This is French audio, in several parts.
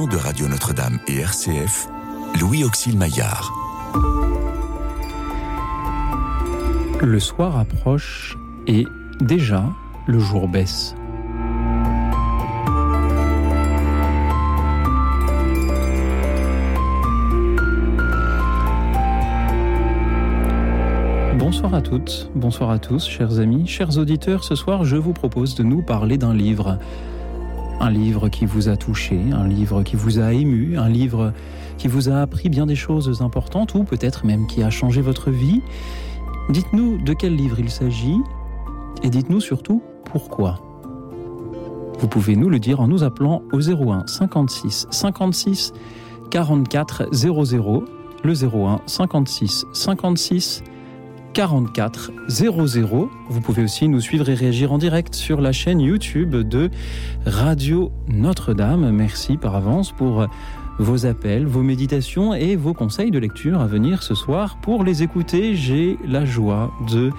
de Radio Notre-Dame et RCF, Louis Auxil Maillard. Le soir approche et déjà le jour baisse. Bonsoir à toutes, bonsoir à tous, chers amis, chers auditeurs. Ce soir, je vous propose de nous parler d'un livre. Un livre qui vous a touché, un livre qui vous a ému, un livre qui vous a appris bien des choses importantes ou peut-être même qui a changé votre vie. Dites-nous de quel livre il s'agit et dites-nous surtout pourquoi. Vous pouvez nous le dire en nous appelant au 01 56 56 44 00, le 01 56 56 44 00. Vous pouvez aussi nous suivre et réagir en direct sur la chaîne YouTube de Radio Notre-Dame. Merci par avance pour vos appels, vos méditations et vos conseils de lecture à venir ce soir. Pour les écouter, j'ai la joie de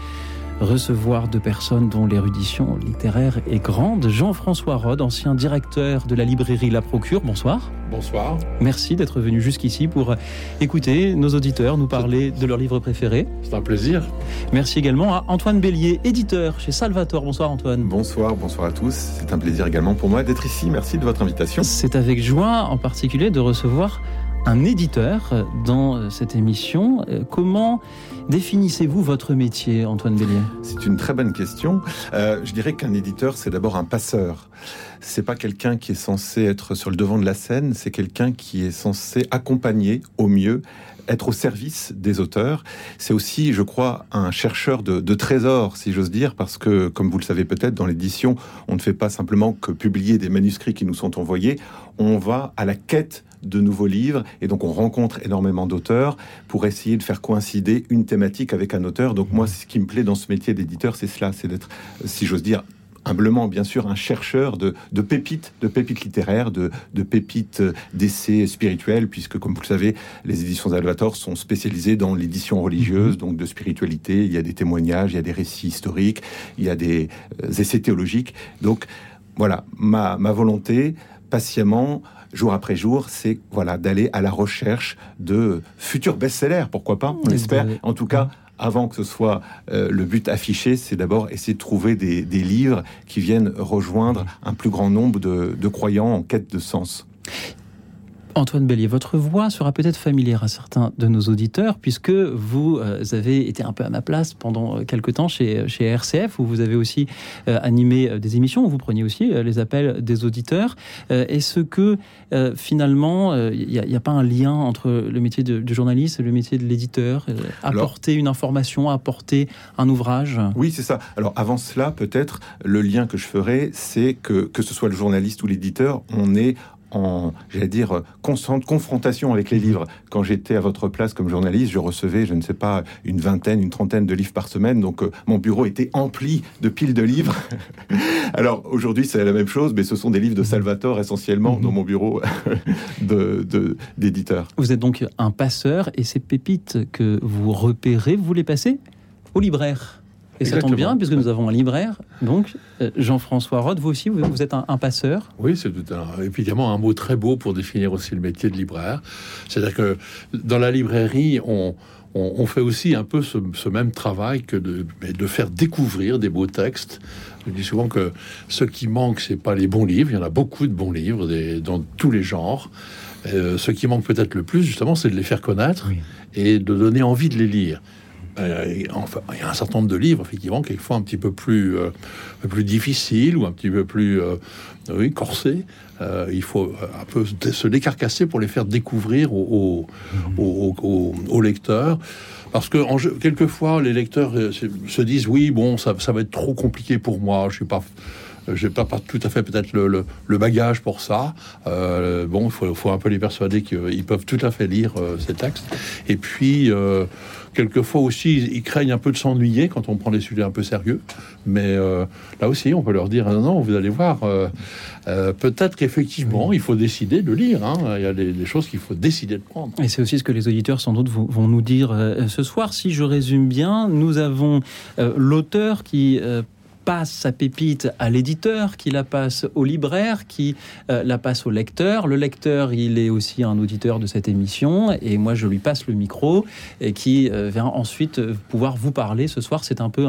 recevoir deux personnes dont l'érudition littéraire est grande. Jean-François Rode, ancien directeur de la librairie La Procure. Bonsoir. Bonsoir. Merci d'être venu jusqu'ici pour écouter nos auditeurs nous parler de leur livre préféré. C'est un plaisir. Merci également à Antoine Bélier, éditeur chez Salvatore. Bonsoir Antoine. Bonsoir, bonsoir à tous. C'est un plaisir également pour moi d'être ici. Merci de votre invitation. C'est avec joie en particulier de recevoir un éditeur dans cette émission. Comment définissez-vous votre métier, Antoine Bélier? C'est une très bonne question. Euh, je dirais qu'un éditeur, c'est d'abord un passeur. C'est pas quelqu'un qui est censé être sur le devant de la scène, c'est quelqu'un qui est censé accompagner au mieux être au service des auteurs. C'est aussi, je crois, un chercheur de, de trésors, si j'ose dire, parce que, comme vous le savez peut-être, dans l'édition, on ne fait pas simplement que publier des manuscrits qui nous sont envoyés, on va à la quête de nouveaux livres et donc on rencontre énormément d'auteurs pour essayer de faire coïncider une thématique avec un auteur. Donc moi, ce qui me plaît dans ce métier d'éditeur, c'est cela, c'est d'être, si j'ose dire, humblement bien sûr un chercheur de, pépites, de pépites littéraires, de, de pépites d'essais spirituels, puisque comme vous le savez, les éditions Salvatore sont spécialisées dans l'édition religieuse, donc de spiritualité. Il y a des témoignages, il y a des récits historiques, il y a des essais théologiques. Donc voilà, ma, ma volonté, patiemment, jour après jour, c'est voilà d'aller à la recherche de futurs best-sellers, pourquoi pas, on espère. En tout cas, avant que ce soit euh, le but affiché, c'est d'abord essayer de trouver des, des, livres qui viennent rejoindre un plus grand nombre de, de croyants en quête de sens. Antoine Bélier, votre voix sera peut-être familière à certains de nos auditeurs, puisque vous euh, avez été un peu à ma place pendant euh, quelques temps chez, chez RCF, où vous avez aussi euh, animé euh, des émissions, où vous preniez aussi euh, les appels des auditeurs. Euh, Est-ce que finalement, il n'y a, a, pas un lien entre le métier de, de journaliste et le métier de l'éditeur Apporter Alors, une information, apporter un ouvrage? Oui, c'est ça. Alors avant cela, peut-être, le lien que je ferais, c'est que, que ce soit le journaliste ou l'éditeur, on est en, j'allais dire, constante confrontation avec les livres. Quand j'étais à votre place comme journaliste, je recevais, je ne sais pas, une vingtaine, une trentaine de livres par semaine. Donc, euh, mon bureau était empli de piles de livres. Alors, aujourd'hui, c'est la même chose, mais ce sont des livres de Salvatore essentiellement dans mon bureau d'éditeur. Vous êtes donc un passeur et ces pépites que vous repérez, vous les passez au libraire et Exactement. ça tombe bien, puisque nous avons un libraire, donc euh, Jean-François Roth, vous aussi, vous, êtes un, un, passeur? Oui, c'est évidemment un mot très beau pour définir aussi le métier de libraire. C'est-à-dire que dans la librairie, on, on, on, fait aussi un peu ce, ce, même travail que de, de faire découvrir des beaux textes. Je dis souvent que ce qui manque, c'est pas les bons livres. Il y en a beaucoup de bons livres des, dans tous les genres. Euh, ce qui manque peut-être le plus, justement, c'est de les faire connaître oui. et de donner envie de les lire. Euh, enfin, il y a un certain nombre de livres, effectivement, quelquefois un petit peu plus, euh, plus difficiles ou un petit peu plus euh, oui, corsés. Euh, il faut un peu se décarcasser pour les faire découvrir aux, aux, aux, aux lecteurs. Parce que en, quelquefois, les lecteurs se disent oui, bon, ça, ça va être trop compliqué pour moi, je suis pas j'ai pas, pas tout à fait peut-être le, le, le, bagage pour ça. Euh, bon, il faut, faut, un peu les persuader qu'ils peuvent tout à fait lire euh, ces textes. Et puis, euh, quelquefois aussi, ils craignent un peu de s'ennuyer quand on prend des sujets un peu sérieux. Mais euh, là aussi, on peut leur dire non, non, vous allez voir. Euh, peut-être qu'effectivement, oui. il faut décider de lire. Hein. Il y a des, des choses qu'il faut décider de prendre. Et c'est aussi ce que les auditeurs, sans doute, vont nous dire ce soir. Si je résume bien, nous avons l'auteur qui passe sa pépite à l'éditeur, qui la passe au libraire, qui euh, la passe au lecteur. Le lecteur, il est aussi un auditeur de cette émission, et moi je lui passe le micro, et qui euh, vient ensuite euh, pouvoir vous parler ce soir. C'est un peu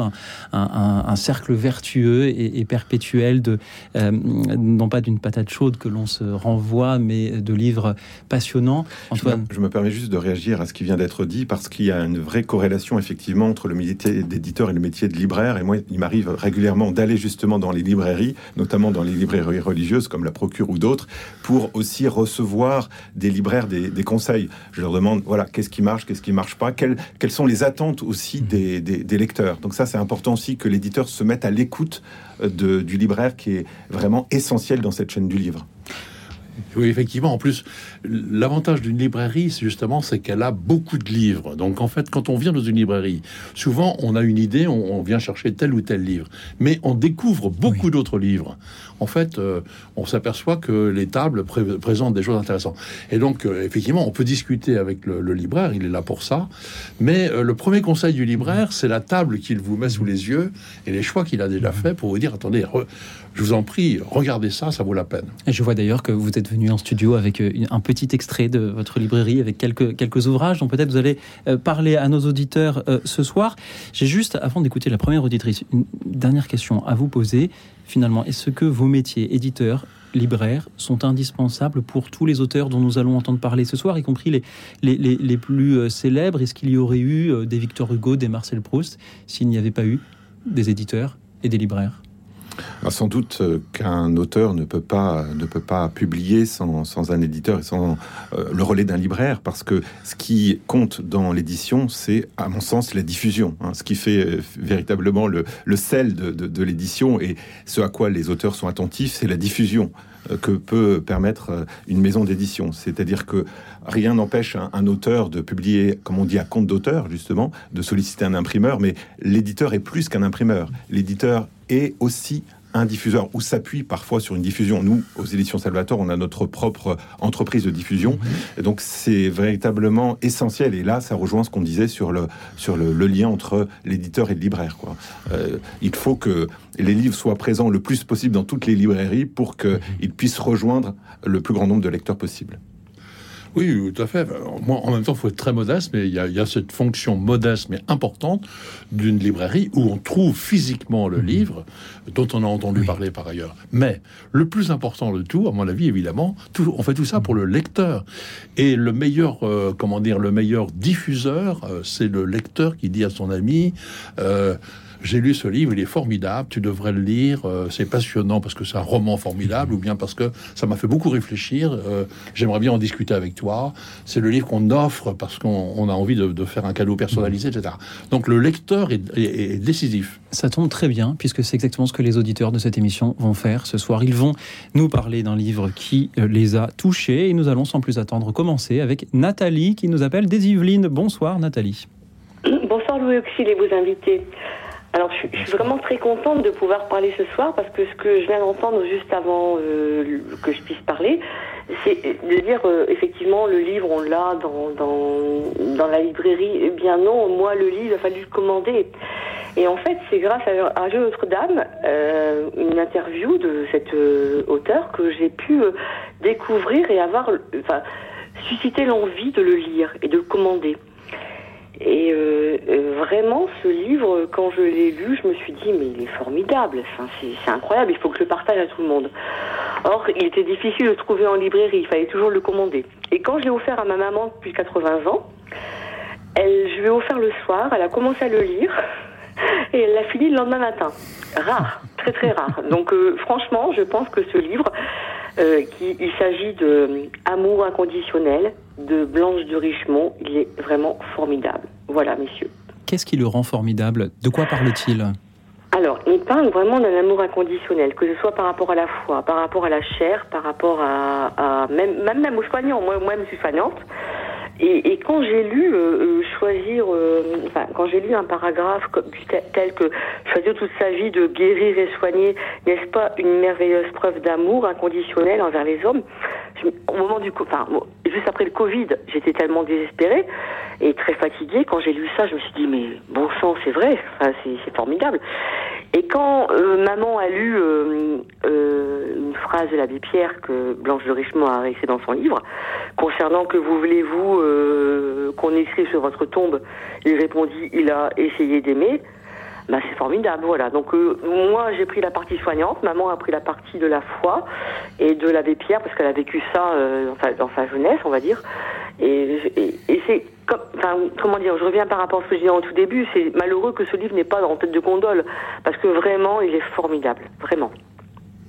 un, cercle vertueux et, perpétuel de, non pas d'une patate chaude que l'on se renvoie, mais de livres passionnants. Antoine. Je me, permets juste de réagir à ce qui vient d'être dit, parce qu'il y a une vraie corrélation effectivement entre le métier d'éditeur et le métier de libraire. Et moi, il m'arrive régulièrement d'aller justement dans les librairies, notamment dans les librairies religieuses comme la Procure ou d'autres, pour aussi recevoir des libraires des, conseils. Je leur demande, voilà, qu'est-ce qui marche, qu'est-ce qui marche pas, quelles, quelles sont les attentes aussi mmh. des, des, lecteurs. Donc ça, c'est important aussi que l'éditeur se mette à l'écoute euh, du libraire qui est vraiment essentiel dans cette chaîne du livre. Oui, effectivement. En plus, l'avantage d'une librairie, c'est justement, c'est qu'elle a beaucoup de livres. Donc, en fait, quand on vient dans une librairie, souvent, on a une idée, on, vient chercher tel ou tel livre, mais on découvre beaucoup d'autres livres. En fait, euh, on s'aperçoit que les tables présentent des choses intéressantes. Et donc, euh, effectivement, on peut discuter avec le, libraire, il est là pour ça. Mais euh, le premier conseil du libraire, c'est la table qu'il vous met sous les yeux et les choix qu'il a déjà fait pour vous dire, attendez, je vous en prie, regardez ça, ça vaut la peine. Et je vois d'ailleurs que vous êtes venu en studio avec euh, un petit extrait de votre librairie, avec quelques, quelques ouvrages dont peut-être vous allez euh, parler à nos auditeurs euh, ce soir. J'ai juste, avant d'écouter la première auditrice, une dernière question à vous poser. Finalement, est-ce que vos métiers, éditeurs, libraires, sont indispensables pour tous les auteurs dont nous allons entendre parler ce soir, y compris les, les, les, les plus célèbres? Est-ce qu'il y aurait eu des Victor Hugo, des Marcel Proust, s'il n'y avait pas eu des éditeurs et des libraires? Ah, sans doute euh, qu'un auteur ne peut pas, ne peut pas publier sans, sans un éditeur et sans euh, le relais d'un libraire, parce que ce qui compte dans l'édition, c'est, à mon sens, la diffusion. Hein. ce qui fait euh, véritablement le, le sel de, de, l'édition et ce à quoi les auteurs sont attentifs, c'est la diffusion que peut permettre une maison d'édition. C'est-à-dire que rien n'empêche un, un, auteur de publier, comme on dit, à compte d'auteur, justement, de solliciter un imprimeur, mais l'éditeur est plus qu'un imprimeur. L'éditeur est aussi un diffuseur ou s'appuie parfois sur une diffusion. Nous, aux éditions Salvatore, on a notre propre entreprise de diffusion. Et donc, c'est véritablement essentiel. Et là, ça rejoint ce qu'on disait sur le, sur le, lien entre l'éditeur et le libraire. Quoi. Euh, il faut que les livres soient présents le plus possible dans toutes les librairies pour qu'ils puissent rejoindre le plus grand nombre de lecteurs possible. Oui, tout à fait. Moi, en même temps, il faut être très modeste, mais il y, a, cette fonction modeste mais importante d'une librairie où on trouve physiquement le mmh. livre dont on a entendu parler par ailleurs. Mais le plus important de tout, à mon avis, évidemment, on fait tout ça pour le lecteur. Et le meilleur, euh, comment dire, le meilleur diffuseur, euh, c'est le lecteur qui dit à son ami. Euh, j'ai lu ce livre, il est formidable, tu devrais le lire, euh, c'est passionnant parce que c'est un roman formidable, ou bien parce que ça m'a fait beaucoup réfléchir, euh, j'aimerais bien en discuter avec toi. C'est le livre qu'on offre parce qu'on a envie de, faire un cadeau personnalisé, etc. Donc le lecteur est, décisif. Ça tombe très bien, puisque c'est exactement ce que les auditeurs de cette émission vont faire ce soir. Ils vont nous parler d'un livre qui euh, les a touchés, et nous allons sans plus attendre commencer avec Nathalie qui nous appelle des Yvelines. Bonsoir Nathalie. Bonsoir Louis Auxil et vos invités. Alors, je, suis vraiment très contente de pouvoir parler ce soir parce que ce que je viens d'entendre juste avant euh, que je puisse parler, c'est de dire euh, effectivement le livre on l'a dans, dans, la librairie. Eh bien non, moi le livre il a fallu le commander. Et en fait, c'est grâce à un jeu Notre-Dame, euh, une interview de cet auteur que j'ai pu découvrir et avoir, enfin, susciter l'envie de le lire et de le commander. Et euh, euh, vraiment, ce livre, quand je l'ai lu, je me suis dit, mais il est formidable, c'est incroyable, il faut que je le partage à tout le monde. Or, il était difficile de le trouver en librairie, il fallait toujours le commander. Et quand je l'ai offert à ma maman depuis 80 ans, elle, je lui ai offert le soir, elle a commencé à le lire, et elle l'a fini le lendemain matin. Rare, très très rare. Donc euh, franchement, je pense que ce livre, euh, qui, il s'agit de Amour inconditionnel de Blanche de Richemont. Il est vraiment formidable. Voilà, messieurs. Qu'est-ce qui le rend formidable? De quoi parle-t-il? Alors, il parle vraiment d'un amour inconditionnel, que ce soit par rapport à la foi, par rapport à la chair, par rapport à, même, même, même aux soignants. Moi, moi, je suis soignante. Et, et, quand j'ai lu euh, euh, choisir, euh, enfin, quand j'ai lu un paragraphe tel que choisir toute sa vie de guérir et soigner, n'est-ce pas une merveilleuse preuve d'amour inconditionnel envers les hommes? Au moment du, enfin, juste après le Covid, j'étais tellement désespérée et très fatiguée. Quand j'ai lu ça, je me suis dit mais bon sang, c'est vrai, c'est formidable. Et quand euh, maman a lu euh, euh, une phrase de l'abbé Pierre que Blanche de Richemont a réussi dans son livre, concernant que vous voulez-vous euh, qu'on écrive sur votre tombe, il répondit il a essayé d'aimer. Bah, c'est formidable, voilà. Donc euh, moi j'ai pris la partie soignante, maman a pris la partie de la foi et de l'abbé Pierre parce qu'elle a vécu ça dans, sa, dans sa jeunesse, on va dire. Et, et, et c'est comme, enfin, comment dire, je reviens par rapport à ce que je disais en tout début, c'est malheureux que ce livre n'est pas en tête de gondole parce que vraiment il est formidable, vraiment.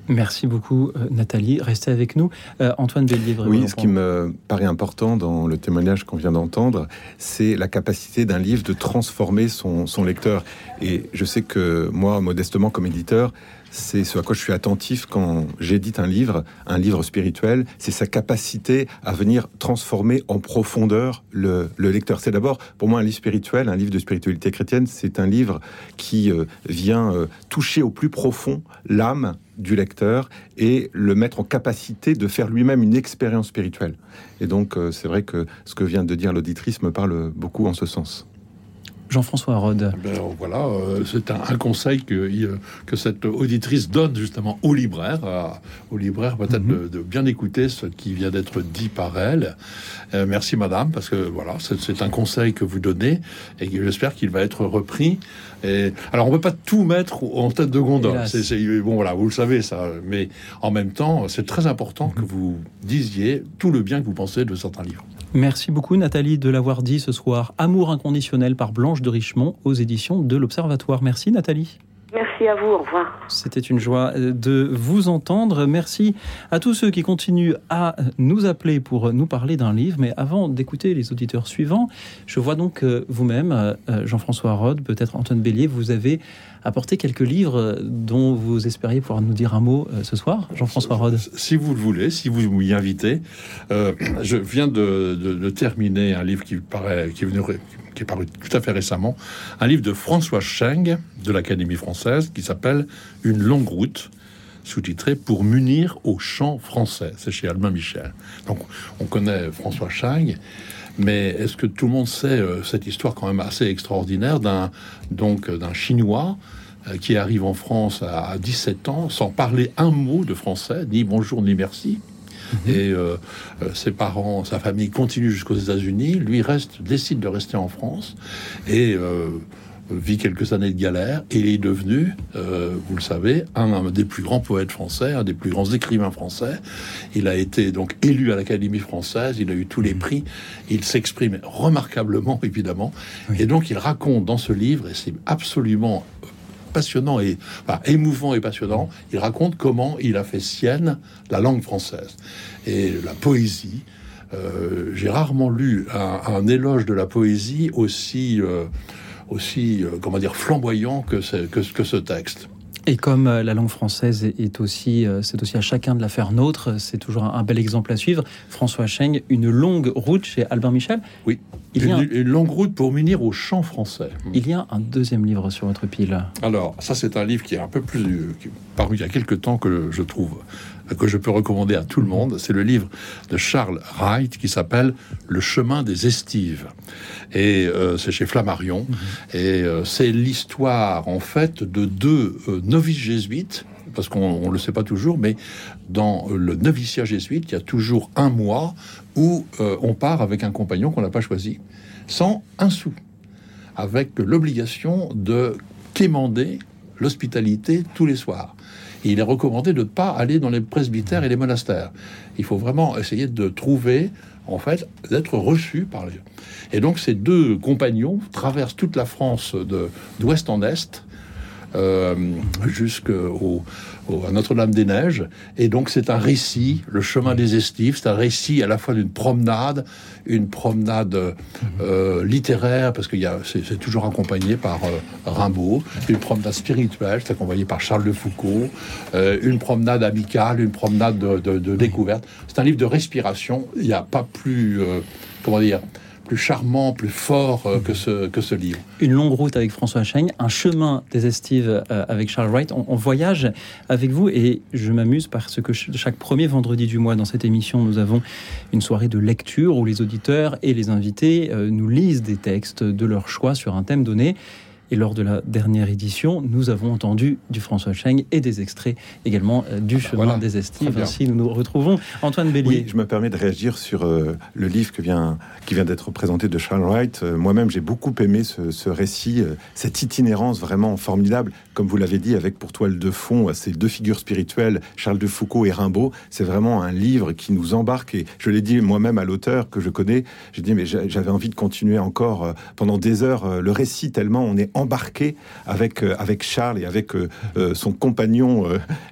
Merci beaucoup, euh, Nathalie. Restez avec nous. Euh, Antoine Bélier. Oui, ce qui me paraît important dans le témoignage qu'on vient d'entendre, c'est la capacité d'un livre de transformer son, son lecteur. Et je sais que moi, modestement, comme éditeur, c'est ce à quoi je suis attentif quand j'édite un livre, un livre spirituel, c'est sa capacité à venir transformer en profondeur le, le lecteur. C'est d'abord, pour moi, un livre spirituel, un livre de spiritualité chrétienne, c'est un livre qui euh, vient euh, toucher au plus profond l'âme du lecteur et le mettre en capacité de faire lui-même une expérience spirituelle. Et donc, euh, c'est vrai que ce que vient de dire l'auditrice me parle beaucoup en ce sens. Jean-François Rode. Ben, voilà, euh, c'est un, un, conseil que, euh, que cette auditrice donne justement au libraire, à, au libraire peut-être mm -hmm. de, de, bien écouter ce qui vient d'être dit par elle. Euh, merci madame, parce que voilà, c'est un conseil que vous donnez et j'espère qu'il va être repris. Et, alors on peut pas tout mettre en tête de gondole, c'est bon voilà, vous le savez ça, mais en même temps, c'est très important mm -hmm. que vous disiez tout le bien que vous pensez de certains livres. Merci beaucoup Nathalie de l'avoir dit ce soir. Amour inconditionnel par Blanche de Richemont aux éditions de l'Observatoire. Merci Nathalie. À vous, au revoir. C'était une joie de vous entendre. Merci à tous ceux qui continuent à nous appeler pour nous parler d'un livre. Mais avant d'écouter les auditeurs suivants, je vois donc vous-même, Jean-François Rode, peut-être Antoine Bélier, vous avez apporté quelques livres dont vous espériez pouvoir nous dire un mot ce soir, Jean-François Rode. Si vous le voulez, si vous m'y invitez, euh, je viens de, de, de, terminer un livre qui paraît, qui est venu qui est paru tout à fait récemment, un livre de François Cheng de l'Académie française qui s'appelle Une longue route, sous-titré Pour munir au chant français. C'est chez Albin Michel. Donc on connaît François Cheng. Mais est-ce que tout le monde sait euh, cette histoire quand même assez extraordinaire d'un donc d'un chinois euh, qui arrive en France à, à 17 ans sans parler un mot de français, ni bonjour ni merci, Mmh. Et euh, ses parents, sa famille continue jusqu'aux États-Unis. Lui reste, décide de rester en France et vit quelques années de galère. Et il est devenu, euh, vous le savez, un, des plus grands poètes français, un des plus grands écrivains français. Il a été donc élu à l'Académie française. Il a eu tous les prix. Il s'exprime remarquablement, évidemment. Oui. Et donc il raconte dans ce livre, et c'est absolument passionnant et enfin, émouvant et passionnant. Il raconte comment il a fait sienne la langue française et la poésie. Euh, J'ai rarement lu un, un, éloge de la poésie aussi, euh, aussi euh, comment dire, flamboyant que, que, que ce texte. Et comme euh, la langue française est aussi, euh, c'est aussi à chacun de la faire nôtre, c'est toujours un, bel exemple à suivre. François Cheng, une longue route chez Albin Michel. Oui, il une, y a un... une longue route pour munir au chant français. Il y a un deuxième livre sur votre pile. Alors, ça c'est un livre qui est un peu plus, qui est paru il y a quelques temps que je trouve que je peux recommander à tout le monde. C'est le livre de Charles Wright qui s'appelle Le chemin des estives. Et euh, c'est chez Flammarion. Mmh. Et euh, c'est l'histoire, en fait, de deux euh, novices jésuites parce qu'on ne le sait pas toujours, mais dans le noviciat jésuite, il y a toujours un mois où on part avec un compagnon qu'on n'a pas choisi, sans un sou, avec l'obligation de quémander l'hospitalité tous les soirs. Il est recommandé de ne pas aller dans les presbytères et les monastères. Il faut vraiment essayer de trouver, en fait, d'être reçu par les... Et donc ces deux compagnons traversent toute la France d'ouest en est, euh, jusqu'au à Notre-Dame-des-Neiges. Et donc, c'est un récit, le chemin des estives, c'est un récit à la fois d'une promenade, une promenade euh, littéraire, parce que c'est toujours accompagné par euh, Rimbaud, une promenade spirituelle, c'est accompagné par Charles de Foucault, une promenade amicale, une promenade de, découverte. C'est un livre de respiration. Il n'y a pas plus, comment dire, plus charmant, plus fort euh, que, ce, que ce livre. Une longue route avec François Cheng, un chemin des estives euh, avec Charles Wright. On, on, voyage avec vous et je m'amuse parce que chaque premier vendredi du mois dans cette émission, nous avons une soirée de lecture où les auditeurs et les invités euh, nous lisent des textes de leur choix sur un thème donné. Et lors de la dernière édition, nous avons entendu du François Cheng et des extraits également euh, du Chemin des Estives. Ainsi, nous nous retrouvons. Antoine Bélier. Oui, je me permets de réagir sur euh, le livre que vient, qui vient d'être présenté de Charles Wright. Euh, moi-même, j'ai beaucoup aimé ce, récit, cette itinérance vraiment formidable, comme vous l'avez dit, avec pour toile de fond ces deux figures spirituelles, Charles de Foucault et Rimbaud. C'est vraiment un livre qui nous embarque. Et je l'ai dit moi-même à l'auteur que je connais. J'ai dit, mais j'avais envie de continuer encore pendant des heures le récit, tellement on est embarqué avec, euh, avec Charles et avec euh, euh, son compagnon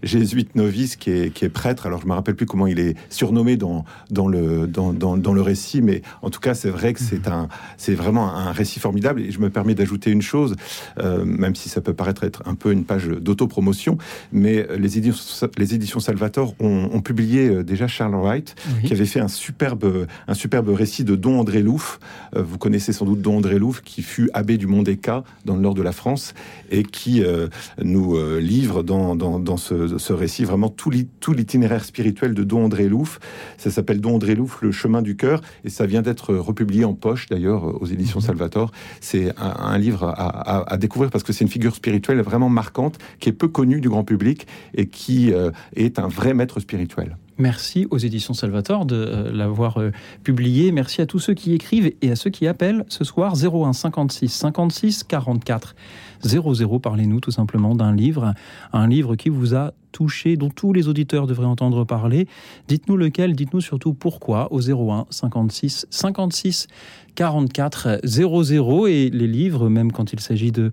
jésuite novice qui est, qui est prêtre. Alors je me rappelle plus comment il est surnommé dans, dans, le, dans, dans, le récit, mais en tout cas c'est vrai que c'est un c'est vraiment un récit formidable. Et je me permets d'ajouter une chose, même si ça peut paraître être un peu une page d'autopromotion, mais les éditions, les éditions Salvator ont, publié déjà Charles Wright, qui avait fait un superbe, un superbe récit de Don André Louf. vous connaissez sans doute Don André Louf, qui fut abbé du Mont des Cas dans le nord de la France et qui euh, nous euh, livre dans, dans, ce, récit vraiment tout l'itinéraire spirituel de Don André Louf. Ça s'appelle Don André Louf, Le chemin du cœur, et ça vient d'être republié en poche d'ailleurs aux éditions mhm. Salvator. C'est un, livre à, découvrir parce que c'est une figure spirituelle vraiment marquante qui est peu connue du grand public et qui euh, est un vrai maître spirituel. Merci aux éditions Salvator de euh, l'avoir euh, publié. Merci à tous ceux qui écrivent et à ceux qui appellent ce soir 01 56 56 44 00. Parlez-nous tout simplement d'un livre, un livre qui vous a touché, dont tous les auditeurs devraient entendre parler. Dites-nous lequel, dites-nous surtout pourquoi au 01 56 56 44 00. Et les livres, même quand il s'agit de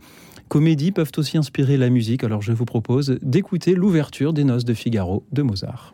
comédie, peuvent aussi inspirer la musique. Alors je vous propose d'écouter l'ouverture des Noces de Figaro de Mozart.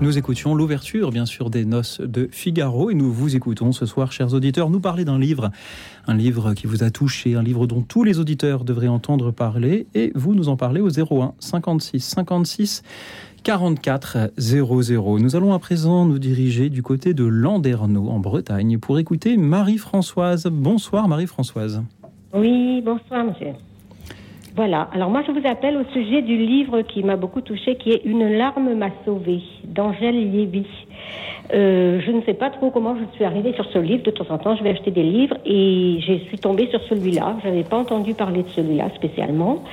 Nous écoutions l'ouverture, bien sûr, des noces de Figaro. Et nous vous écoutons ce soir, chers auditeurs, nous parler d'un livre. Un livre qui vous a touché, un livre dont tous les auditeurs devraient entendre parler. Et vous nous en parlez au 01 56 56 44 00. Nous allons à présent nous diriger du côté de Landerneau, en Bretagne, pour écouter Marie-Françoise. Bonsoir, Marie-Françoise. Oui, bonsoir, monsieur. Voilà. Alors moi, je vous appelle au sujet du livre qui m'a beaucoup touché, qui est Une larme m'a sauvé d'Angèle Lévy. Euh, je ne sais pas trop comment je suis arrivée sur ce livre. De temps en temps, je vais acheter des livres et je suis tombée sur celui-là. Je n'avais pas entendu parler de celui-là spécialement.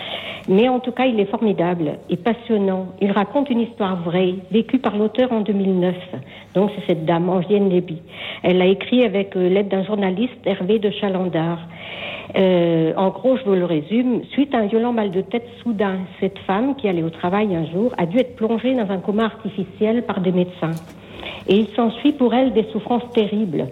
Mais en tout cas, il est formidable et passionnant. Il raconte une histoire vraie, vécue par l'auteur en 2009. Donc, c'est cette dame, Angèle Lévy. Elle l'a écrit avec euh, l'aide d'un journaliste, Hervé de Chalandard. Euh, en gros, je vous le résume, suite à un violent mal de tête soudain, cette femme qui allait au travail un jour a dû être plongée dans un coma artificiel par des médecins. Et il s'ensuit pour elle des souffrances terribles,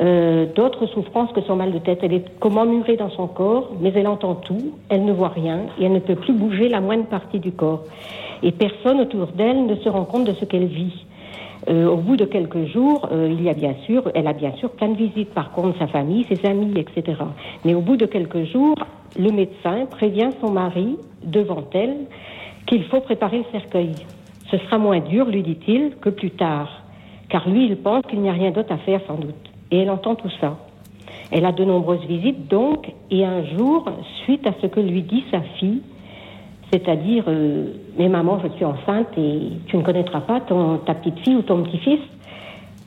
euh, d'autres souffrances que son mal de tête. Elle est comme emmurée dans son corps, mais elle entend tout, elle ne voit rien et elle ne peut plus bouger la moindre partie du corps. Et personne autour d'elle ne se rend compte de ce qu'elle vit. Euh, au bout de quelques jours, euh, il y a bien sûr, elle a bien sûr plein de visites, par contre, sa famille, ses amis, etc. Mais au bout de quelques jours, le médecin prévient son mari, devant elle, qu'il faut préparer le cercueil. Ce sera moins dur, lui dit-il, que plus tard. Car lui, il pense qu'il n'y a rien d'autre à faire, sans doute. Et elle entend tout ça. Elle a de nombreuses visites, donc, et un jour, suite à ce que lui dit sa fille, c'est-à-dire, euh, mais maman, je suis enceinte et tu ne connaîtras pas ta petite fille ou ton petit-fils.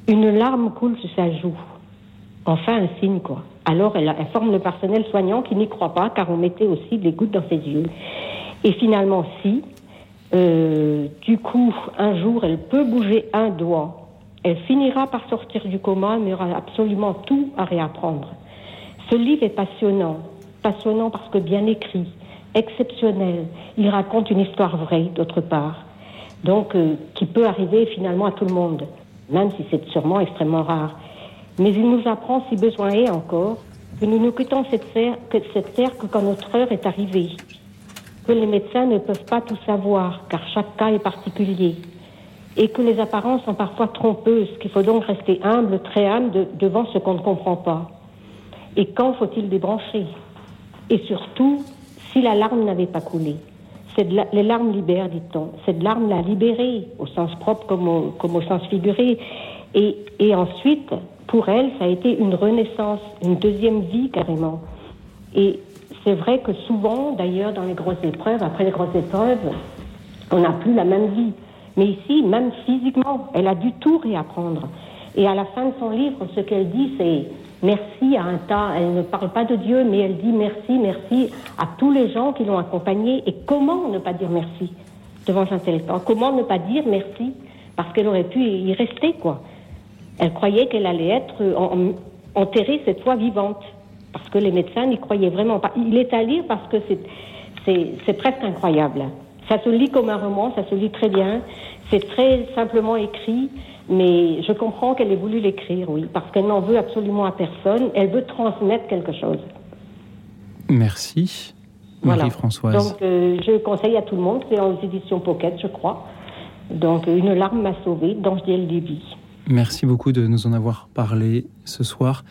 Une larme coule sur sa joue. Enfin, un signe, quoi. Alors, elle, elle forme le personnel soignant qui n'y croit pas, car on mettait aussi des gouttes dans ses yeux. Et finalement, si, euh, du coup, un jour, elle peut bouger un doigt. Elle finira par sortir du coma, mais aura absolument tout à réapprendre. Ce livre est passionnant. Passionnant parce que bien écrit exceptionnel. Il raconte une histoire vraie, d'autre part, donc euh, qui peut arriver finalement à tout le monde, même si c'est sûrement extrêmement rare. Mais il nous apprend, si besoin est encore, que nous nous quittons cette terre, cette terre que quand notre heure est arrivée, que les médecins ne peuvent pas tout savoir, car chaque cas est particulier, et que les apparences sont parfois trompeuses, qu'il faut donc rester humble, très humble devant ce qu'on ne comprend pas. Et quand faut-il débrancher? Et surtout, si la larme n'avait pas coulé. les larmes libèrent, dit-on. Cette larme l'a libérée, au sens propre comme au, sens figuré. Et, ensuite, pour elle, ça a été une renaissance, une deuxième vie carrément. Et c'est vrai que souvent, d'ailleurs, dans les grosses épreuves, après les grosses épreuves, on n'a plus la même vie. Mais ici, même physiquement, elle a dû tout réapprendre. Et à la fin de son livre, ce qu'elle dit, c'est merci à un tas. Elle ne parle pas de Dieu, mais elle dit merci, merci à tous les gens qui l'ont accompagnée. Et comment ne pas dire merci devant Saint-Éléphant Comment ne pas dire merci? Parce qu'elle aurait pu y rester, quoi. Elle croyait qu'elle allait être enterrée cette fois vivante. Parce que les médecins n'y croyaient vraiment pas. Il est à lire parce que c'est presque incroyable. Ça se lit comme un roman, ça se lit très bien. C'est très simplement écrit. Mais je comprends qu'elle ait voulu l'écrire, oui, parce qu'elle n'en veut absolument à personne. Elle veut transmettre quelque chose. Merci, Marie-Françoise. Donc, euh, je conseille à tout le monde, c'est en éditions Pocket, je crois. Donc, Une larme m'a sauvée d'Angèle Lévy. Merci beaucoup de nous en avoir parlé ce soir.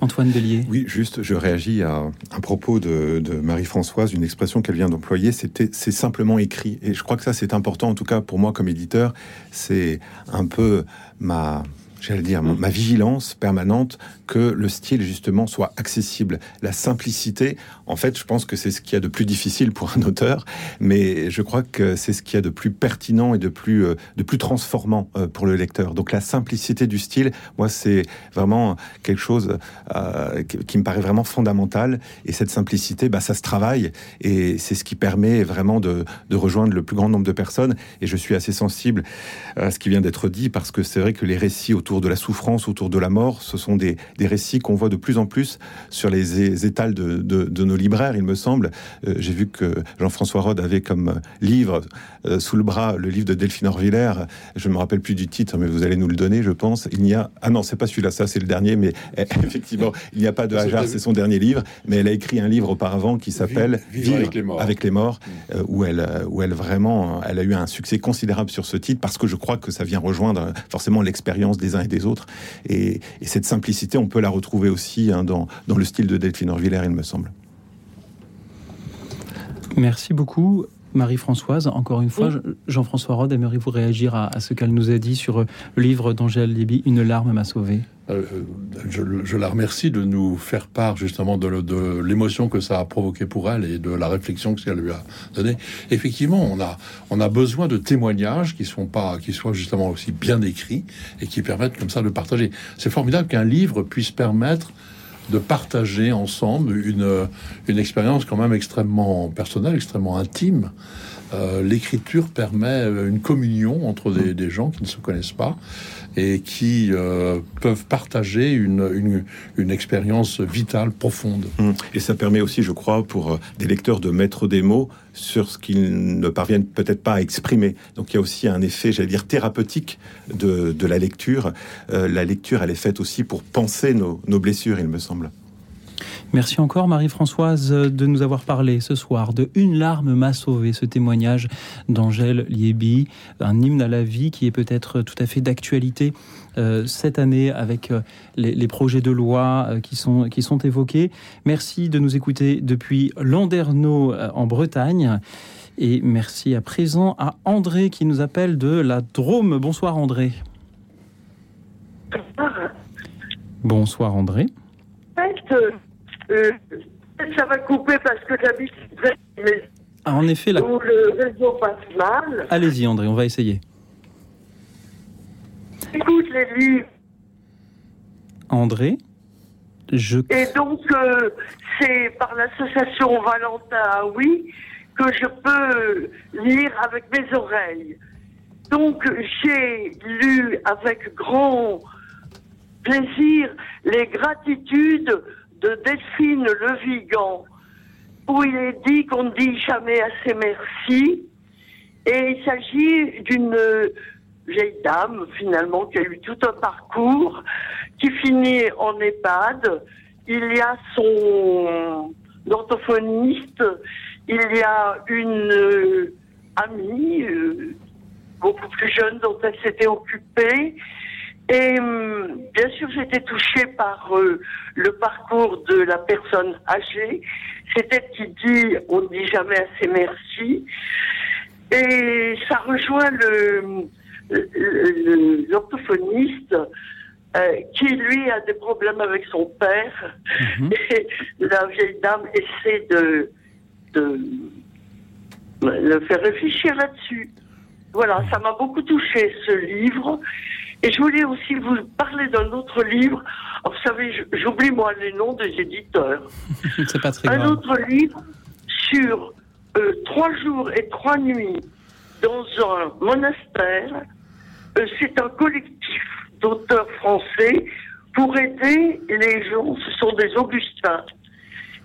Antoine Bélier. Oui, juste, je réagis à un propos de, Marie-Françoise, une expression qu'elle vient d'employer, c'était c'est simplement écrit. Et je crois que ça, c'est important, en tout cas pour moi comme éditeur, c'est un peu ma j'allais dire, ma vigilance permanente que le style justement soit accessible. La simplicité, en fait, je pense que c'est ce qu'il y a de plus difficile pour un auteur, mais je crois que c'est ce qu'il y a de plus pertinent et de plus, euh, de plus transformant euh, pour le lecteur. Donc la simplicité du style, moi, c'est vraiment quelque chose euh, qui me paraît vraiment fondamental. Et cette simplicité, bah, ça se travaille et c'est ce qui permet vraiment de, de rejoindre le plus grand nombre de personnes. Et je suis assez sensible à ce qui vient d'être dit parce que c'est vrai que les récits autour autour de la souffrance, autour de la mort. Ce sont des, récits qu'on voit de plus en plus sur les étals de, nos libraires, il me semble. Euh, j'ai vu que Jean-François Rode avait comme livre euh, sous le bras le livre de Delphine Orviller. Je ne me rappelle plus du titre, mais vous allez nous le donner, je pense. Il n'y a... Ah non, c'est pas celui-là, ça c'est le dernier, mais eh, effectivement, il n'y a pas de hasard, c'est son dernier livre. Mais elle a écrit un livre auparavant qui s'appelle Vivre, avec les morts, mm. euh, où, elle, où elle vraiment, elle a eu un succès considérable sur ce titre parce que je crois que ça vient rejoindre forcément l'expérience des et des autres. Et, cette simplicité, on peut la retrouver aussi hein, dans, dans le style de Delphine Orviller, il me semble. Merci beaucoup. Marie-Françoise, encore une fois, Jean-François Rode, aimeriez-vous réagir à, ce qu'elle nous a dit sur le livre d'Angèle Léby, Une larme m'a sauvé euh, je, la remercie de nous faire part justement de, l'émotion que ça a provoqué pour elle et de la réflexion que ça lui a donné. Effectivement, on a, on a besoin de témoignages qui, sont pas, qui soient justement aussi bien écrits et qui permettent comme ça de partager. C'est formidable qu'un livre puisse permettre de partager ensemble une, une expérience quand même extrêmement personnelle, extrêmement intime. Euh, l'écriture permet une communion entre des, des, gens qui ne se connaissent pas et qui euh, peuvent partager une, une, expérience vitale, profonde. Mmh. Et ça permet aussi, je crois, pour euh, des lecteurs de mettre des mots sur ce qu'ils ne parviennent peut-être pas à exprimer. Donc il y a aussi un effet, j'allais dire, thérapeutique de, de la lecture. la lecture, elle est faite aussi pour penser nos, nos blessures, il me semble. Merci encore Marie-Françoise de nous avoir parlé ce soir de Une larme m'a sauvé, ce témoignage d'Angèle Liébi, un hymne à la vie qui est peut-être tout à fait d'actualité euh, cette année avec euh, les, projets de loi euh, qui, sont, qui sont évoqués. Merci de nous écouter depuis Landerneau en Bretagne. Et merci à présent à André qui nous appelle de la Drôme. Bonsoir André. Bonsoir André. Euh, ça va couper parce que j'habite mais ah, en effet, là. où le réseau passe mal. Allez-y, André, on va essayer. Écoute les livres. André, je. Et donc, euh, c'est par l'association Valentin, oui, que je peux lire avec mes oreilles. Donc, j'ai lu avec grand plaisir les gratitudes de Delphine Le Vigan, où il est dit qu'on ne dit jamais assez merci. Et il s'agit d'une vieille dame, finalement, qui a eu tout un parcours, qui finit en EHPAD. Il y a son orthophoniste, il y a une euh, amie, euh, beaucoup plus jeune, dont elle s'était occupée. Et hum, bien sûr, j'étais touchée par euh, le parcours de la personne âgée. C'est elle qui dit on ne dit jamais assez merci. Et ça rejoint le l'orthophoniste euh, qui lui a des problèmes avec son père. Mhm. Et la vieille dame essaie de, de le faire réfléchir là-dessus. Voilà, ça m'a beaucoup touché ce livre. Et je voulais aussi vous parler d'un autre livre. vous savez, j'oublie moi les noms des éditeurs. C'est pas très Un autre livre sur euh, trois jours et trois nuits dans un monastère. Euh, c'est un collectif d'auteurs français pour aider les gens. Ce sont des Augustins.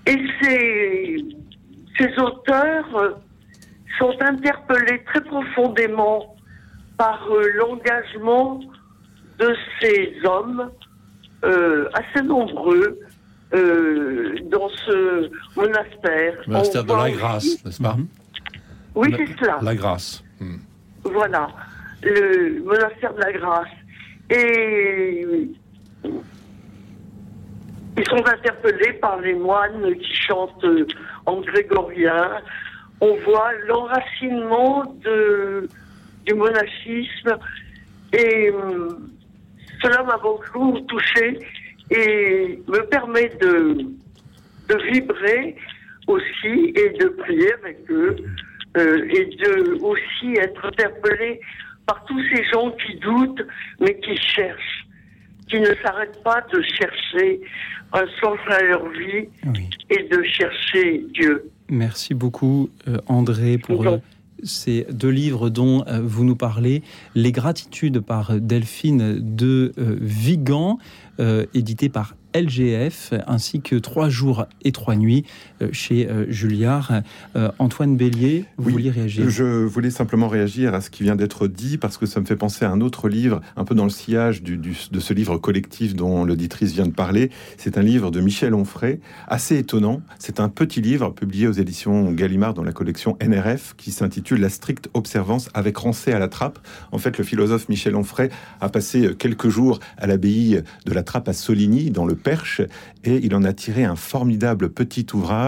Et ces, ces auteurs euh, sont interpellés très profondément par l'engagement de ces hommes euh, assez nombreux euh, dans ce monastère. Le monastère de la Grâce, n'est-ce pas. Oui, c'est cela. La Grâce. Hmm. Voilà, le monastère de la Grâce. Et ils sont interpellés par les moines qui chantent en grégorien. On voit l'enracinement de, du monachisme et hum, cela m'a beaucoup touché et me permet de, de vibrer aussi et de prier avec eux euh, et de aussi être interpellé par tous ces gens qui doutent mais qui cherchent, qui ne s'arrêtent pas de chercher un sens à leur vie et de chercher Dieu. Merci beaucoup euh, André pour ces deux livres dont euh, vous nous parlez, Les gratitudes par Delphine de euh, Vigan, euh, édité par LGF, ainsi que Trois jours et trois nuits chez euh, Julliard. Euh, Antoine Bélier, vous Oui, vouliez réagir? Je voulais simplement réagir à ce qui vient d'être dit parce que ça me fait penser à un autre livre, un peu dans le sillage du- du- de ce livre collectif dont l'auditrice vient de parler. C'est un livre de Michel Onfray, assez étonnant. C'est un petit livre publié aux éditions Gallimard dans la collection NRF qui s'intitule La stricte observance avec Rancé à la trappe. En fait, le philosophe Michel Onfray a passé quelques jours à l'abbaye de la Trappe à Soligny, dans le Perche, et il en a tiré un formidable petit ouvrage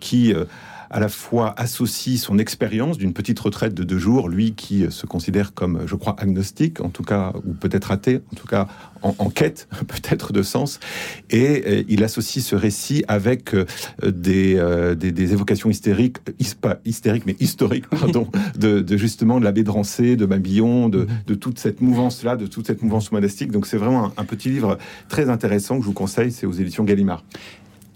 qui euh, à la fois associe son expérience d'une petite retraite de deux jours, lui qui euh, se considère comme, je crois, agnostique, en tout cas, ou peut-être athée, en tout cas en, en quête peut-être de sens, et euh, il associe ce récit avec euh, des, euh, des, des évocations hystériques, pas hystériques, mais historiques, pardon, de, de justement de l'abbé de Rancé, de Mabillon, de, de toute cette mouvance-là, de toute cette mouvance monastique. Donc c'est vraiment un, un petit livre très intéressant que je vous conseille, c'est aux éditions Gallimard.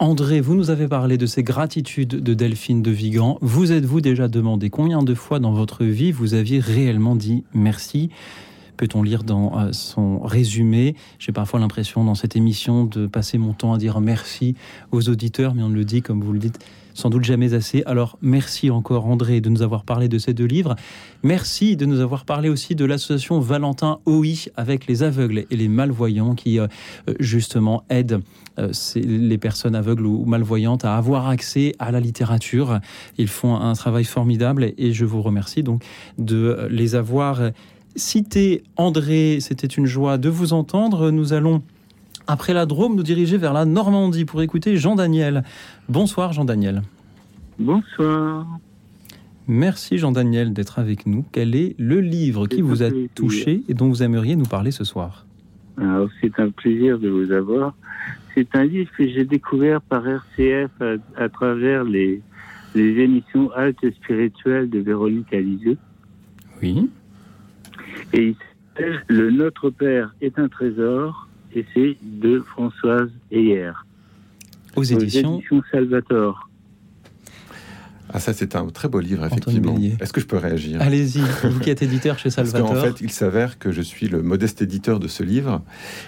André, vous nous avez parlé de ces gratitudes de Delphine de Vigan. Vous êtes-vous déjà demandé combien de fois dans votre vie vous aviez réellement dit merci? Peut-on lire dans euh, son résumé J'ai parfois l'impression dans cette émission de passer mon temps à dire merci aux auditeurs, mais on ne le dit, comme vous le dites, sans doute jamais assez. Alors merci encore André de nous avoir parlé de ces deux livres. Merci de nous avoir parlé aussi de l'association Valentin OI avec les aveugles et les malvoyants qui euh, justement aident euh, les personnes aveugles ou malvoyantes à avoir accès à la littérature. Ils font un travail formidable et je vous remercie donc de les avoir cités. André, c'était une joie de vous entendre. Nous allons, après la Drôme, nous diriger vers la Normandie pour écouter Jean-Daniel. Bonsoir Jean-Daniel. Bonsoir. Merci Jean-Daniel d'être avec nous. Quel est le livre qui vous a plaisir. touché et dont vous aimeriez nous parler ce soir? Alors, c'est un plaisir de vous avoir. C'est un livre que j'ai découvert par RCF à, à travers les, les émissions Halte spirituelles de Véronique Alizeux. Oui. Et il s'appelle Le Notre Père est un trésor et c'est de Françoise Heyer. Aux éditions Salvatore. Ah ça c'est un très beau livre effectivement. Est-ce que je peux réagir? Allez-y, vous qui êtes éditeur chez Parce Salvatore. qu'en fait, il s'avère que je suis le modeste éditeur de ce livre,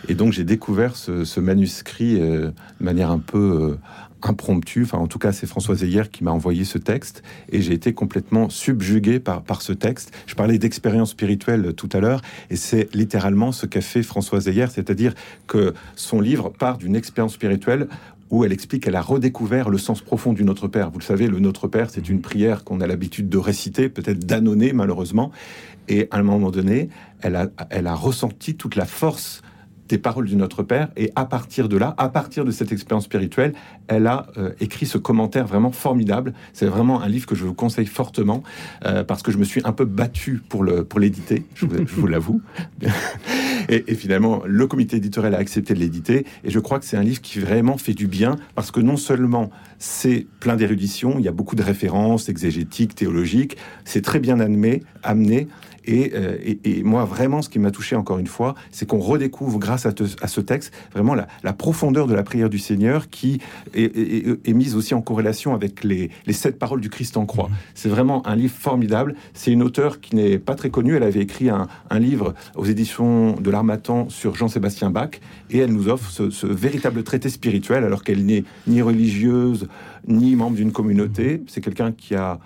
et donc j'ai découvert ce, ce manuscrit euh, de manière un peu euh, impromptue. Enfin, en tout cas, c'est Françoise Heyer qui m'a envoyé ce texte, et j'ai été complètement subjugué par, par ce texte. Je parlais d'expérience spirituelle tout à l'heure, et c'est littéralement ce qu'a fait Françoise Heyer, c'est-à-dire que son livre part d'une expérience spirituelle où elle explique qu'elle a redécouvert le sens profond du Notre Père. Vous le savez, le Notre Père, c'est une prière qu'on a l'habitude de réciter, peut-être d'annonner malheureusement. Et à un moment donné, elle a, elle a ressenti toute la force des paroles du Notre Père. Et à partir de là, à partir de cette expérience spirituelle, elle a euh, écrit ce commentaire vraiment formidable. C'est vraiment un livre que je vous conseille fortement euh, parce que je me suis un peu battu pour pour l'éditer. Je, vous- je vous l'avoue. Et, et finalement, le comité éditorial a accepté de l'éditer. Et je crois que c'est un livre qui vraiment fait du bien parce que non seulement c'est plein d'érudition, il y a beaucoup de références exégétiques, théologiques, c'est très bien amené, amené. Et, euh, et- et moi, vraiment, ce qui m'a touché encore une fois, c'est qu'on redécouvre, grâce à, te- à ce texte, vraiment la, la profondeur de la prière du Seigneur qui est, est- est- est mise aussi en corrélation avec les, les sept paroles du Christ en croix. C'est vraiment un livre formidable. C'est une auteure qui n'est pas très connue. Elle avait écrit un, un livre aux éditions de l'Armatan sur Jean-Sébastien Bach et elle nous offre ce, ce véritable traité spirituel alors qu'elle n'est ni religieuse ni membre d'une communauté. C'est quelqu'un qui a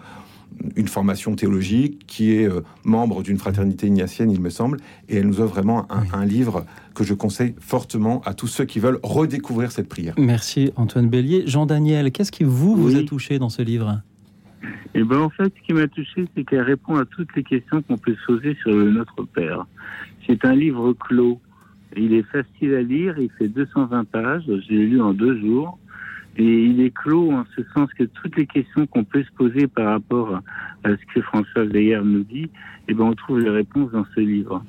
une formation théologique, qui est euh, membre d'une fraternité ignatienne, il me semble, et elle nous offre vraiment un, un livre que je conseille fortement à tous ceux qui veulent redécouvrir cette prière. Merci Antoine Bélier. Jean-Daniel, qu'est-ce qui vous, vous a touché dans ce livre? Et ben en fait, ce qui m'a touché, c'est qu'elle répond à toutes les questions qu'on peut se poser sur le Notre Père. C'est un livre clos. Il est facile à lire, il fait 220 pages, je l'ai lu en deux jours. Et il est clos en ce sens que toutes les questions qu'on peut se poser par rapport à ce que François Veillère nous dit, eh ben on trouve les réponses dans ce livre.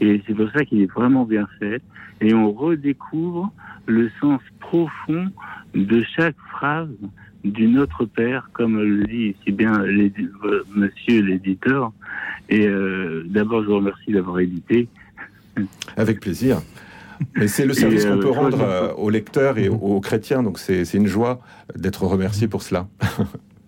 Et c'est pour ça qu'il est vraiment bien fait. Et on redécouvre le sens profond de chaque phrase du Notre Père, comme le dit si bien monsieur l'éditeur. Et euh, d'abord, je vous remercie d'avoir édité. Avec plaisir. Mais c'est le service qu'on euh, peut rendre euh, aux lecteurs et aux, aux chrétiens, donc c'est une joie d'être remercié pour cela.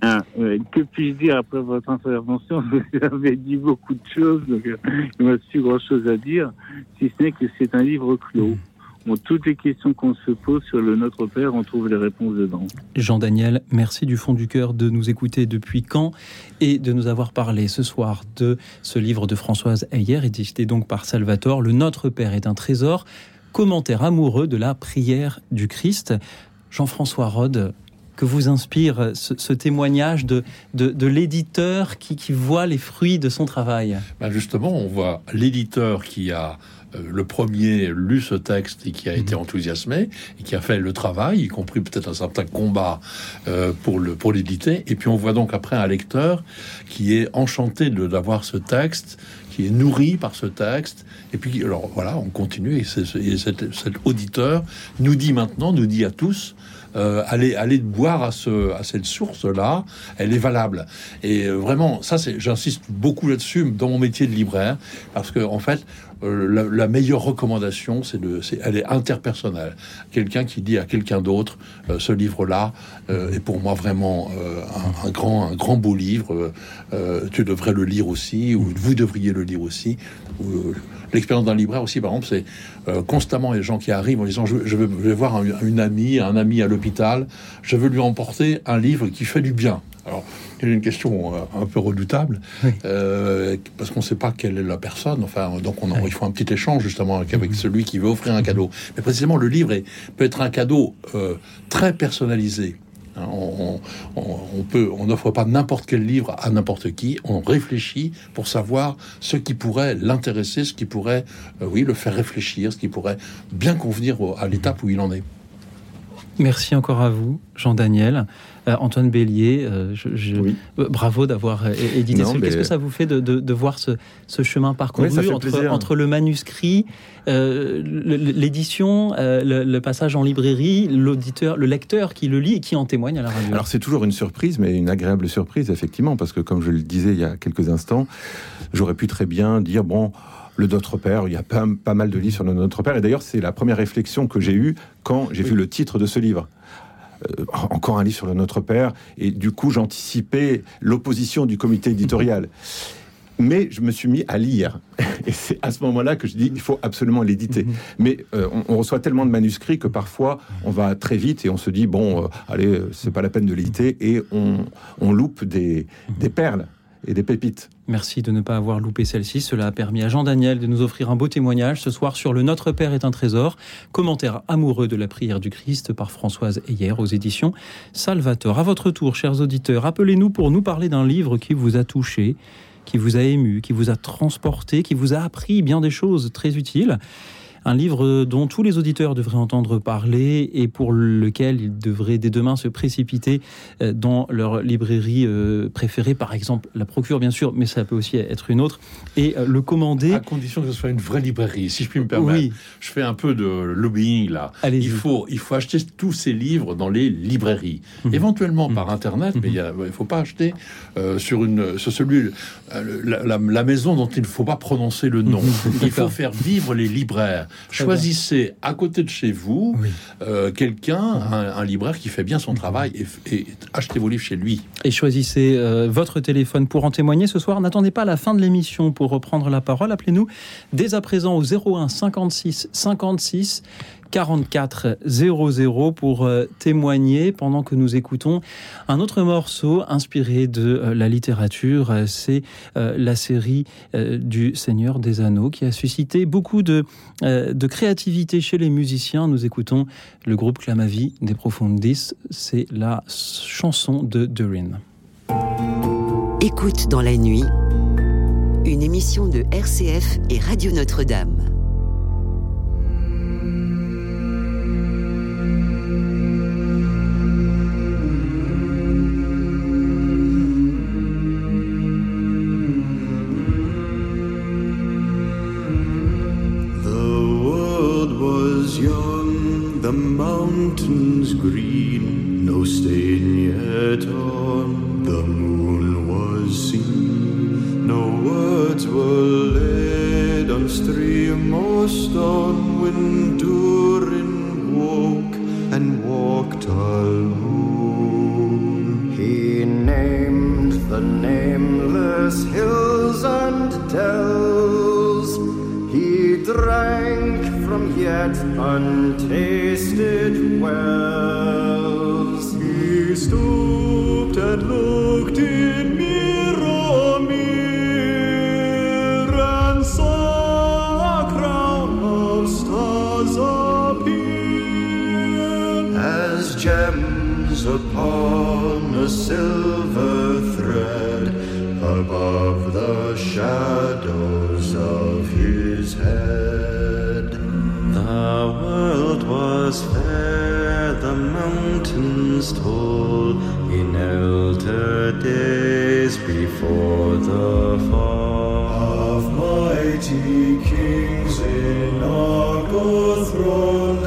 Ah, que puis-je dire après votre intervention? Vous avez dit beaucoup de choses, donc euh, il ne reste plus grand-chose à dire, si ce n'est que c'est un livre clos. Bon, toutes les questions qu'on se pose sur le Notre Père, on trouve les réponses dedans. Jean-Daniel, merci du fond du cœur de nous écouter depuis quand et de nous avoir parlé ce soir de ce livre de Françoise Heyer, édité donc par Salvatore, Le Notre Père est un trésor, commentaire amoureux de la prière du Christ. Jean-François Rode, que vous inspire ce, témoignage de, de, l'éditeur qui, qui, voit les fruits de son travail ben Justement, on voit l'éditeur qui a euh, le premier lu ce texte et qui a été mhm. enthousiasmé et qui a fait le travail, y compris peut-être un certain combat euh, pour le pour l'éditer. Et puis on voit donc après un lecteur qui est enchanté de d'avoir ce texte, qui est nourri par ce texte. Et puis alors voilà, on continue et, cet, cet auditeur nous dit maintenant, nous dit à tous euh, aller, aller boire à, ce, à cette source-là, elle est valable. Et euh, vraiment, ça, c'est, j'insiste beaucoup là-dessus dans mon métier de libraire, parce que en fait, euh, la, meilleure recommandation, c'est de, c'est, elle est interpersonnelle. Quelqu'un qui dit à quelqu'un d'autre, ce livre-là est pour moi vraiment un, grand, un grand beau livre. tu devrais le lire aussi, ou vous devriez le lire aussi. L'expérience d'un libraire aussi, par exemple, c'est euh, constamment les gens qui arrivent en disant je, vais voir une amie, un ami à l'hôpital, je veux lui emporter un livre qui fait du bien. Alors, il y a une question euh, un peu redoutable, euh, parce qu'on ne sait pas quelle est la personne. Enfin, donc on il faut un petit échange justement avec, mhm. celui qui veut offrir un cadeau. Mais précisément, le livre peut être un cadeau très personnalisé. Hein, on, peut, on n'offre pas n'importe quel livre à n'importe qui. On réfléchit pour savoir ce qui pourrait l'intéresser, ce qui pourrait, euh, oui, le faire réfléchir, ce qui pourrait bien convenir à l'étape où il en est. Merci encore à vous, Jean-Daniel. Euh, Antoine Bélier, euh, je, euh, bravo d'avoir édité ce Qu'est-ce que ça vous fait de, voir ce, chemin parcouru entre, le manuscrit, l'édition, le, passage en librairie, l'auditeur, le lecteur qui le lit et qui en témoigne à la radio? Alors c'est toujours une surprise, mais une agréable surprise, effectivement, parce que comme je le disais il y a quelques instants, j'aurais pu très bien dire, bon, le Notre Père. Il y a pas, pas, mal de livres sur le Notre Père. Et d'ailleurs, c'est la première réflexion que j'ai eue quand j'ai vu le titre de ce livre. Euh, encore un livre sur le Notre Père, et du coup j'anticipais l'opposition du comité éditorial. Mais je me suis mis à lire. Et c'est à ce moment-là que je dis il faut absolument l'éditer. Mhm. Mais euh, on, reçoit tellement de manuscrits que parfois on va très vite et on se dit bon, euh, allez, c'est pas la peine de l'éditer et on, loupe des perles et des pépites. Merci de ne pas avoir loupé celle-ci. Cela a permis à Jean-Daniel de nous offrir un beau témoignage ce soir sur le Notre Père est un trésor, commentaire amoureux de la prière du Christ par Françoise Heyer aux éditions Salvator. À votre tour, chers auditeurs, appelez-nous pour nous parler d'un livre qui vous a touché, qui vous a ému, qui vous a transporté, qui vous a appris bien des choses très utiles un livre dont tous les auditeurs devraient entendre parler et pour lequel ils devraient dès demain se précipiter euh, dans leur librairie euh, préférée, par exemple la Procure bien sûr, mais ça peut aussi être une autre, et euh, le commander. À condition que ce soit une vraie librairie, si je puis me permettre. Oui. Je fais un peu de lobbying là. Il faut, il faut acheter tous ces livres dans les librairies, mhm. éventuellement par mhm. internet, mais mhm. il ne faut pas acheter sur une, sur celui, la, la, maison dont il ne faut pas prononcer le nom. il faut faire vivre les libraires. Choisissez à côté de chez vous euh, quelqu'un, un, libraire qui fait bien son travail et, achetez vos livres chez lui. Et choisissez euh, votre téléphone pour en témoigner ce soir. N'attendez pas la fin de l'émission pour reprendre la parole. Appelez-nous dès à présent au 01 56 56 44 00 pour euh, témoigner pendant que nous écoutons un autre morceau inspiré de euh, la littérature. Euh, c'est la série du Seigneur des Anneaux qui a suscité beaucoup de, créativité chez les musiciens. Nous écoutons le groupe Clamavi des Profondis. C'est la chanson de Durin. Écoute dans la nuit, une émission de RCF et Radio Notre-Dame. mountains green, no stain yet on the moon was seen. No words were laid on stream or stone when Durin woke and walked alone. He named the nameless hills and dells. Yet untasted wells. He stooped and looked in Mirror mirror, and saw a crown of stars appear as gems upon a silver thread above the shadows of his head. Was fair, the mountains tall, in elder days before the fall. Of mighty kings in Argo throned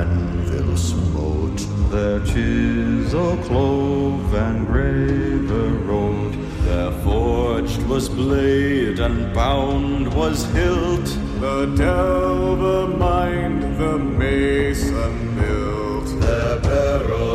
anvil smote, their chisel clove and graver wrote. Their forged was blade and bound was hilt. The delver mined, the mason built. Their barrel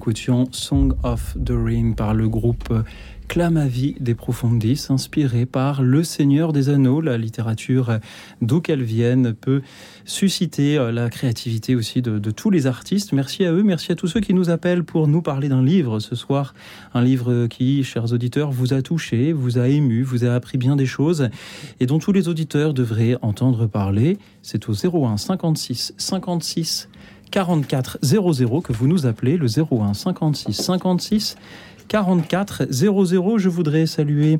écoutions Song of the Ring par le groupe Clamavi des Profundis, inspiré par Le Seigneur des Anneaux. La littérature, d'où qu'elle vienne, peut susciter euh, la créativité aussi de, de, tous les artistes. Merci à eux, merci à tous ceux qui nous appellent pour nous parler d'un livre ce soir. Un livre qui, chers auditeurs, vous a touché, vous a ému, vous a appris bien des choses et dont tous les auditeurs devraient entendre parler. C'est au 01 56 56 44 00 que vous nous appelez, le 01 56 56 44 00. Je voudrais saluer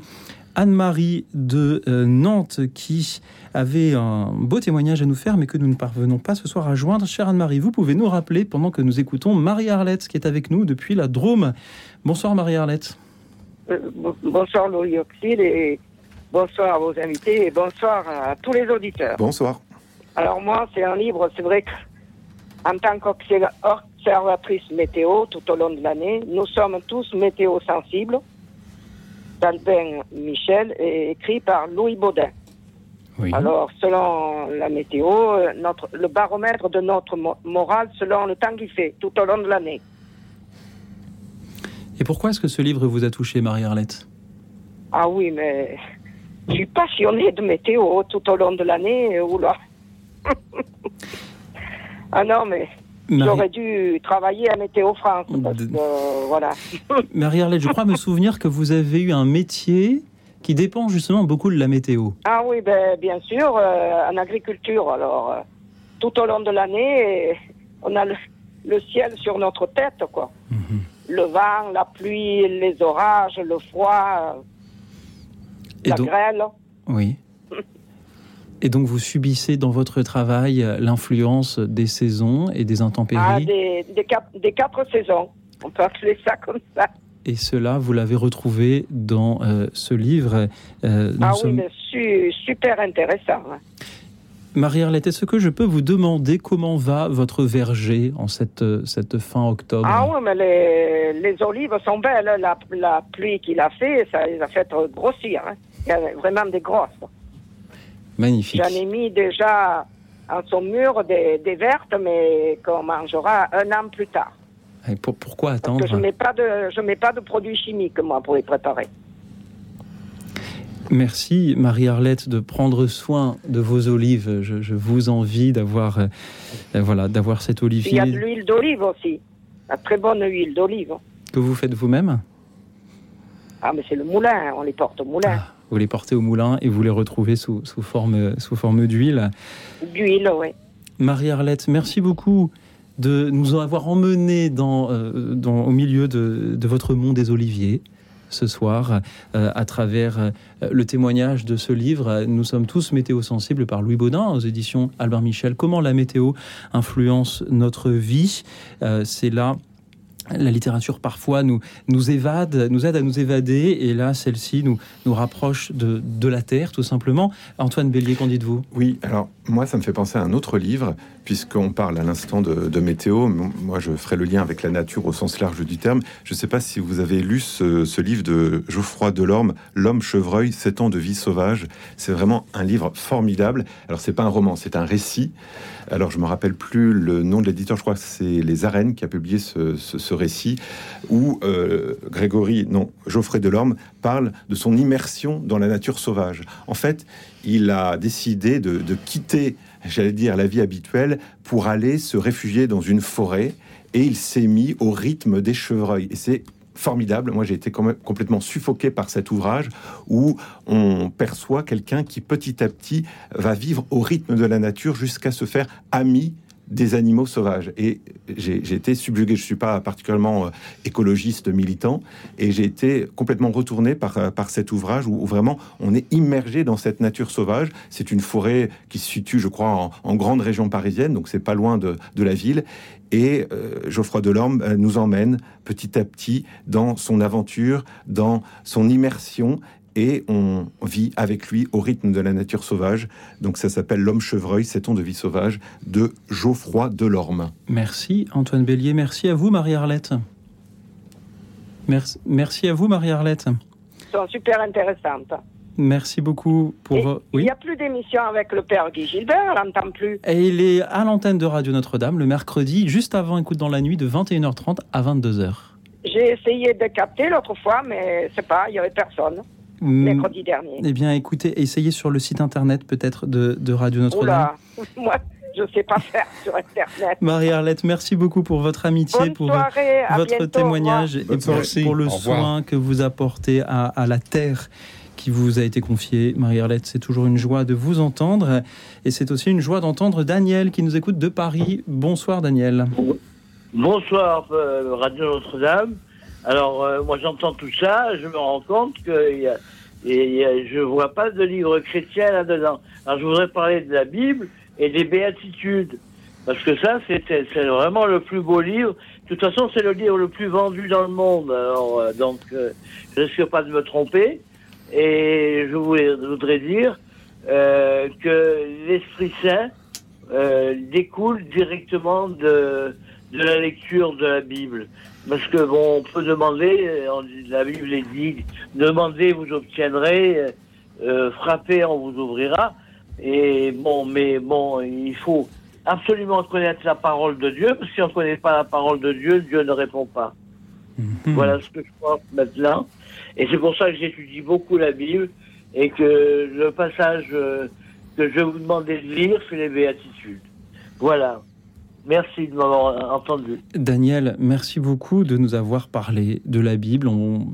Anne-Marie de euh, Nantes qui avait un beau témoignage à nous faire, mais que nous ne parvenons pas ce soir à joindre. Chère Anne-Marie, vous pouvez nous rappeler pendant que nous écoutons Marie-Arlette qui est avec nous depuis la Drôme. Bonsoir Marie-Arlette. Euh, bonsoir Laurie Auxil et Bonsoir à vos invités et bonsoir à tous les auditeurs. Bonsoir. Alors moi, c'est un livre, c'est vrai que en tant qu'observatrice météo tout au long de l'année, nous sommes tous météo sensibles. d'Albin Michel est écrit par Louis Baudin. Oui. Alors, selon la météo, euh, notre, le baromètre de notre mo- morale selon le temps qu'il fait tout au long de l'année. Et pourquoi est-ce que ce livre vous a touché, Marie-Arlette Ah oui, mais je suis passionnée de météo tout au long de l'année. euh, Oula. ah non, mais j'aurais dû travailler à Météo France. Parce que, euh, voilà. Marie-Arlette, je crois me souvenir que vous avez eu un métier qui dépend justement beaucoup de la météo. Ah oui, ben, bien sûr, euh, en agriculture. Alors, euh, tout au long de l'année, on a le, le ciel sur notre tête, quoi. Mhm. Le vent, la pluie, les orages, le froid, euh, Et la donc- grêle. Oui. Et donc vous subissez dans votre travail euh, l'influence des saisons et des Ah, intempéries. des, des, quatre, des quatre saisons. On peut appeler ça comme ça. Et cela, vous l'avez retrouvé dans euh, ce livre. Euh, ah oui, mais su- super intéressant. hein. Marie-Arlette, est-ce que je peux vous demander comment va votre verger en cette, cette fin octobre? Ah oui, mais les, les olives sont belles. hein. La, la pluie qu'il a fait, ça les a fait grossir. hein. Il y a vraiment des grosses. Magnifique. J'en ai mis déjà en son mur des, des vertes, mais qu'on mangera un an plus tard. Et pour- pourquoi Parce attendre que je ne mets, pas de- je mets pas de produits chimiques, moi, pour les préparer. Merci Marie-Arlette de prendre soin de vos olives. Je, je vous envie d'avoir euh, voilà, d'avoir cet Il y a de olivier l'huile d'olive aussi. La très bonne huile d'olive. que vous faites vous-même? Ah, mais c'est le moulin, on les porte au moulin. Vous les portez au moulin et vous les retrouvez sous, sous forme, sous forme d'huile. D'huile, oui. Marie-Arlette, merci beaucoup de nous avoir emmenés dans, euh, dans- au milieu de, de votre monde des oliviers ce soir euh, à travers euh, le témoignage de ce livre. Nous sommes tous météo-sensibles par Louis Baudin aux éditions Albert Michel. Comment la météo influence notre vie? Euh, C'est là la littérature parfois nous, nous évade, nous aide à nous évader, et là, celle-ci nous, rapproche de, de la Terre, tout simplement. Antoine Bélier, qu'en dites-vous? Oui, alors moi, ça me fait penser à un autre livre, puisqu'on parle à l'instant de, météo. Moi, je ferai le lien avec la nature au sens large du terme. Je ne sais pas si vous avez lu ce, livre de Geoffroy Delorme, L'homme chevreuil, 7 ans de vie sauvage. C'est vraiment un livre formidable. Alors, c'est pas un roman, c'est un récit. Alors, je me rappelle plus le nom de l'éditeur, je crois que c'est Les Arènes qui a publié ce, récit, où euh, Grégory, non, Geoffrey Delorme parle de son immersion dans la nature sauvage. En fait, il a décidé de quitter, j'allais dire, la vie habituelle pour aller se réfugier dans une forêt et il s'est mis au rythme des chevreuils. Et c'est formidable. Moi, j'ai été complètement suffoqué par cet ouvrage où on perçoit quelqu'un qui petit à petit va vivre au rythme de la nature jusqu'à se faire ami des animaux sauvages. Et j'ai été subjugué. Je suis pas particulièrement euh, écologiste militant, et j'ai été complètement retourné par, euh, par cet ouvrage où, vraiment on est immergé dans cette nature sauvage. C'est une forêt qui se situe, je crois, en, grande région parisienne, donc c'est pas loin de, de la ville. Et euh, Geoffroy Delorme nous emmène petit à petit dans son aventure, dans son immersion, et on vit avec lui au rythme de la nature sauvage. Donc ça s'appelle L'homme chevreuil, 7 ans de vie sauvage, de Geoffroy Delorme. Merci Antoine Bélier, merci à vous Marie-Arlette. Merci, merci à vous Marie-Arlette. sont super intéressantes. Merci beaucoup pour Et Il Oui. n'y a plus d'émission avec le père Guy Gilbert, on n'entend plus. Et il est à l'antenne de Radio Notre-Dame le mercredi, juste avant Écoute dans la nuit, de 21h30 à 22h. J'ai essayé de capter l'autre fois, mais c'est pas, il n'y avait personne. Mm. Mercredi dernier. Eh bien, écoutez, essayez sur le site internet peut-être de, de Radio Notre-Dame. Moi, je sais pas faire sur Internet. Marie-Arlette, merci beaucoup pour votre amitié, Bonne pour soirée, votre bientôt, témoignage et pour, Merci, pour le soin que vous apportez à, à la terre qui vous a été confiée. Marie-Arlette, c'est toujours une joie de vous entendre et c'est aussi une joie d'entendre Daniel qui nous écoute de Paris. Bonsoir Daniel. Bonsoir, euh, Radio Notre-Dame. Alors, euh, moi, j'entends tout ça, je me rends compte que y a, y a- je vois pas de livre chrétien là-dedans. Alors, je voudrais parler de la Bible et des béatitudes. Parce que ça, c'est vraiment le plus beau livre. De toute façon, c'est le livre le plus vendu dans le monde. Alors, euh, donc, euh, je risque pas de me tromper. Et je voudrais dire euh, que l'Esprit Saint euh, découle directement de, de la lecture de la Bible. Parce que bon, on peut demander, euh, on dit- la Bible est dit, demandez, vous obtiendrez, euh, euh, frappez, on vous ouvrira. Et bon, mais bon, il faut absolument connaître la parole de Dieu, parce que si on ne connaît pas la parole de Dieu, Dieu ne répond pas. Voilà ce que je pense maintenant. Et c'est pour ça que j'étudie beaucoup la Bible et que le passage euh, que je vais vous demander de lire, c'est les béatitudes. Voilà. Merci de m'avoir entendu. Daniel, merci beaucoup de nous avoir parlé de la Bible. On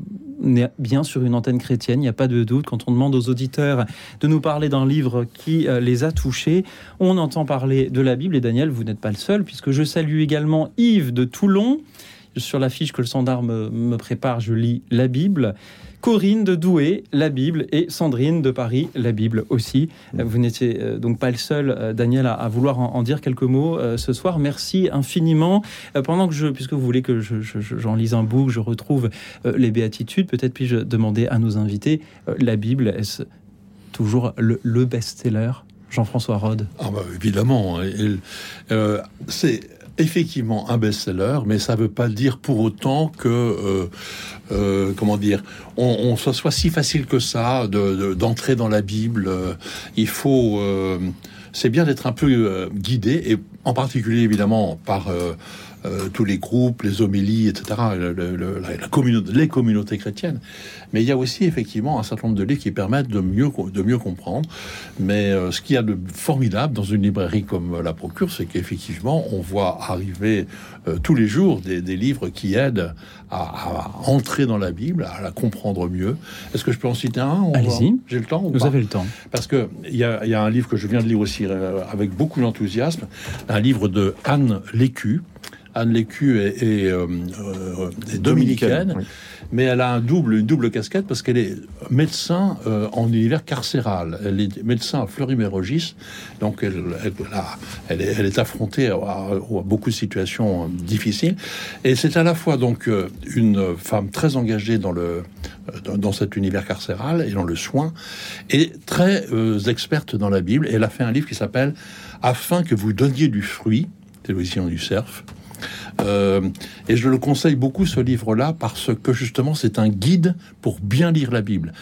est bien sur une antenne chrétienne, il n'y a pas de doute. Quand on demande aux auditeurs de nous parler d'un livre qui euh, les a touchés, on entend parler de la Bible. Et Daniel, vous n'êtes pas le seul, puisque je salue également Yves de Toulon. Sur la fiche que le standard me, me prépare, je lis la Bible. Corinne de Douai, la Bible, et Sandrine de Paris, la Bible aussi. Euh, Vous n'étiez euh, donc pas le seul, euh, Daniel, à, à vouloir en, en dire quelques mots euh, ce soir. Merci infiniment. Euh, pendant que je, puisque vous voulez que je- je- je- j'en lise un bout, que je retrouve euh, les béatitudes, peut-être puis-je demander à nos invités, la Bible, est-ce toujours le, le best-seller? Jean-François Rode Ah bah, évidemment. Euh, c'est effectivement un best-seller, mais ça ne veut pas dire pour autant que, euh, euh, comment dire, on, on soit si facile que ça de- de- d'entrer dans la Bible. Il faut, euh, c'est bien d'être un peu guidé, et en particulier évidemment par euh, tous les groupes, les homélies, etc., le- le- le- la, la communauté, les communautés chrétiennes. Mais il y a aussi effectivement un certain nombre de livres qui permettent de mieux, de mieux comprendre. Mais euh, ce qu'il y a de formidable dans une librairie comme la Procure, c'est qu'effectivement, on voit arriver euh, tous les jours des, des livres qui aident à, à entrer dans la Bible, à la comprendre mieux. Est-ce que je peux en citer un Allez-y. J'ai le temps ou Vous pas avez le temps. parce que il y, y a un livre que je viens de lire aussi avec beaucoup d'enthousiasme, un livre de Anne Lécu. Anne Lécu est, est, euh, euh, est dominicaine, oui. mais elle a un double, une double casquette parce qu'elle est médecin euh, en univers carcéral. Elle est médecin à Fleury-Mérogis, donc elle, elle, a- elle est, elle est affrontée à, à beaucoup de situations difficiles. Et c'est à la fois donc une femme très engagée dans le dans, dans cet univers carcéral et dans le soin, et très euh, experte dans la Bible. Et elle a fait un livre qui s'appelle Afin que vous donniez du fruit, c'est l'édition du Cerf. Euh, et je le conseille beaucoup ce livre-là parce que justement c'est un guide pour bien lire la Bible.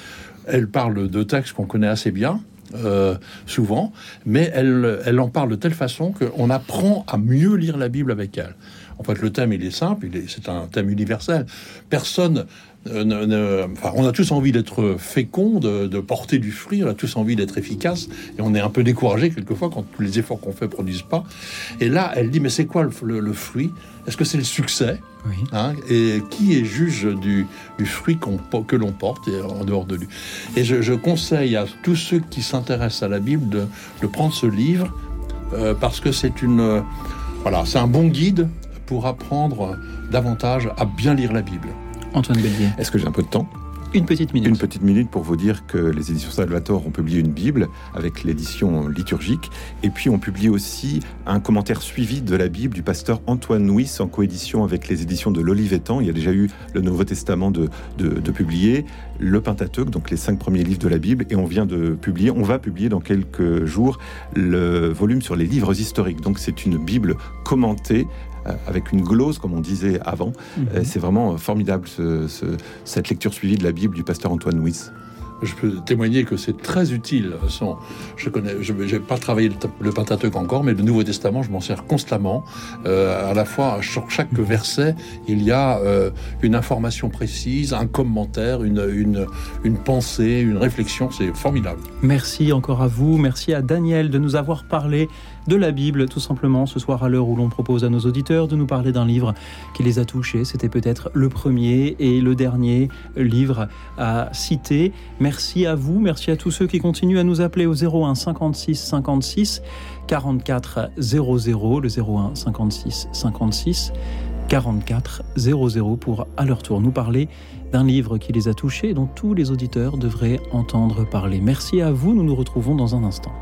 Elle parle de textes qu'on connaît assez bien, euh, souvent, mais elle, elle en parle de telle façon qu'on apprend à mieux lire la Bible avec elle. En fait, le thème, il est simple, c'est un thème universel. Personne, euh, ne- ne- enfin, on a tous envie d'être fécond, de, de porter du fruit, on a tous envie d'être efficace, et on est un peu découragé quelquefois quand tous les efforts qu'on fait produisent pas. Et là, elle dit, mais c'est quoi le, le- le fruit? Est-ce que c'est le succès? Oui. Hein, et qui est juge du, du fruit que l'on porte et en dehors de lui? Et je, je conseille à tous ceux qui s'intéressent à la Bible de, de prendre ce livre euh, parce que c'est une euh, voilà, c'est un bon guide pour apprendre davantage à bien lire la Bible. Antoine Bélier. Est-ce que j'ai un peu de temps? Une petite minute. Une petite minute pour vous dire que les éditions Salvator ont publié une Bible avec l'édition liturgique. Et puis on publie aussi un commentaire suivi de la Bible du pasteur Antoine Nuis en coédition avec les éditions de l'Olivetan. Il y a déjà eu le Nouveau Testament de, de, de publier, le Pentateuque, donc les cinq premiers livres de la Bible. Et on vient de publier, on va publier dans quelques jours le volume sur les livres historiques. Donc c'est une Bible commentée avec une glose, comme on disait avant. Mhm. Euh, C'est vraiment formidable ce- ce- cette lecture suivie de la Bible du pasteur Antoine Nuis. Je peux témoigner que c'est très utile. Son, je connais, je n'ai pas travaillé le, le Pentateuque encore, mais le Nouveau Testament, je m'en sers constamment. Euh, à la fois, sur chaque verset, il y a euh, une information précise, un commentaire, une, une, une pensée, une réflexion. C'est formidable. Merci encore à vous. Merci à Daniel de nous avoir parlé de la Bible, tout simplement, ce soir à l'heure où l'on propose à nos auditeurs de nous parler d'un livre qui les a touchés. C'était peut-être le premier et le dernier livre à citer. Merci à vous. Merci à tous ceux qui continuent à nous appeler au 01 56 56 44 00, le 01 56 56 44 00 pour à leur tour nous parler d'un livre qui les a touchés et dont tous les auditeurs devraient entendre parler. Merci à vous, nous nous retrouvons dans un instant.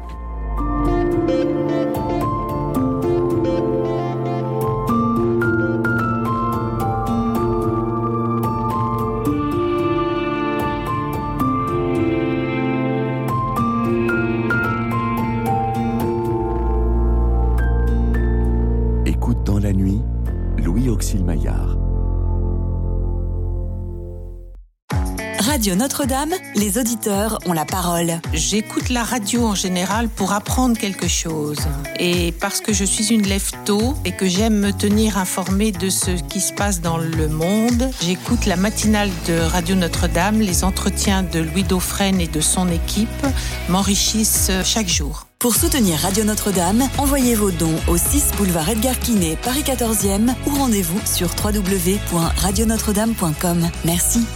Radio Notre-Dame, les auditeurs ont la parole. J'écoute la radio en général pour apprendre quelque chose. Et parce que je suis une lève-tôt et que j'aime me tenir informée de ce qui se passe dans le monde, j'écoute la matinale de Radio Notre-Dame. Les entretiens de Louis Dauphren et de son équipe m'enrichissent chaque jour. Pour soutenir Radio Notre-Dame, envoyez vos dons au 6 boulevard Edgar Quinet, Paris 14e ou rendez-vous sur www.radionotre-dame.com. Merci.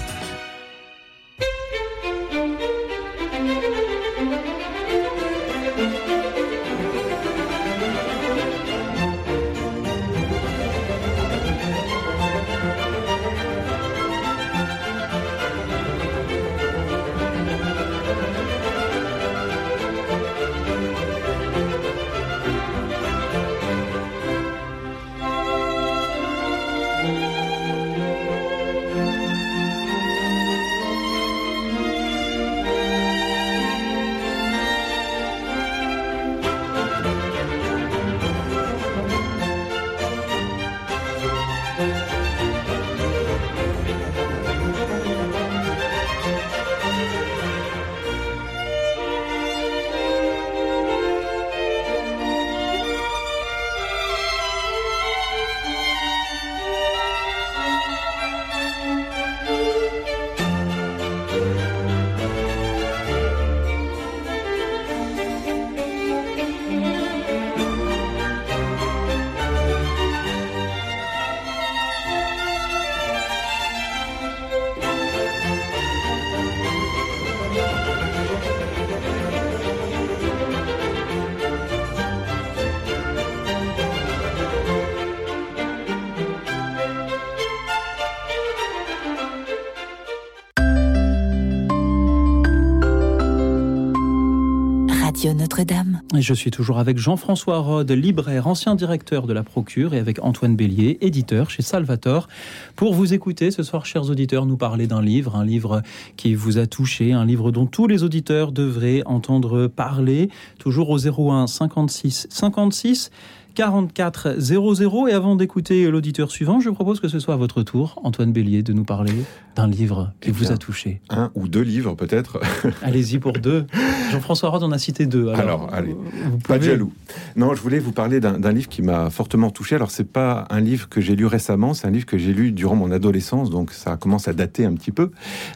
Je suis toujours avec Jean-François Rode, libraire, ancien directeur de la Procure, et avec Antoine Bélier, éditeur chez Salvator, pour vous écouter ce soir, chers auditeurs, nous parler d'un livre, un livre qui vous a touché, un livre dont tous les auditeurs devraient entendre parler, toujours au 01 56 56 44 00. Et avant d'écouter l'auditeur suivant, je propose que ce soit à votre tour, Antoine Bélier, de nous parler d'un livre qui Eh vous a touché. Un ou deux livres peut-être. Allez-y pour deux. Jean-François Rode en a cité deux. Alors, Alors, allez, vous pas de pouvez- jaloux. Non, je voulais vous parler d'un livre qui m'a fortement touché. Alors, c'est pas un livre que j'ai lu récemment, c'est un livre que j'ai lu durant mon adolescence, donc ça commence à dater un petit peu.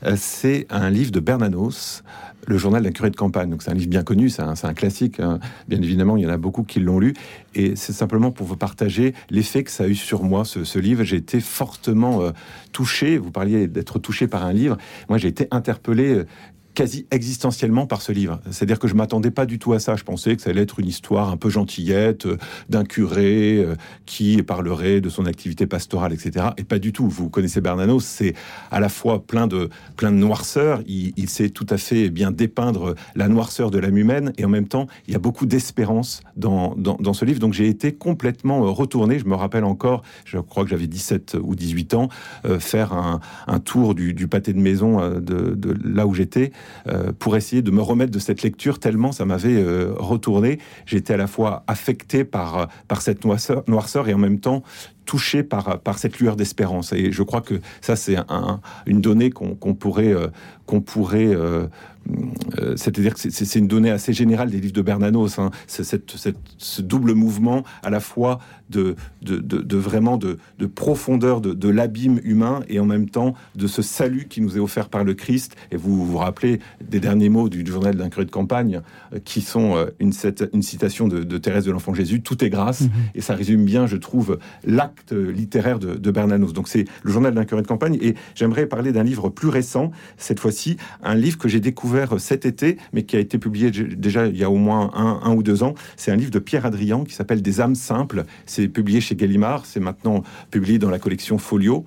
Euh, c'est un livre de Bernanos, le journal d'un curé de campagne. Donc, c'est un livre bien connu, c'est un, classique. hein. Bien évidemment, il y en a beaucoup qui l'ont lu. Et c'est simplement pour vous partager l'effet que ça a eu sur moi, ce, livre. J'ai été fortement euh, touché. Vous parliez d'être touché par un livre. Moi, j'ai été interpellé. Quasi existentiellement par ce livre. C'est-à-dire que je m'attendais pas du tout à ça. Je pensais que ça allait être une histoire un peu gentillette euh, d'un curé euh, qui parlerait de son activité pastorale, etc. Et pas du tout. Vous connaissez Bernanos, c'est à la fois plein de plein de noirceur. Il, sait tout à fait bien dépeindre la noirceur de l'âme humaine et en même temps, il y a beaucoup d'espérance dans, dans, ce livre. Donc j'ai été complètement euh, retourné. Je me rappelle encore, je crois que j'avais 17 ou 18 ans, faire un, un tour du, du pâté de maison de, de là où j'étais euh, pour essayer de me remettre de cette lecture tellement ça m'avait euh, retourné. J'étais à la fois affecté par, par cette noirceur, noirceur et en même temps touché par, par cette lueur d'espérance. Et je crois que ça, c'est un- une donnée qu'on pourrait, euh, qu'on pourrait euh, euh, c'est-à-dire que c'est- une donnée assez générale des livres de Bernanos. hein. Cette- cette- ce double mouvement à la fois de, de, de- de vraiment de, de profondeur de, de l'abîme humain et en même temps de ce salut qui nous est offert par le Christ. Et vous vous rappelez des derniers mots du, journal d'un curé de campagne euh, qui sont euh, une, cita- une citation de, de Thérèse de l'Enfant Jésus, Tout est grâce. Et ça résume bien, je trouve, l'acte littéraire de, Bernanos. Donc c'est le journal d'un curé de campagne. Et j'aimerais parler d'un livre plus récent, cette fois-ci, un livre que j'ai découvert cet été, mais qui a été publié déjà il y a au moins un, un ou deux ans. C'est un livre de Pierre Adrian qui s'appelle Des âmes simples. C'est publié chez Gallimard. C'est maintenant publié dans la collection Folio.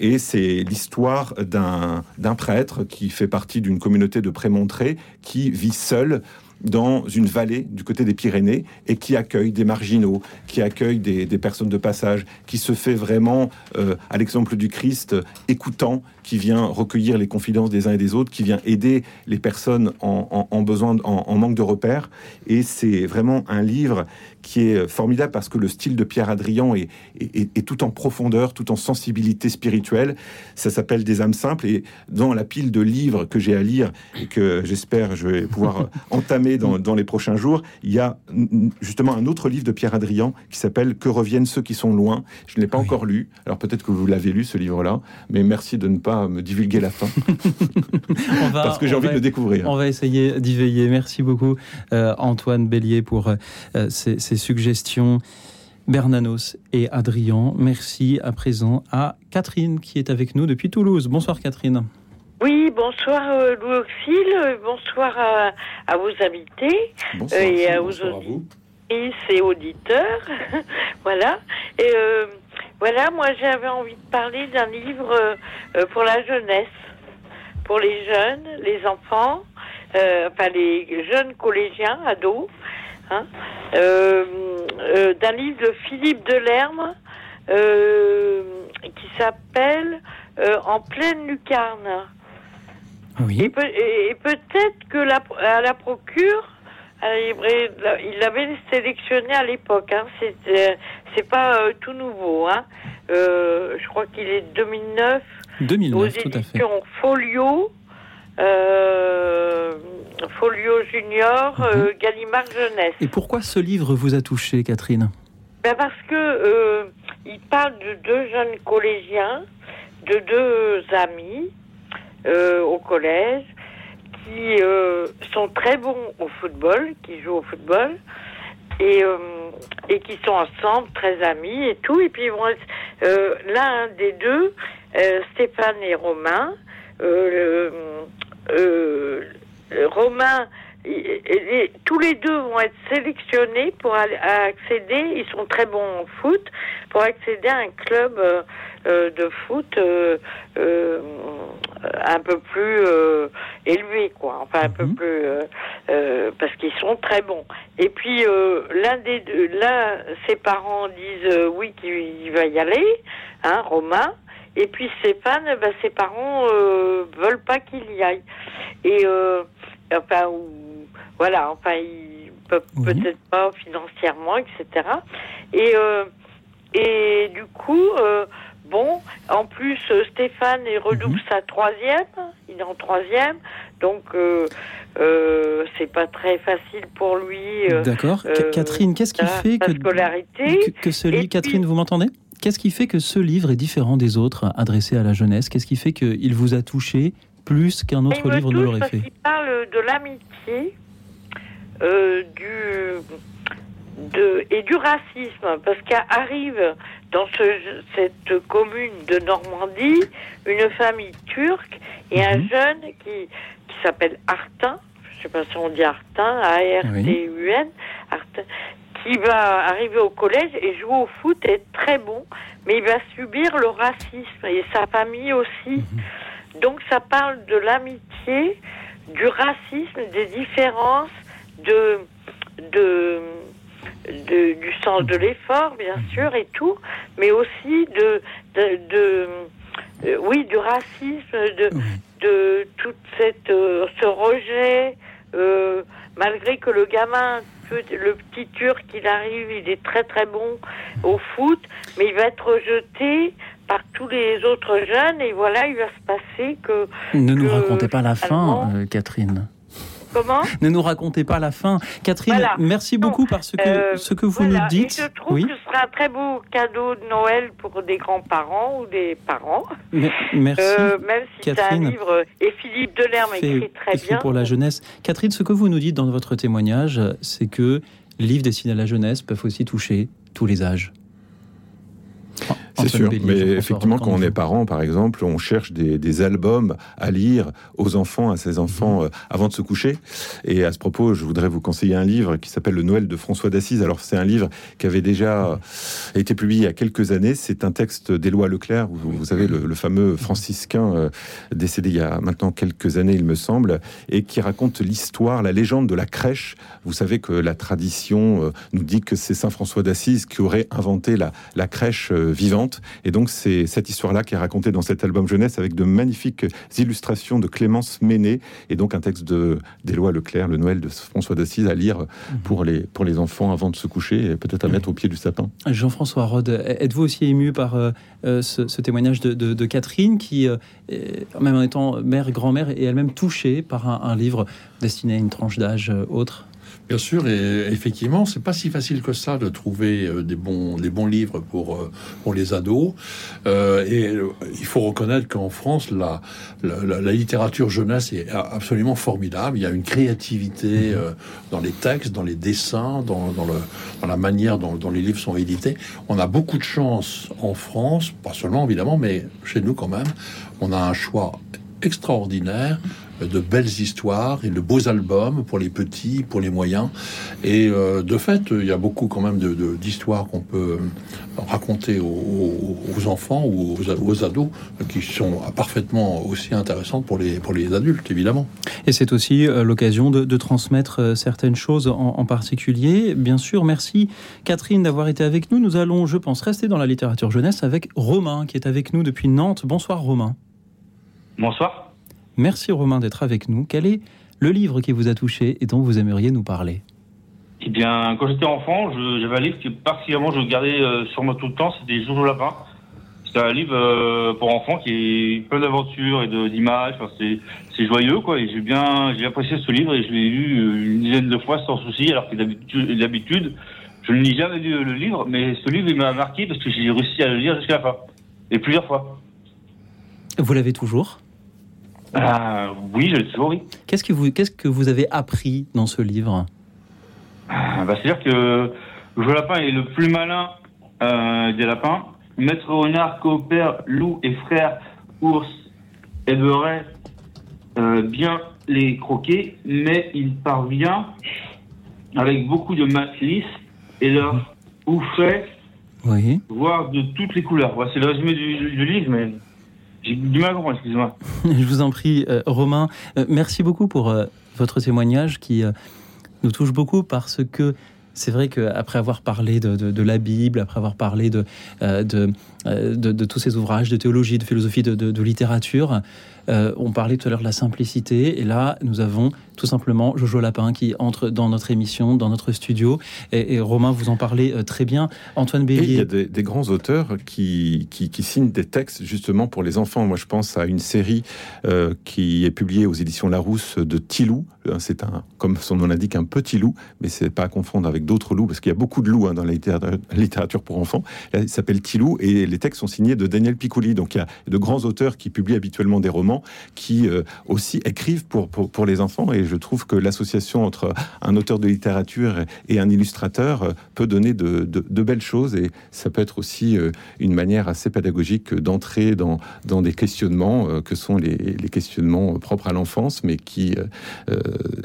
Et c'est l'histoire d'un prêtre qui fait partie d'une communauté de prémontrés qui vit seul dans une vallée du côté des Pyrénées et qui accueille des marginaux, qui accueille des, personnes de passage, qui se fait vraiment, euh, à l'exemple du Christ, écoutant, qui vient recueillir les confidences des uns et des autres, qui vient aider les personnes en, besoin, en, manque de repères. Et c'est vraiment un livre qui est formidable parce que le style de Pierre Adrian est, est- tout en profondeur, tout en sensibilité spirituelle. Ça s'appelle Des âmes simples. Et dans la pile de livres que j'ai à lire et que j'espère je vais pouvoir euh, entamer dans, dans les prochains jours, il y a mm, mm, justement un autre livre de Pierre Adrian qui s'appelle Que reviennent ceux qui sont loin. Je ne l'ai pas encore lu. Alors peut-être que vous l'avez lu ce livre-là, mais merci de ne pas me divulguer la fin. On va- Parce que j'ai envie va- de le découvrir. On va essayer d'y veiller. Merci beaucoup, euh, Antoine Bélier, pour euh, ces, ces suggestions. Bernanos et Adrien, merci à présent à Catherine qui est avec nous depuis Toulouse. Bonsoir Catherine. Oui, bonsoir euh, Louis Auxil, euh, bonsoir à, à vos invités Bonsoir. euh, et à vos auditrices et auditeurs. voilà. Et euh, voilà, moi j'avais envie de parler d'un livre pour la jeunesse, pour les jeunes, les enfants, euh, enfin les jeunes collégiens, ados, hein, euh, euh, d'un livre de Philippe Delerme euh, qui s'appelle euh, En pleine lucarne. Et, peut- et- et peut-être que la, à la procure, la- il l'avait sélectionné à l'époque. Hein, c'est, euh, c'est pas euh, tout nouveau. Hein. Euh, je crois qu'il est 2009. 2009, aux tout à fait. Folio. euh, Folio Junior, Mhm. euh, Gallimard Jeunesse. Et pourquoi ce livre vous a touché, Catherine? Ben parce que euh, il parle de deux jeunes collégiens, de deux amis euh, au collège qui euh, sont très bons au football, qui jouent au football et euh, et qui sont ensemble, très amis et tout. Et puis l'un des deux, Stéphane et Romain, Romain tous les deux vont être sélectionnés pour accéder, ils sont très bons en foot, pour accéder à un club de foot euh, euh, un peu plus euh, élevé, quoi. Enfin, un peu plus... euh, euh, parce qu'ils sont très bons. Et puis, euh, l'un des deux, là, ses parents disent euh, oui qu'il va y aller, hein, Romain. Et puis Stéphane, ben, ses parents euh, veulent pas qu'il y aille. Et euh, enfin, ou, voilà, enfin, il peut peut-être pas financièrement, etc. Et euh, et du coup, euh, bon, en plus euh, Stéphane il redouble sa troisième, il est en troisième, donc euh, euh, c'est pas très facile pour lui. euh, D'accord. Ca- Catherine, qu'est-ce qui fait que, scolarité que, que ce livre, Catherine, vous m'entendez? Qu'est-ce qui fait que ce livre est différent des autres adressés à la jeunesse? Qu'est-ce qui fait qu'il vous a touché plus qu'un autre Il me livre ne l'aurait fait? qu'il parle de l'amitié, du de et du racisme, parce qu'arrive dans ce, cette commune de Normandie une famille turque et un Mhm. jeune qui qui s'appelle Artin, je sais pas si on dit Artin, A-R-T-U-N, Artin, qui va arriver au collège et jouer au foot et être très bon, mais il va subir le racisme et sa famille aussi. Donc ça parle de l'amitié, du racisme, des différences, de, de, de- du sens de l'effort, bien sûr, et tout, mais aussi de, de, de- euh, oui, du racisme, de, de toute cette, euh, ce rejet, euh, malgré que le gamin, le petit turc, il arrive, il est très très bon au foot, mais il va être rejeté par tous les autres jeunes, et voilà, il va se passer que... Ne nous racontez pas la fin, euh, Catherine. Comment Ne nous racontez pas la fin. Catherine, Voilà. merci beaucoup parce que Euh, ce que vous voilà. nous dites. Et je trouve oui. que ce sera un très beau cadeau de Noël pour des grands-parents ou des parents. Me- Merci. Euh, même si c'est un Catherine. livre. Et Philippe Delerme écrit très écrit bien. pour la jeunesse. Catherine, ce que vous nous dites dans votre témoignage, c'est que les livres destinés à la jeunesse peuvent aussi toucher tous les âges. C'est sûr, Bélier, mais effectivement, quand on est parent, par exemple, on cherche des, des albums à lire aux enfants, à ses enfants euh, avant de se coucher. Et à ce propos, je voudrais vous conseiller un livre qui s'appelle Le Noël de François d'Assise. Alors, c'est un livre qui avait déjà été publié il y a quelques années. C'est un texte d'Éloi Leclerc, vous, vous savez, le, le fameux franciscain euh, décédé il y a maintenant quelques années, il me semble, et qui raconte l'histoire, la légende de la crèche. Vous savez que la tradition euh, nous dit que c'est Saint François d'Assise qui aurait inventé la, la crèche euh, Et donc, c'est cette histoire-là qui est racontée dans cet album jeunesse avec de magnifiques illustrations de Clémence Ménet et donc un texte de d'Éloi Leclerc, le Noël de François d'Assise, à lire pour les, pour les enfants avant de se coucher et peut-être à mettre au pied du sapin. Jean-François Rode, êtes-vous aussi ému par euh, euh, ce, ce témoignage de, de- de Catherine qui, euh, même en étant mère, grand-mère, est elle-même touchée par un, un livre destiné à une tranche d'âge autre? Bien sûr, et effectivement, c'est pas si facile que ça de trouver euh, des bons, des bons livres pour, euh, pour les ados. Euh, et euh, il faut reconnaître qu'en France, la, la, la- littérature jeunesse est absolument formidable. Il y a une créativité euh, dans les textes, dans les dessins, dans, dans, le, dans la manière dont, dont les livres sont édités. On a beaucoup de chance en France, pas seulement évidemment, mais chez nous quand même. On a un choix extraordinaire de belles histoires et de beaux albums pour les petits, pour les moyens. Et euh, de fait, il y a beaucoup quand même de- de- d'histoires qu'on peut raconter aux, enfants ou aux, aux ados qui sont parfaitement aussi intéressantes pour les, pour les adultes, évidemment. Et c'est aussi euh, l'occasion de, de transmettre euh, certaines choses en, en particulier. Bien sûr, merci Catherine d'avoir été avec nous. Nous allons, je pense, rester dans la littérature jeunesse avec Romain qui est avec nous depuis Nantes. Bonsoir Romain. Bonsoir. Merci Romain d'être avec nous. Quel est le livre qui vous a touché et dont vous aimeriez nous parler? Eh bien, quand j'étais enfant, j'avais un livre que particulièrement je gardais euh, sur moi tout le temps, c'était Jojo Lapin. C'est un livre euh, pour enfants qui est plein d'aventures et d'images. Enfin, c'est, joyeux, quoi. Et j'ai bien, j'ai apprécié ce livre et je l'ai lu euh, une dizaine de fois sans souci, alors que d'habitude, d'habitude, je ne lis jamais lu le livre, mais ce livre il m'a marqué parce que j'ai réussi à le lire jusqu'à la fin et plusieurs fois. Vous l'avez toujours? Ah, oui, je l'ai toujours, oui. Qu'est-ce que vous, qu'est-ce que vous avez appris dans ce livre? Ah, bah, C'est-à-dire que Jojo Lapin est le plus malin euh, des lapins. Maître Renard coopère, loup et frère ours aimeraient euh, bien les croquer, mais il parvient avec beaucoup de malice et leur bouffait, Oui. voire de toutes les couleurs. Voilà, c'est le résumé du, du livre, mais du excusez-moi. Je vous en prie, euh, Romain. euh, merci beaucoup pour euh, votre témoignage qui nous touche beaucoup parce que c'est vrai qu'après avoir parlé de, la Bible, après avoir parlé de, de- de tous ces ouvrages de théologie, de philosophie, de, de- de littérature, euh, on parlait tout à l'heure de la simplicité. Et là, nous avons tout simplement Jojo Lapin qui entre dans notre émission, dans notre studio. Et, et Romain, vous en parlez euh, très bien. Antoine Et il y Bélier. a des, des grands auteurs qui, qui, qui signent des textes justement pour les enfants. Moi, je pense à une série euh, qui est publiée aux éditions Larousse de Tilou. Euh, C'est un, comme son nom l'indique, un petit loup, mais c'est pas à confondre avec d'autres loups, parce qu'il y a beaucoup de loups hein, dans la littérature, littérature pour enfants. Là, il s'appelle Tilou, et les textes sont signés de Daniel Picouli. Donc, il y a de grands auteurs qui publient habituellement des romans, qui euh, aussi écrivent pour, pour, les enfants. Et je trouve que l'association entre un auteur de littérature et un illustrateur euh, peut donner de, de- belles choses. Et ça peut être aussi euh, une manière assez pédagogique d'entrer dans, dans des questionnements que sont les, les questionnements propres à l'enfance, mais qui,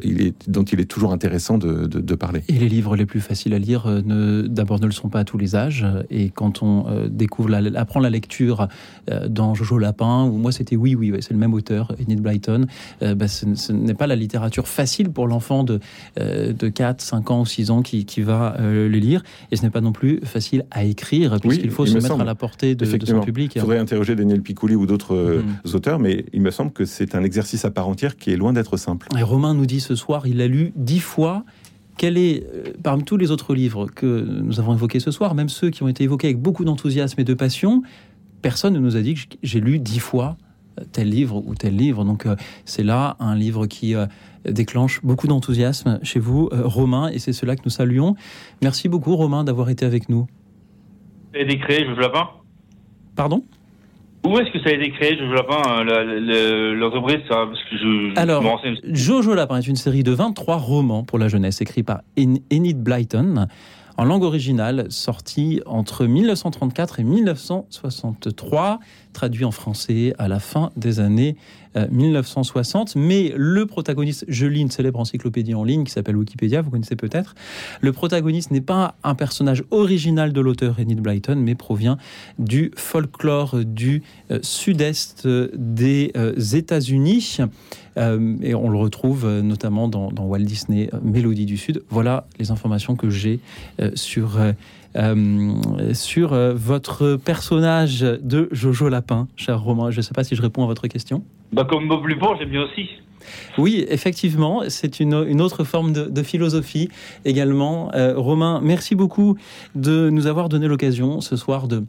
il est, dont il est toujours intéressant de, de- parler. Et les livres les plus faciles à lire, d'abord, ne le sont pas à tous les âges. Et quand on découvre, la, apprend la lecture euh, dans Jojo Lapin, ou moi c'était Oui, oui, c'est le même auteur, Enid Blyton, euh, bah, ce, ce n'est pas la littérature facile pour l'enfant de, euh, de 4, 5 ans ou 6 ans qui, qui va les lire. Et ce n'est pas non plus facile à écrire, puisqu'il faut se me mettre semble. à la portée de, de son public. Il faudrait interroger Daniel Picouli ou d'autres Mhm. auteurs, mais il me semble que c'est un exercice à part entière qui est loin d'être simple. Et Romain nous dit ce soir, il l'a lu dix fois. Quel est, euh, parmi tous les autres livres que nous avons évoqués ce soir, même ceux qui ont été évoqués avec beaucoup d'enthousiasme et de passion, personne ne nous a dit que j'ai lu dix fois euh, tel livre ou tel livre. Donc euh, c'est là un livre qui euh, déclenche beaucoup d'enthousiasme chez vous, Romain, et c'est cela que nous saluons. Merci beaucoup, Romain, d'avoir été avec nous. Ça a été créé, Jojo Lapin Pardon? Où est-ce que ça a été créé, Jojo Lapin, euh, l'entreprise, ça Parce que je, je Alors, me renseigne. Jojo Lapin est une série de 23 romans pour la jeunesse, écrits par En- Enid Blyton. en langue originale, sorti entre 1934 et 1963, traduit en français à la fin des années 1960. Mais le protagoniste, je lis une célèbre encyclopédie en ligne qui s'appelle Wikipédia, vous connaissez peut-être. Le protagoniste n'est pas un personnage original de l'auteur Enid Blyton, mais provient du folklore du euh, sud-est des euh, États-Unis. Euh, et on le retrouve euh, notamment dans, Walt Disney euh, Mélodie du Sud. Voilà les informations que j'ai euh, sur, euh, euh, sur euh, votre personnage de Jojo Lapin, cher Romain. Je ne sais pas si je réponds à votre question. Bah, comme Bob Lupon, j'aime bien aussi. Oui, effectivement, c'est une, autre forme de, de philosophie également. Euh, Romain, merci beaucoup de nous avoir donné l'occasion ce soir de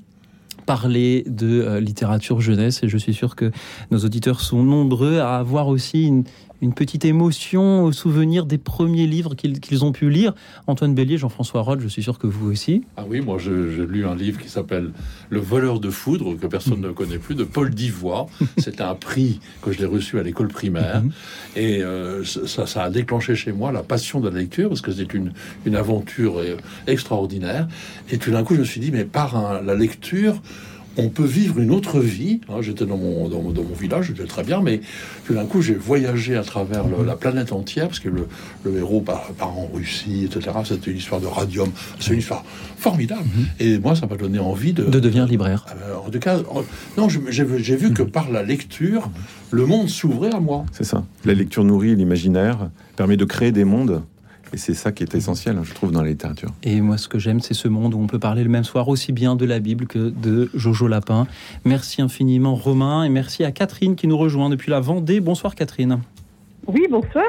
parler de euh, littérature jeunesse et je suis sûr que nos auditeurs sont nombreux à avoir aussi une, une petite émotion au souvenir des premiers livres qu'ils ont pu lire. Antoine Bélier, Jean-François Rode, je suis sûr que vous aussi. Ah oui, moi je- j'ai lu un livre qui s'appelle Le voleur de foudre, que personne ne connaît plus, de Paul Divois. C'était un prix que je l'ai reçu à l'école primaire. Et euh, ça, ça a déclenché chez moi la passion de la lecture, parce que c'est une, une aventure euh, extraordinaire. Et tout d'un coup, je me suis dit, mais par un- la lecture, on peut vivre une autre vie. Hein, J'étais dans mon, dans, mon, dans mon village, j'étais très bien, mais tout d'un coup, j'ai voyagé à travers le- la planète entière, parce que le, le héros part, part en Russie, etc. C'était une histoire de radium. C'est une histoire formidable. Et moi, ça m'a donné envie de... De devenir libraire. Euh, en tout cas, en- non, j'ai vu j'ai vu que par la lecture, le monde s'ouvrait à moi. C'est ça. La lecture nourrit l'imaginaire, permet de créer des mondes. Et c'est ça qui est essentiel, je trouve, dans la littérature. Et moi, ce que j'aime, c'est ce monde où on peut parler le même soir aussi bien de la Bible que de Jojo Lapin. Merci infiniment, Romain, et merci à Catherine qui nous rejoint depuis la Vendée. Bonsoir, Catherine. Oui, bonsoir.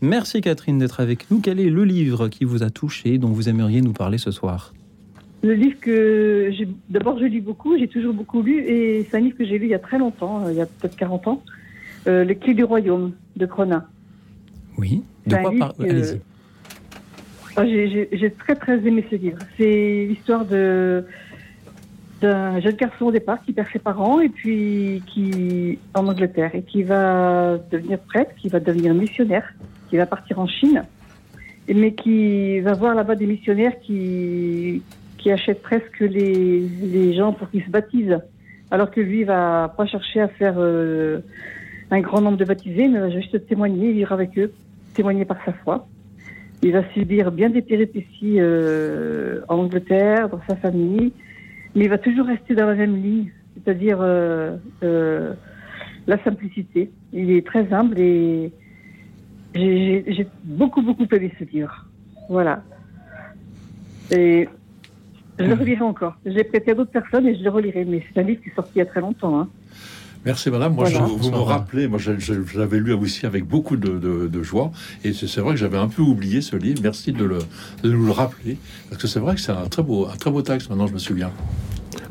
Merci, Catherine, d'être avec nous. Quel est le livre qui vous a touché, dont vous aimeriez nous parler ce soir? Le livre que j'ai. D'abord, je lis beaucoup, j'ai toujours beaucoup lu, et c'est un livre que j'ai lu il y a très longtemps, euh, il y a peut-être 40 ans. Euh, Les clés du royaume de Cronin. Oui. De quoi par... que- Allez-y. Ah, j'ai- très très aimé ce livre. C'est l'histoire de d'un jeune garçon au départ qui perd ses parents et puis qui en Angleterre et qui va devenir prêtre, qui va devenir missionnaire, qui va partir en Chine, mais qui va voir là-bas des missionnaires qui qui achètent presque les, les gens pour qu'ils se baptisent, alors que lui va pas chercher à faire euh, un grand nombre de baptisés, mais va juste témoigner, vivre avec eux, témoigner par sa foi. Il va subir bien des péripéties euh, en Angleterre, dans sa famille, mais il va toujours rester dans la même ligne, c'est-à-dire euh, euh, la simplicité. Il est très humble et j'ai j'ai- j'ai beaucoup, beaucoup aimé ce livre. Voilà. Et je le relirai encore. Je l'ai prêté à d'autres personnes et je le relirai, mais c'est un livre qui est sorti il y a très longtemps. Hein. Merci madame. Moi, Voilà. je- vous me rappelez, moi l'avais lu aussi avec beaucoup de, de- de joie. Et c'est c'est vrai que j'avais un peu oublié ce livre. Merci de, le, de nous le rappeler. Parce que c'est vrai que c'est un très beau, un très beau texte, maintenant je me souviens.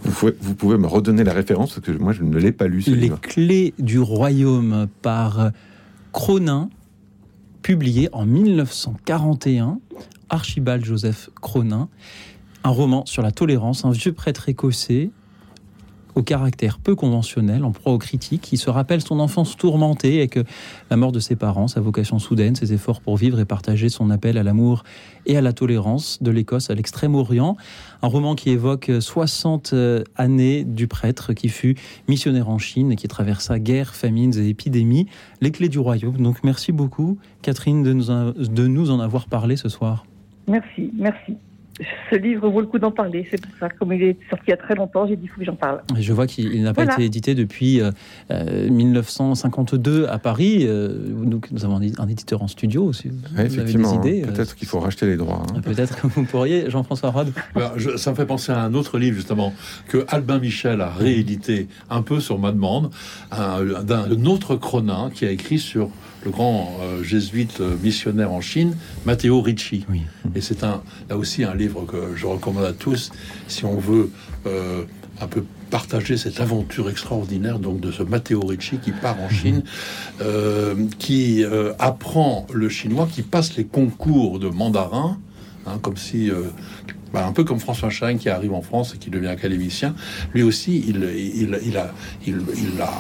Vous pouvez, vous pouvez me redonner la référence, parce que moi, je ne l'ai pas lu, ce Les livre. clés du royaume par Cronin, publié en 1941, Archibald Joseph Cronin, un roman sur la tolérance, un vieux prêtre écossais au caractère peu conventionnel, en proie aux critiques, qui se rappelle son enfance tourmentée et que la mort de ses parents, sa vocation soudaine, ses efforts pour vivre et partager son appel à l'amour et à la tolérance de l'Écosse à l'extrême-orient. Un roman qui évoque 60 euh, années du prêtre qui fut missionnaire en Chine et qui traversa guerres, famines et épidémies, les clés du royaume. Donc merci beaucoup, Catherine, de nous, de nous en avoir parlé ce soir. Merci, merci. Ce livre vaut le coup d'en parler, c'est pour ça. Comme il est sorti il y a très longtemps, j'ai dit il faut que j'en parle. Et je vois qu'il il n'a pas Voilà. été édité depuis euh, euh, 1952 à Paris. Euh, nous avons un éditeur en studio. Si vous Ouais, avez des effectivement, idées, euh, peut-être qu'il faut racheter les droits. hein. peut-être que vous pourriez, Jean-François Rode. Ben, je- ça me fait penser à un autre livre, justement, que Albin Michel a réédité un peu sur ma demande, un, d'un autre Cronin qui a écrit sur le grand euh, jésuite euh, missionnaire en Chine, Matteo Ricci. Et c'est un, là aussi un livre que je recommande à tous si on veut euh, un peu partager cette aventure extraordinaire donc de ce Matteo Ricci qui part en Chine, euh, qui apprend le chinois, qui passe les concours de mandarin, hein, comme si bah, un peu comme François Chagne qui arrive en France et qui devient académicien, lui aussi, il, il, il a, il, il a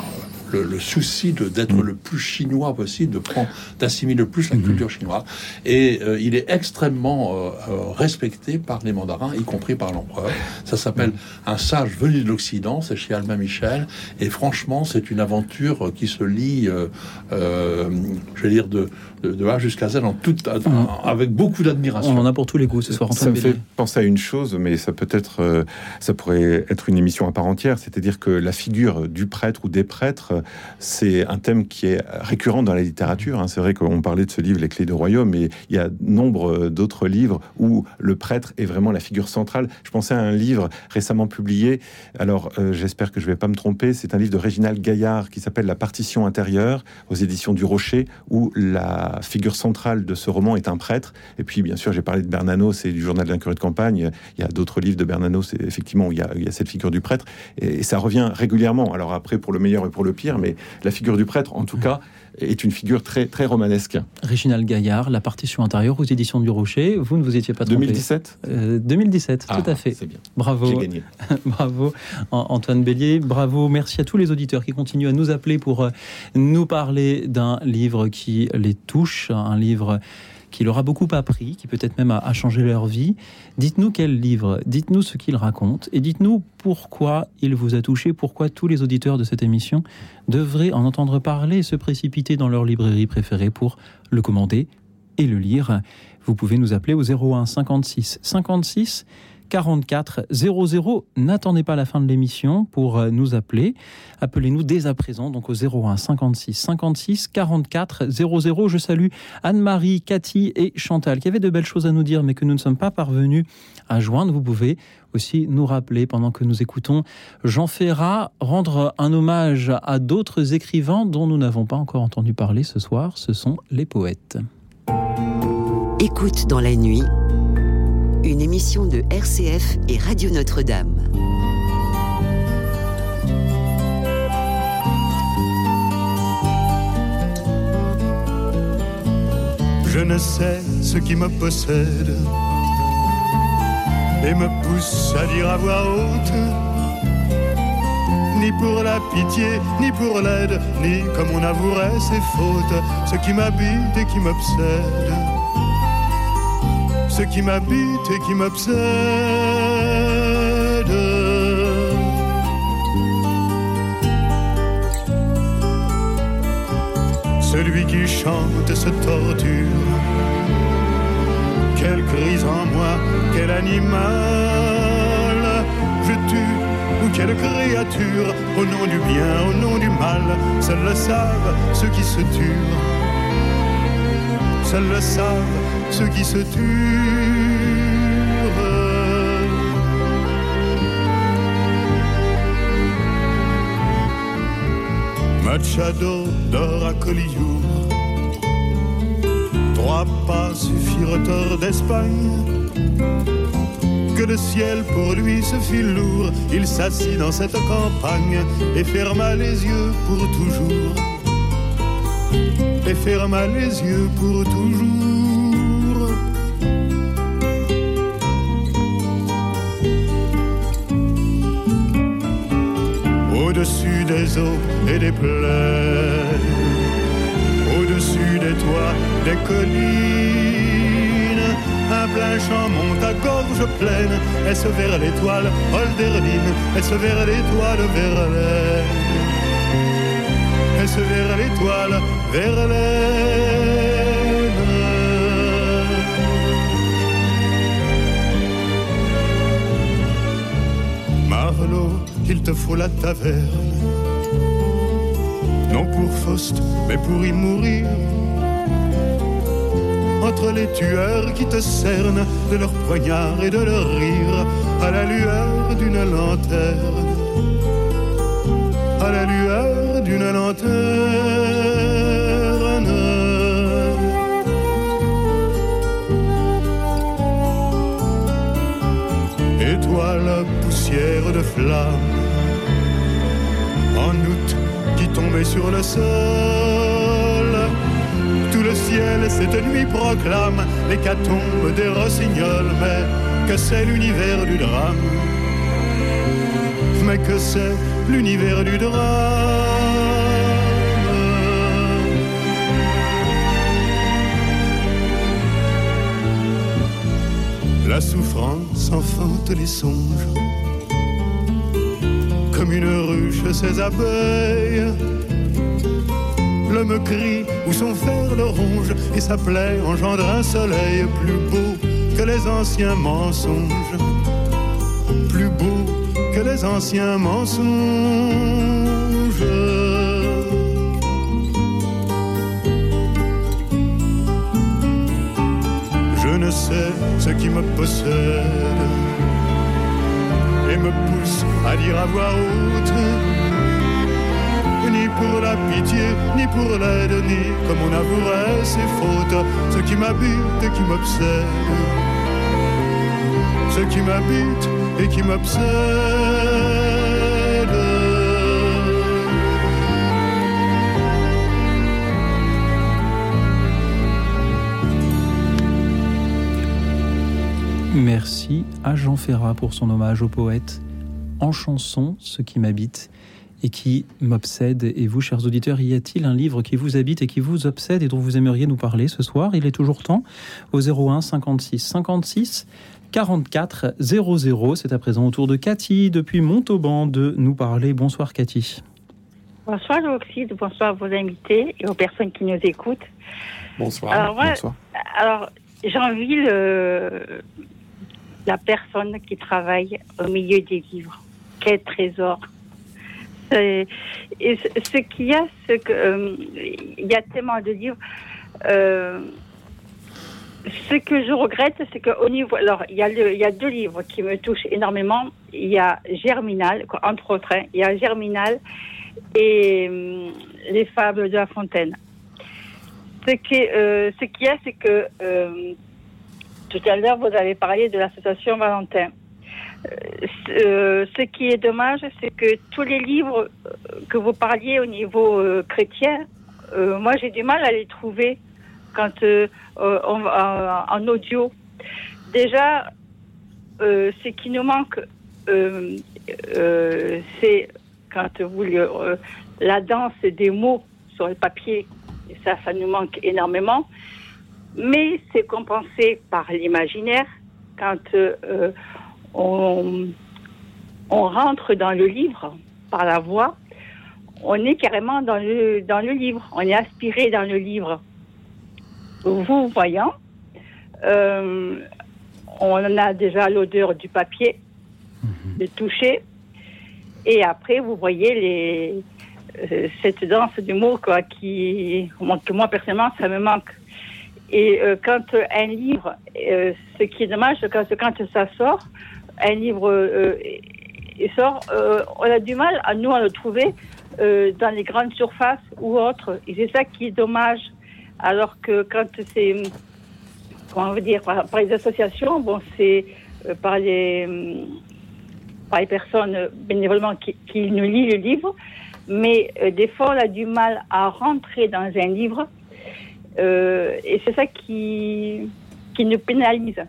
le, le souci de- d'être le plus chinois possible, de prendre, d'assimiler le plus la culture chinoise. Et euh, il est extrêmement euh, euh, respecté par les mandarins, y compris par l'empereur. Ça s'appelle Un sage venu de l'Occident, c'est chez Albin Michel. Et franchement, c'est une aventure qui se lit, euh, euh, je vais dire, de, de, de A jusqu'à Z, en toute, en- avec beaucoup d'admiration. On en a pour tous les goûts ce soir. Ça me fait penser à une chose, mais ça peut être, ça pourrait être une émission à part entière. C'est-à-dire que la figure du prêtre ou des prêtres, c'est un thème qui est récurrent dans la littérature. hein. C'est vrai qu'on parlait de ce livre Les Clés du Royaume, mais il y a nombre d'autres livres où le prêtre est vraiment la figure centrale. Je pensais à un livre récemment publié. Alors, euh, j'espère que je vais pas me tromper. C'est un livre de Réginald Gaillard qui s'appelle La partition intérieure aux éditions du Rocher, où la figure centrale de ce roman est un prêtre. Et puis, bien sûr, j'ai parlé de Bernanos et du journal d'un curé de campagne. Il y a d'autres livres de Bernanos, et effectivement, où il y, a, il y a cette figure du prêtre. Et, et ça revient régulièrement. Alors après, pour le meilleur et pour le pire, mais la figure du prêtre, en tout cas, est une figure très, très romanesque. Réginald Gaillard, La partition intérieure aux éditions du Rocher. Vous ne vous étiez pas trompé. 2017 Euh, 2017, Ah, tout à fait. c'est bien. Bravo. J'ai gagné. bravo An- Antoine Bélier. Bravo. Merci à tous les auditeurs qui continuent à nous appeler pour euh, nous parler d'un livre qui les touche, un livre qui leur a beaucoup appris, qui peut-être même a, a changé leur vie. Dites-nous quel livre, dites-nous ce qu'il raconte et dites-nous pourquoi il vous a touché, pourquoi tous les auditeurs de cette émission devraient en entendre parler et se précipiter dans leur librairie préférée pour le commander et le lire. Vous pouvez nous appeler au 01 56 56 44 00. N'attendez pas la fin de l'émission pour euh, nous appeler. Appelez-nous dès à présent, donc au 01 56 56 44 00. Je salue Anne-Marie, Cathy et Chantal qui avaient de belles choses à nous dire, mais que nous ne sommes pas parvenus à joindre. Vous pouvez aussi nous rappeler pendant que nous écoutons Jean Ferrat rendre un hommage à d'autres écrivains dont nous n'avons pas encore entendu parler ce soir. Ce sont les poètes. Écoute dans la nuit, une émission de RCF et Radio Notre-Dame. Je ne sais ce qui me possède et me pousse à dire à voix haute, ni pour la pitié, ni pour l'aide, ni comme on avouerait ses fautes, ce qui m'habite et qui m'obsède, ce qui m'habite et qui m'obsède. Celui qui chante se torture. Quelle crise en moi, quel animal je tue ou quelle créature au nom du bien, au nom du mal. Seuls le savent ceux qui se tuent. Seuls le savent ceux qui se tuent. Machado dort à Collioure. Trois pas suffirent hors d'Espagne? Que le ciel pour lui se fit lourd. Il s'assit dans cette campagne et ferma les yeux pour toujours. Et ferma les yeux pour toujours. Au-dessus des eaux et des plaines, au-dessus des toits, des collines, un plein champ monte à gorge pleine, est-ce vers l'étoile, Holderdine, est-ce vers l'étoile, Verlaine, est-ce vers l'étoile, Verlaine. Marlot, il te faut la taverne. Non pour Faust, mais pour y mourir. Entre les tueurs qui te cernent de leurs poignards et de leurs rires, à la lueur d'une lanterne. À la lueur d'une lanterne. de flamme. En août qui tombait sur le sol, tout le ciel cette nuit proclame l'hécatombe des rossignols. Mais que c'est l'univers du drame, mais que c'est l'univers du drame? La souffrance enfante les songes une ruche ses abeilles. L'homme crie où son fer le ronge et sa plaie engendre un soleil plus beau que les anciens mensonges. Plus beau que les anciens mensonges. Je ne sais ce qui me possède et me pousse à dire à voix haute ni pour la pitié, ni pour l'aide, ni comme on avouerait ses fautes, ce qui m'habite et qui m'obsède, ce qui m'habite et qui m'obsède. Merci à Jean Ferrat pour son hommage au poète en chanson, ce qui m'habite et qui m'obsède. Et vous, chers auditeurs, y a-t-il un livre qui vous habite et qui vous obsède et dont vous aimeriez nous parler ce soir? Il est toujours temps au 01 56 56 44 00. C'est à présent au tour de Cathy depuis Montauban de nous parler. Bonsoir Cathy. Bonsoir Oxyde, bonsoir à vos invités et aux personnes qui nous écoutent. Bonsoir. Alors, moi, Bonsoir. alors j'envie le, la personne qui travaille au milieu des livres. Quel trésor. Et ce qu'il y a, c'est que euh, y a tellement de livres. euh, ce que je regrette, c'est qu'au niveau. Alors, il y, a deux livres qui me touchent énormément. Il y a Germinal, entre autres. hein. il y a Germinal et hum, Les Fables de La Fontaine. Ce qui- euh, ce qu'il y a, c'est que euh, tout à l'heure, vous avez parlé de l'association Valentin. Euh, euh, ce qui est dommage, c'est que tous les livres euh, que vous parliez au niveau chrétien, moi j'ai du mal à les trouver quand en audio. Déjà, ce qui nous manque, c'est quand vous la danse des mots sur le papier. Ça, ça nous manque énormément. Mais c'est compensé par l'imaginaire quand euh, on, on rentre dans le livre par la voix. On est carrément dans le, dans le livre. On est aspiré dans le livre. Vous voyant, euh, on a déjà l'odeur du papier, le toucher, et après vous voyez les, euh, cette danse du mot quoi, qui, que moi personnellement ça me manque. Et euh, quand un livre, euh, ce qui est dommage, quand, quand ça sort, un livre euh, sort, euh, on a du mal à nous à le trouver euh, dans les grandes surfaces ou autres. Et c'est ça qui est dommage. Alors que quand c'est, comment on veut dire, par, les associations, bon, c'est euh, par les par les personnes euh, bénévolement qui, qui nous lisent le livre, mais euh, des fois on a du mal à rentrer dans un livre euh, et c'est ça qui, qui nous pénalise.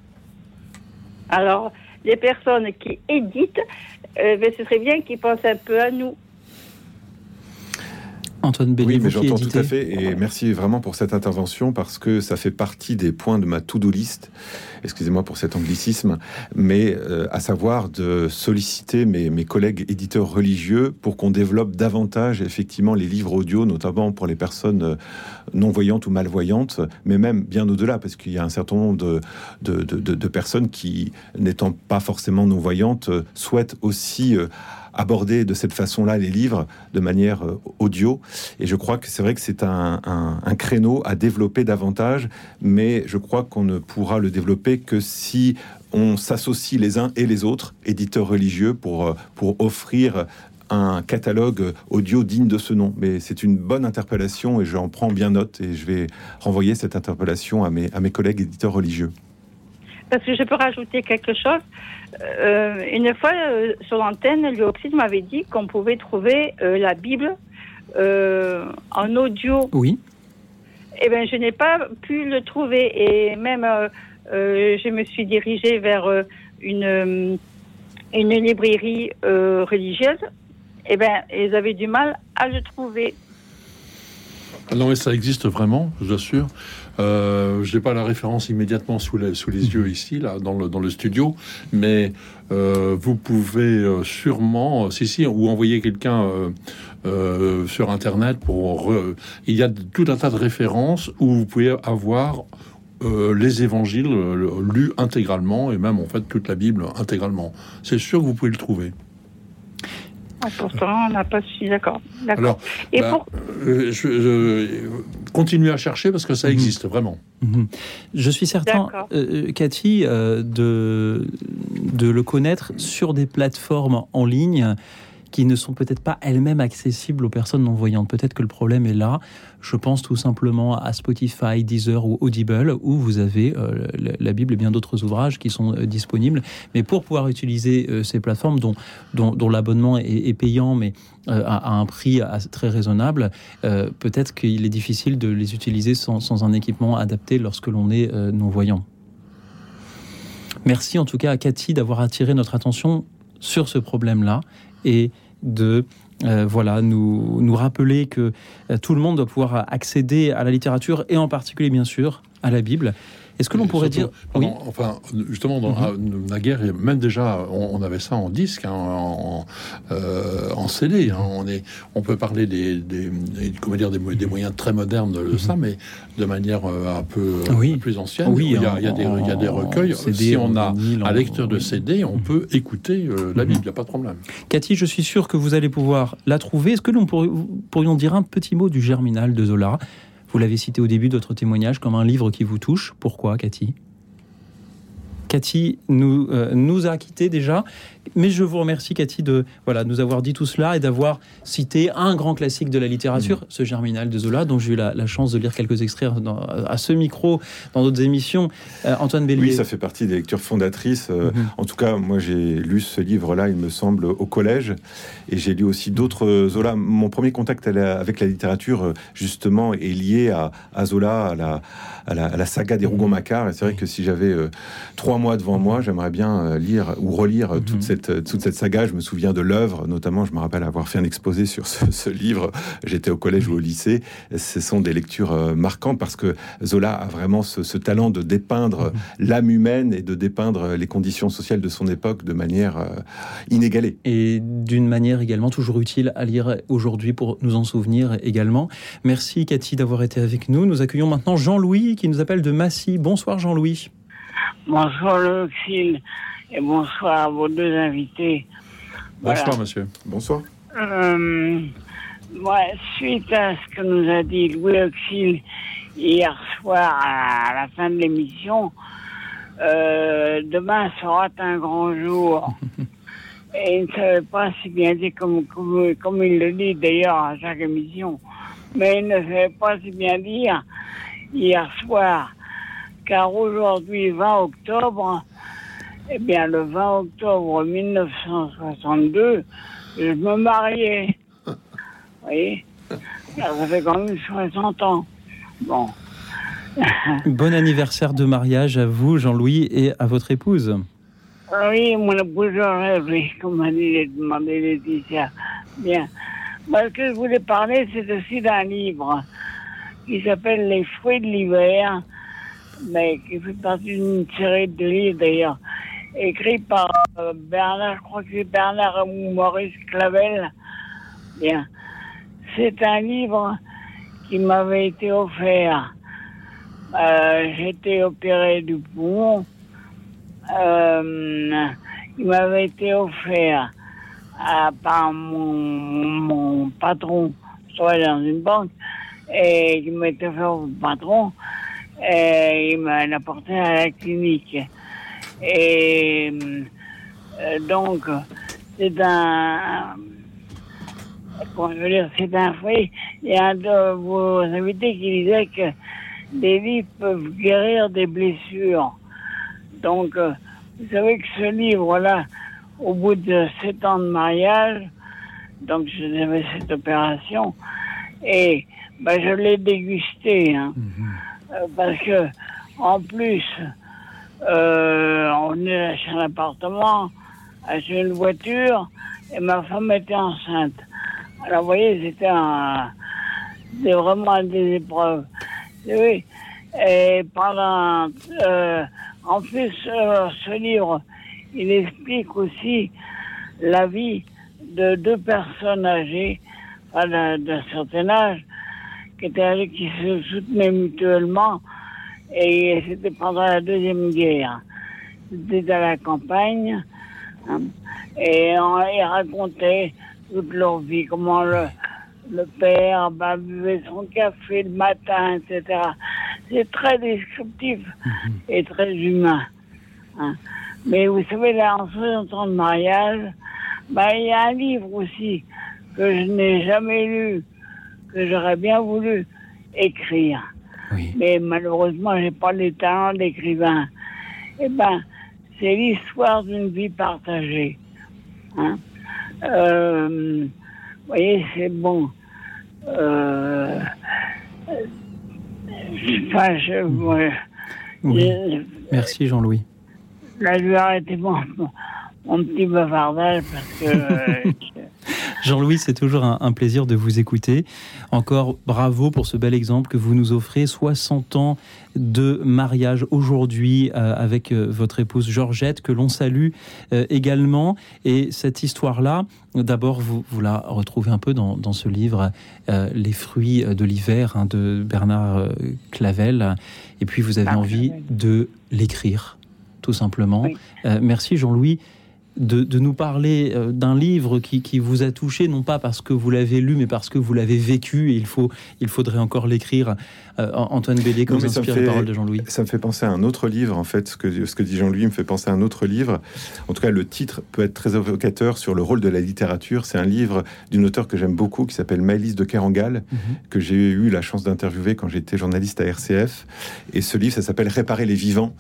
Alors, les personnes qui éditent, euh, ben, ce serait bien qu'ils pensent un peu à nous. Antoine Bélier, Oui, mais j'entends tout à fait. Et merci vraiment pour cette intervention parce que ça fait partie des points de ma to-do list. Excusez-moi pour cet anglicisme, mais euh, à savoir de solliciter mes, mes collègues éditeurs religieux pour qu'on développe davantage effectivement les livres audio, notamment pour les personnes euh, non-voyantes ou malvoyantes, mais même bien au-delà, parce qu'il y a un certain nombre de, de, de- de- de personnes qui, n'étant pas forcément non-voyantes, euh, souhaitent aussi euh, aborder de cette façon-là les livres de manière euh, audio. Et je crois que c'est vrai que c'est un, créneau à développer davantage, mais je crois qu'on ne pourra le développer que si on s'associe les uns et les autres, éditeurs religieux, pour, euh, pour offrir un catalogue audio digne de ce nom. Mais c'est une bonne interpellation et j'en prends bien note et je vais renvoyer cette interpellation à mes, à mes collègues éditeurs religieux. Parce que je peux rajouter quelque chose. Euh, une fois euh, sur l'antenne, Léoxyde m'avait dit qu'on pouvait trouver euh, la Bible euh, en audio. Oui. Eh bien, je n'ai pas pu le trouver. Et même, euh, euh, je me suis dirigée vers euh, une, une librairie euh, religieuse. Eh bien, ils avaient du mal à le trouver. Ah Non, mais ça existe vraiment, je vous assure. Euh, je n'ai pas la référence immédiatement sous les, yeux ici, là, dans le, studio, mais euh, vous pouvez euh, sûrement, si, si, ou envoyer quelqu'un sur Internet il y a tout un tas de références où vous pouvez avoir les évangiles lus intégralement et même en fait toute la Bible intégralement. C'est sûr que vous pouvez le trouver. Pourtant, on n'a pas su. D'accord. D'accord. Alors, Et bah, pour. euh, je, je- continuez à chercher parce que ça existe vraiment. Mhm. Je suis certain, D'accord. euh, Cathy, euh, de, de le connaître sur des plateformes en ligne qui ne sont peut-être pas elles-mêmes accessibles aux personnes non-voyantes. Peut-être que le problème est là. Je pense tout simplement à Spotify, Deezer ou Audible, où vous avez euh, la, Bible et bien d'autres ouvrages qui sont euh, disponibles. Mais pour pouvoir utiliser euh, ces plateformes, dont, l'abonnement est, payant, mais à, un prix très raisonnable, peut-être qu'il est difficile de les utiliser sans, sans un équipement adapté lorsque l'on est non-voyant. Merci en tout cas à Cathy d'avoir attiré notre attention sur ce problème-là et de euh, voilà, nous, nous rappeler que euh, tout le monde doit pouvoir accéder à la littérature et en particulier, bien sûr, à la Bible. Est-ce que l'on pourrait Surtout, dire... pendant- Enfin, justement, dans Mhm. la guerre, même déjà, on, on avait ça en disque, hein, en, euh, en CD. hein. on, est, on peut parler des, des, des- comment dire, des, mo- des moyens très modernes de ça, mais de manière euh, un peu euh, Mhm. Oui. plus ancienne. Oui, il, y a, en- il y a des, il y a des en recueils. CD, si on a un lecteur de CD, on peut écouter euh, la Bible, il n'y a pas de problème. Cathy, je suis sûr que vous allez pouvoir la trouver. Est-ce que nous pourri- pourrions dire un petit mot du Germinal de Zola? Vous l'avez cité au début de votre témoignage comme un livre qui vous touche. Pourquoi, Cathy? Cathy nous, euh, nous a quittés déjà, mais je vous remercie Cathy de voilà, nous avoir dit tout cela et d'avoir cité un grand classique de la littérature, Mm. ce Germinal de Zola, dont j'ai eu la, la chance de lire quelques extraits dans- à ce micro dans d'autres émissions. Euh, Antoine Bélier. Oui, ça fait partie des lectures fondatrices. Euh, Mhm. En tout cas, moi, j'ai lu ce livre-là, il me semble, au collège. Et j'ai lu aussi d'autres Zola. Mon premier contact la- avec la littérature, justement, est lié à, à Zola, à la, à la- à la saga des Rougon-Macquart. Et c'est vrai que si j'avais euh, trois mois devant moi, j'aimerais bien euh, lire ou relire euh, toute, cette, euh, toute cette saga. Je me souviens de l'œuvre, notamment, je me rappelle avoir fait un exposé sur ce, ce livre. J'étais au collège ou au lycée. Ce sont des lectures marquantes parce que Zola a vraiment ce, ce talent de dépeindre l'âme humaine et de dépeindre les conditions sociales de son époque de manière inégalée. et d'une manière également toujours utile à lire aujourd'hui pour nous en souvenir également. Merci Cathy d'avoir été avec nous. Nous accueillons maintenant Jean-Louis qui nous appelle de Massy. Bonsoir Jean-Louis. Bonsoir le Xil et bonsoir à vos deux invités. Voilà. Bonsoir, monsieur. Bonsoir. Euh, ouais, suite à ce que nous a dit Louis Auxil hier soir à la fin de l'émission, euh, demain sera un grand jour. Et il ne savait pas si bien dit comme, comme, comme il le dit d'ailleurs à chaque émission, mais il ne savait pas si bien dire hier soir, car aujourd'hui, 20 octobre, eh bien, le 20 octobre 1962, je me mariais. Vous voyez Alors, Ça fait quand même 60 ans. Bon. Bon anniversaire de mariage à vous Jean-Louis et à votre épouse. Oui, mon épouse rêve, oui, comme dit demandé Laetitia. Bien. Moi, ce que je voulais parler, c'est aussi d'un livre qui s'appelle Les fruits de l'hiver, mais qui fait partie d'une série de livres d'ailleurs, écrit par euh, Bernard, je crois que c'est Bernard ou Maurice Clavel. Bien. C'est un livre qui m'avait été offert. Euh, J'étais opéré du poumon. Euh, il m'avait été offert à- par mon, mon patron. Je travaillais dans une banque et m'a été offert au patron et il m'a apporté à la clinique. Et euh, donc, c'est un. Comment je veux dire, c'est un fruit. Il y a un de vos invités qui disait que les livres peuvent guérir des blessures. Donc, euh, vous savez que ce livre-là, au bout de sept ans de mariage, donc j'avais cette opération, et ben, je l'ai dégusté, hein, Euh, parce que en plus, euh, on est un appartement, acheté une voiture, et ma femme était enceinte. Alors, vous voyez, c'était un, vraiment des épreuves. Oui. Et pendant, euh, en plus, euh, ce livre, il explique aussi la vie de deux personnes âgées, enfin, d'un certain âge, qui, étaient, qui se soutenaient mutuellement, et c'était pendant la Deuxième Guerre. C'était à la campagne, hein, et on y racontait toute leur vie, comment le, le père bah, buvait son café le matin, etc. C'est très descriptif et très humain. hein. Mais vous savez, là, en 60 ans de mariage, bah, il y a un livre aussi que je n'ai jamais lu, que j'aurais bien voulu écrire. Mais malheureusement, j'ai pas le talent d'écrivain. Eh ben, c'est l'histoire d'une vie partagée. Hein. Euh, vous voyez, c'est bon. Euh, enfin, je, ouais. Oui. Je- Merci Jean-Louis. Là, je vais arrêter mon, mon, petit bavardage parce que euh, Jean-Louis, c'est toujours un, un plaisir de vous écouter. Encore bravo pour ce bel exemple que vous nous offrez. 60 ans de mariage aujourd'hui euh, avec euh, votre épouse Georgette, que l'on salue euh, également. Et cette histoire-là, d'abord, vous, vous la retrouvez un peu dans, dans ce livre, Les fruits de l'hiver, hein, de Bernard Clavel. Et puis, vous avez envie de l'écrire, tout simplement. Merci Jean-Louis de, de nous parler euh, d'un livre qui, qui vous a touché, non pas parce que vous l'avez lu, mais parce que vous l'avez vécu. Et il, faut, il faudrait encore l'écrire. Euh, Antoine Bélier, Non, comme mais ça me inspire les paroles de Jean-Louis? Ça me fait penser à un autre livre, en fait. Ce que, ce que dit Jean-Louis me fait penser à un autre livre. En tout cas, le titre peut être très évocateur sur le rôle de la littérature. C'est un livre d'une auteure que j'aime beaucoup qui s'appelle Maëlys de Kerangal, que j'ai eu la chance d'interviewer quand j'étais journaliste à RCF. Et ce livre, ça s'appelle Réparer les vivants.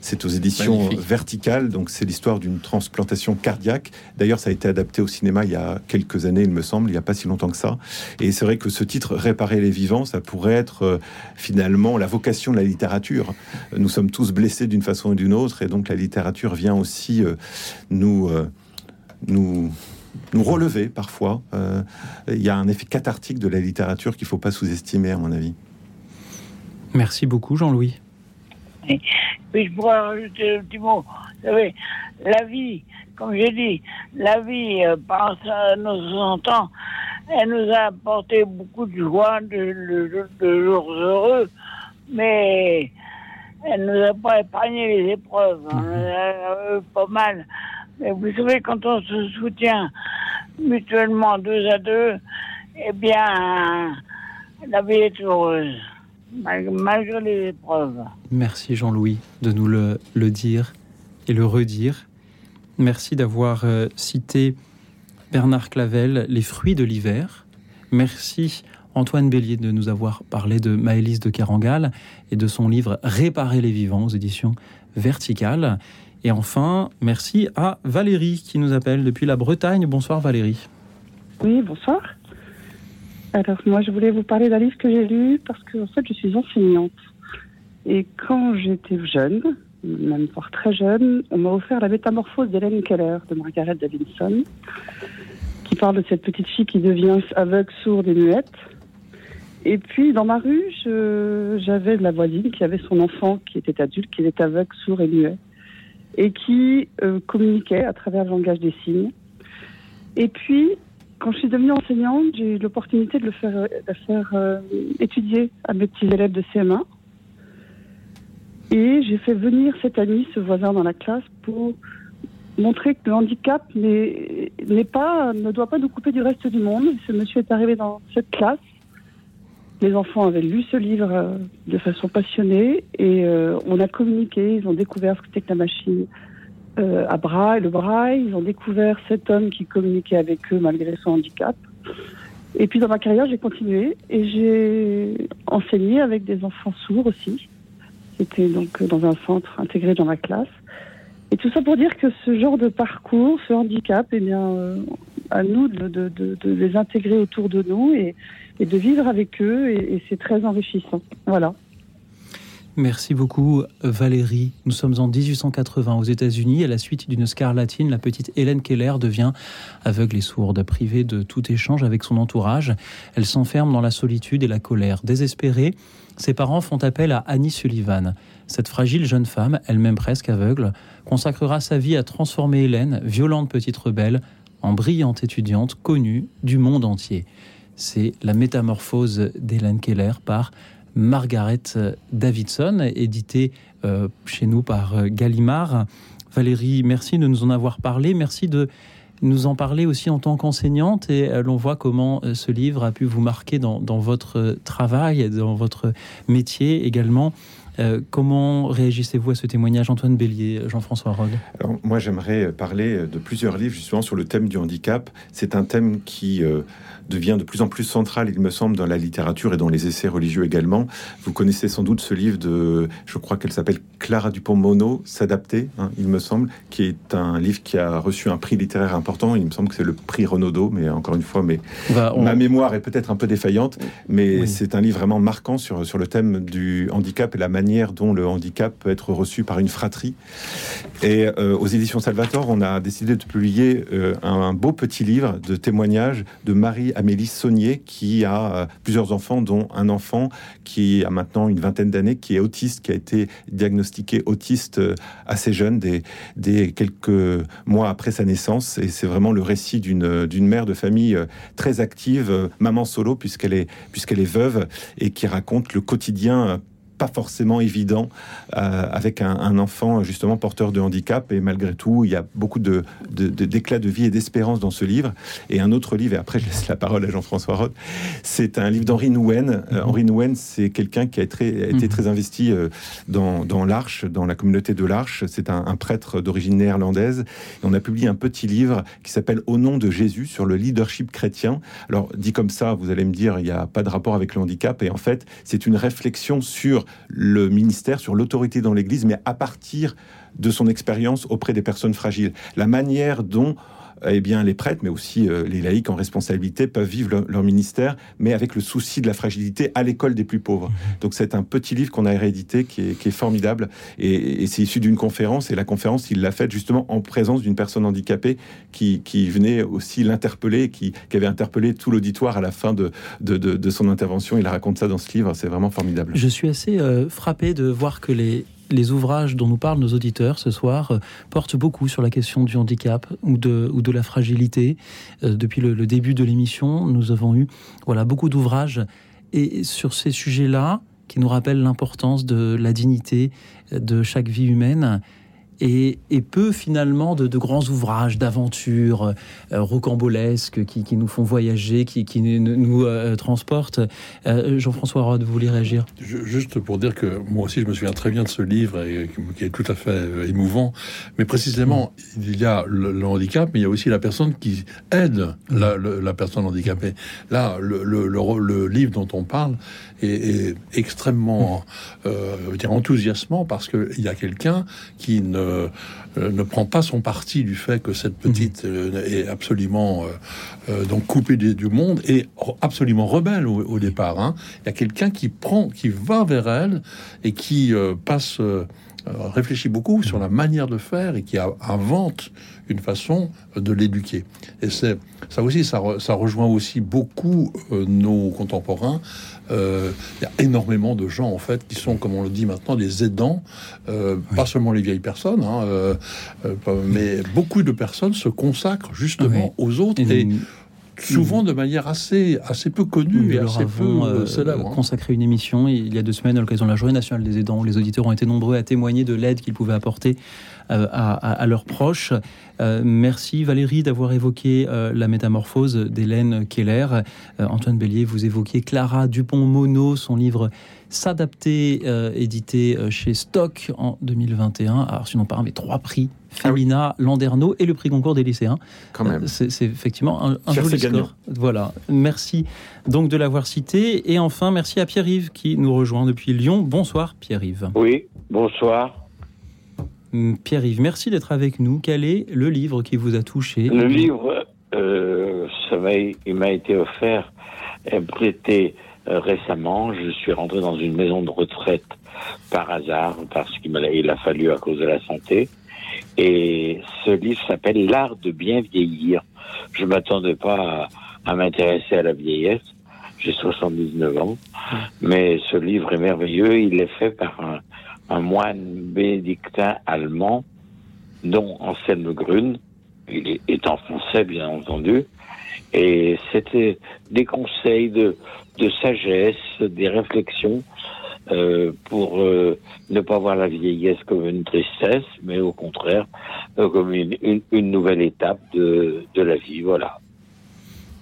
C'est aux éditions Magnifique. Verticales. Donc, c'est l'histoire d'une transplantation cardiaque. D'ailleurs, ça a été adapté au cinéma il y a quelques années, il me semble, il n'y a pas si longtemps que ça. Et c'est vrai que ce titre, Réparer les vivants, ça pourrait être euh, finalement la vocation de la littérature. Nous sommes tous blessés d'une façon ou d'une autre, et donc la littérature vient aussi euh, nous, euh, nous, nous relever parfois. Euh, Il y a un effet cathartique de la littérature qu'il ne faut pas sous-estimer, à mon avis. Merci beaucoup Jean-Louis. Puis je pourrais rajouter un petit mot. Vous savez, la vie, comme j'ai dit, la vie, euh, par sa- nos 60 ans, elle nous a apporté beaucoup de joie, de, de- de jours heureux, mais elle nous a pas épargné les épreuves. hein. Elle a eu pas mal. Mais vous savez, quand on se soutient mutuellement deux à deux, eh bien, la vie est heureuse, mal- malgré les épreuves. Merci Jean-Louis de nous le, le dire et le redire. Merci d'avoir euh, cité Bernard Clavel, Les fruits de l'hiver. Merci Antoine Bélier de nous avoir parlé de Maëlys de Carangal et de son livre Réparer les vivants aux éditions Verticales. Et enfin, merci à Valérie qui nous appelle depuis la Bretagne. Bonsoir Valérie. Oui, bonsoir. Alors, moi, je voulais vous parler d'un livre que j'ai lu parce que, fait, je suis enseignante. Et quand j'étais jeune, même voire très jeune, on m'a offert La métamorphose d'Hélène Keller de Margaret Davidson, qui parle de cette petite fille qui devient aveugle, sourde et muette. Et puis, dans ma rue, j'avais de la voisine qui avait son enfant qui était adulte, qui était aveugle, sourd et muet, et qui euh, communiquait à travers le langage des signes. Et puis, quand je suis devenue enseignante, j'ai eu l'opportunité de le faire, de le faire euh, étudier à mes petits élèves de CM1. Et j'ai fait venir cet ami, ce voisin dans la classe, pour montrer que le handicap n'est pas, ne doit pas nous couper du reste du monde. Ce monsieur est arrivé dans cette classe. Les enfants avaient lu ce livre euh, de façon passionnée et euh, on a communiqué. Ils ont découvert ce que c'était que la machine euh, à braille, le braille. Ils ont découvert cet homme qui communiquait avec eux malgré son handicap. Et puis dans ma carrière, j'ai continué et j'ai enseigné avec des enfants sourds aussi. J'étais donc dans un centre intégré dans ma classe. Et tout ça pour dire que ce genre de parcours, ce handicap, eh bien, euh, à nous de, les intégrer autour de nous et, de vivre avec eux. Et, et c'est très enrichissant. Voilà. Merci beaucoup Valérie. Nous sommes en 1880 aux États-Unis. À la suite d'une scarlatine, la petite Hélène Keller devient aveugle et sourde, privée de tout échange avec son entourage. Elle s'enferme dans la solitude et la colère. Désespérée, ses parents font appel à Annie Sullivan. Cette fragile jeune femme, elle-même presque aveugle, consacrera sa vie à transformer Hélène, violente petite rebelle, en brillante étudiante connue du monde entier. C'est la métamorphose d'Hélène Keller par Margaret Davidson, édité euh, chez nous par euh, Gallimard. Valérie, merci de nous en avoir parlé. Merci de nous en parler aussi en tant qu'enseignante. Et euh, l'on voit comment ce livre a pu vous marquer dans, votre travail, dans votre métier également. Comment réagissez-vous à ce témoignage, Antoine Bélier, Jean-François Rode Alors, Moi, j'aimerais parler de plusieurs livres justement sur le thème du handicap. C'est un thème qui devient de plus en plus centrale, il me semble, dans la littérature et dans les essais religieux également. Vous connaissez sans doute ce livre de, je crois qu'elle s'appelle Clara Dupont-Mono, S'adapter, hein, il me semble, qui est un livre qui a reçu un prix littéraire important. Il me semble que c'est le prix Renaudot, mais encore une fois, mais ma mémoire est peut-être un peu défaillante, mais c'est un livre vraiment marquant sur, sur le thème du handicap et la manière dont le handicap peut être reçu par une fratrie. Et euh, aux éditions Salvator, on a décidé de publier euh, un, beau petit livre de témoignages de Marie Amélie Saunier, qui a euh, plusieurs enfants, dont un enfant qui a maintenant une vingtaine d'années, qui est autiste, qui a été diagnostiqué autiste assez jeune, des, quelques mois après sa naissance. Et c'est vraiment le récit d'une mère de famille très active, maman solo, puisqu'elle est, puisqu'elle est veuve, et qui raconte le quotidien pas forcément évident euh, avec un, enfant justement porteur de handicap. Et malgré tout, il y a beaucoup de, d'éclats de, vie et d'espérance dans ce livre. Et un autre livre, et après je laisse la parole à Jean-François Roth, c'est un livre d'Henri Nouwen. Euh, Henri Nouwen, c'est quelqu'un qui a, très, été mhm. très investi euh, dans, dans l'Arche, dans la communauté de l'Arche. C'est un, prêtre d'origine néerlandaise. Et on a publié un petit livre qui s'appelle Au nom de Jésus sur le leadership chrétien. Alors, dit comme ça, vous allez me dire, il n'y a pas de rapport avec le handicap. Et en fait, c'est une réflexion sur le ministère, sur l'autorité dans l'Église, mais à partir de son expérience auprès des personnes fragiles. La manière dont eh bien, les prêtres, mais aussi euh, les laïcs en responsabilité, peuvent vivre leur, ministère, mais avec le souci de la fragilité à l'école des plus pauvres. Mmh. Donc c'est un petit livre qu'on a réédité qui est, formidable, et, c'est issu d'une conférence, et la conférence, il l'a faite justement en présence d'une personne handicapée qui, venait aussi l'interpeller, qui, avait interpellé tout l'auditoire à la fin de, de, son intervention. Il raconte ça dans ce livre, c'est vraiment formidable. Je suis assez euh, frappé de voir que les, les ouvrages dont nous parlent nos auditeurs ce soir euh, portent beaucoup sur la question du handicap ou de, la fragilité. Euh, depuis le, début de l'émission, nous avons eu voilà, beaucoup d'ouvrages. Et sur ces sujets-là, qui nous rappellent l'importance de la dignité de chaque vie humaine, et, peu finalement de, grands ouvrages d'aventure euh, rocambolesques qui, nous font voyager, qui, nous, euh, transportent. Euh, Jean-François Rode, vous voulez réagir? Juste pour dire que moi aussi je me souviens très bien de ce livre et, qui est tout à fait émouvant, mais précisément il y a le, handicap, mais il y a aussi la personne qui aide la, personne handicapée. Là, le, le, livre dont on parle est, extrêmement dire enthousiasmant parce qu'il y a quelqu'un qui ne euh, ne prend pas son parti du fait que cette petite euh, est absolument euh, donc coupée du, monde et absolument rebelle au, départ. Hein. Il y a quelqu'un qui prend, qui va vers elle et qui passe réfléchit beaucoup sur la manière de faire et qui invente une façon de l'éduquer. Et c'est ça aussi, ça, ça, rejoint aussi beaucoup nos contemporains euh, il y a énormément de gens, en fait, qui sont, comme on le dit maintenant, des aidants, euh, pas seulement les vieilles personnes, hein, euh, mais beaucoup de personnes se consacrent justement aux autres. Et, souvent de manière assez, assez peu connue et assez peu célèbre. Hein. Consacré une émission il y a deux semaines à l'occasion de la Journée nationale des aidants. Les auditeurs ont été nombreux à témoigner de l'aide qu'ils pouvaient apporter à, à, leurs proches. Euh, merci Valérie d'avoir évoqué euh, la métamorphose d'Hélène Keller. Euh, Antoine Bélier, vous évoquiez Clara Dupont-Mono, son livre S'adapter, édité chez Stock en 2021, a reçu non pas un mais trois prix. Femina, Landerneau et le prix concours des lycéens. Quand même. C'est effectivement un, un joli score. Voilà. Merci donc de l'avoir cité. Et enfin, merci à Pierre-Yves qui nous rejoint depuis Lyon. Bonsoir Pierre-Yves. Oui, bonsoir. Hum, Pierre-Yves, merci d'être avec nous. Quel est le livre qui vous a touché? Le livre, euh, ça il m'a été offert, prêté euh, récemment, je suis rentré dans une maison de retraite par hasard, parce qu'il m'a- il a fallu à cause de la santé. Et ce livre s'appelle L'art de bien vieillir. Je m'attendais pas à, m'intéresser à la vieillesse. J'ai 79 ans. Mais ce livre est merveilleux. Il est fait par un, moine bénédictin allemand, dont Anselme Grün. Il est, en français, bien entendu. Et c'était des conseils de sagesse, des réflexions euh, pour euh, ne pas voir la vieillesse comme une tristesse, mais au contraire euh, comme une, une, une nouvelle étape de, de la vie. Voilà.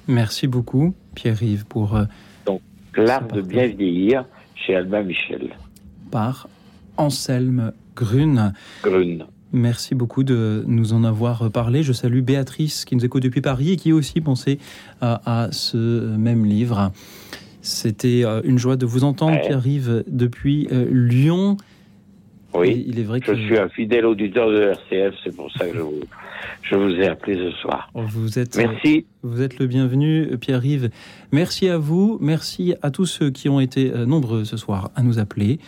Merci beaucoup, Pierre-Yves, pour Donc, l'art de bien vieillir chez Albin Michel. par Anselme Grune. Grune. Merci beaucoup de nous en avoir parlé. Je salue Béatrice qui nous écoute depuis Paris et qui a aussi pensé à, à ce même livre. C'était euh, une joie de vous entendre, Ouais. Pierre-Yves, depuis euh, Lyon. Oui, Et il est vrai je que suis un fidèle auditeur de RCF, c'est pour ça que je vous, je vous ai appelé ce soir. vous êtes, Merci. vous êtes le bienvenu, Pierre-Yves. Merci à vous, merci à tous ceux qui ont été euh, nombreux ce soir à nous appeler.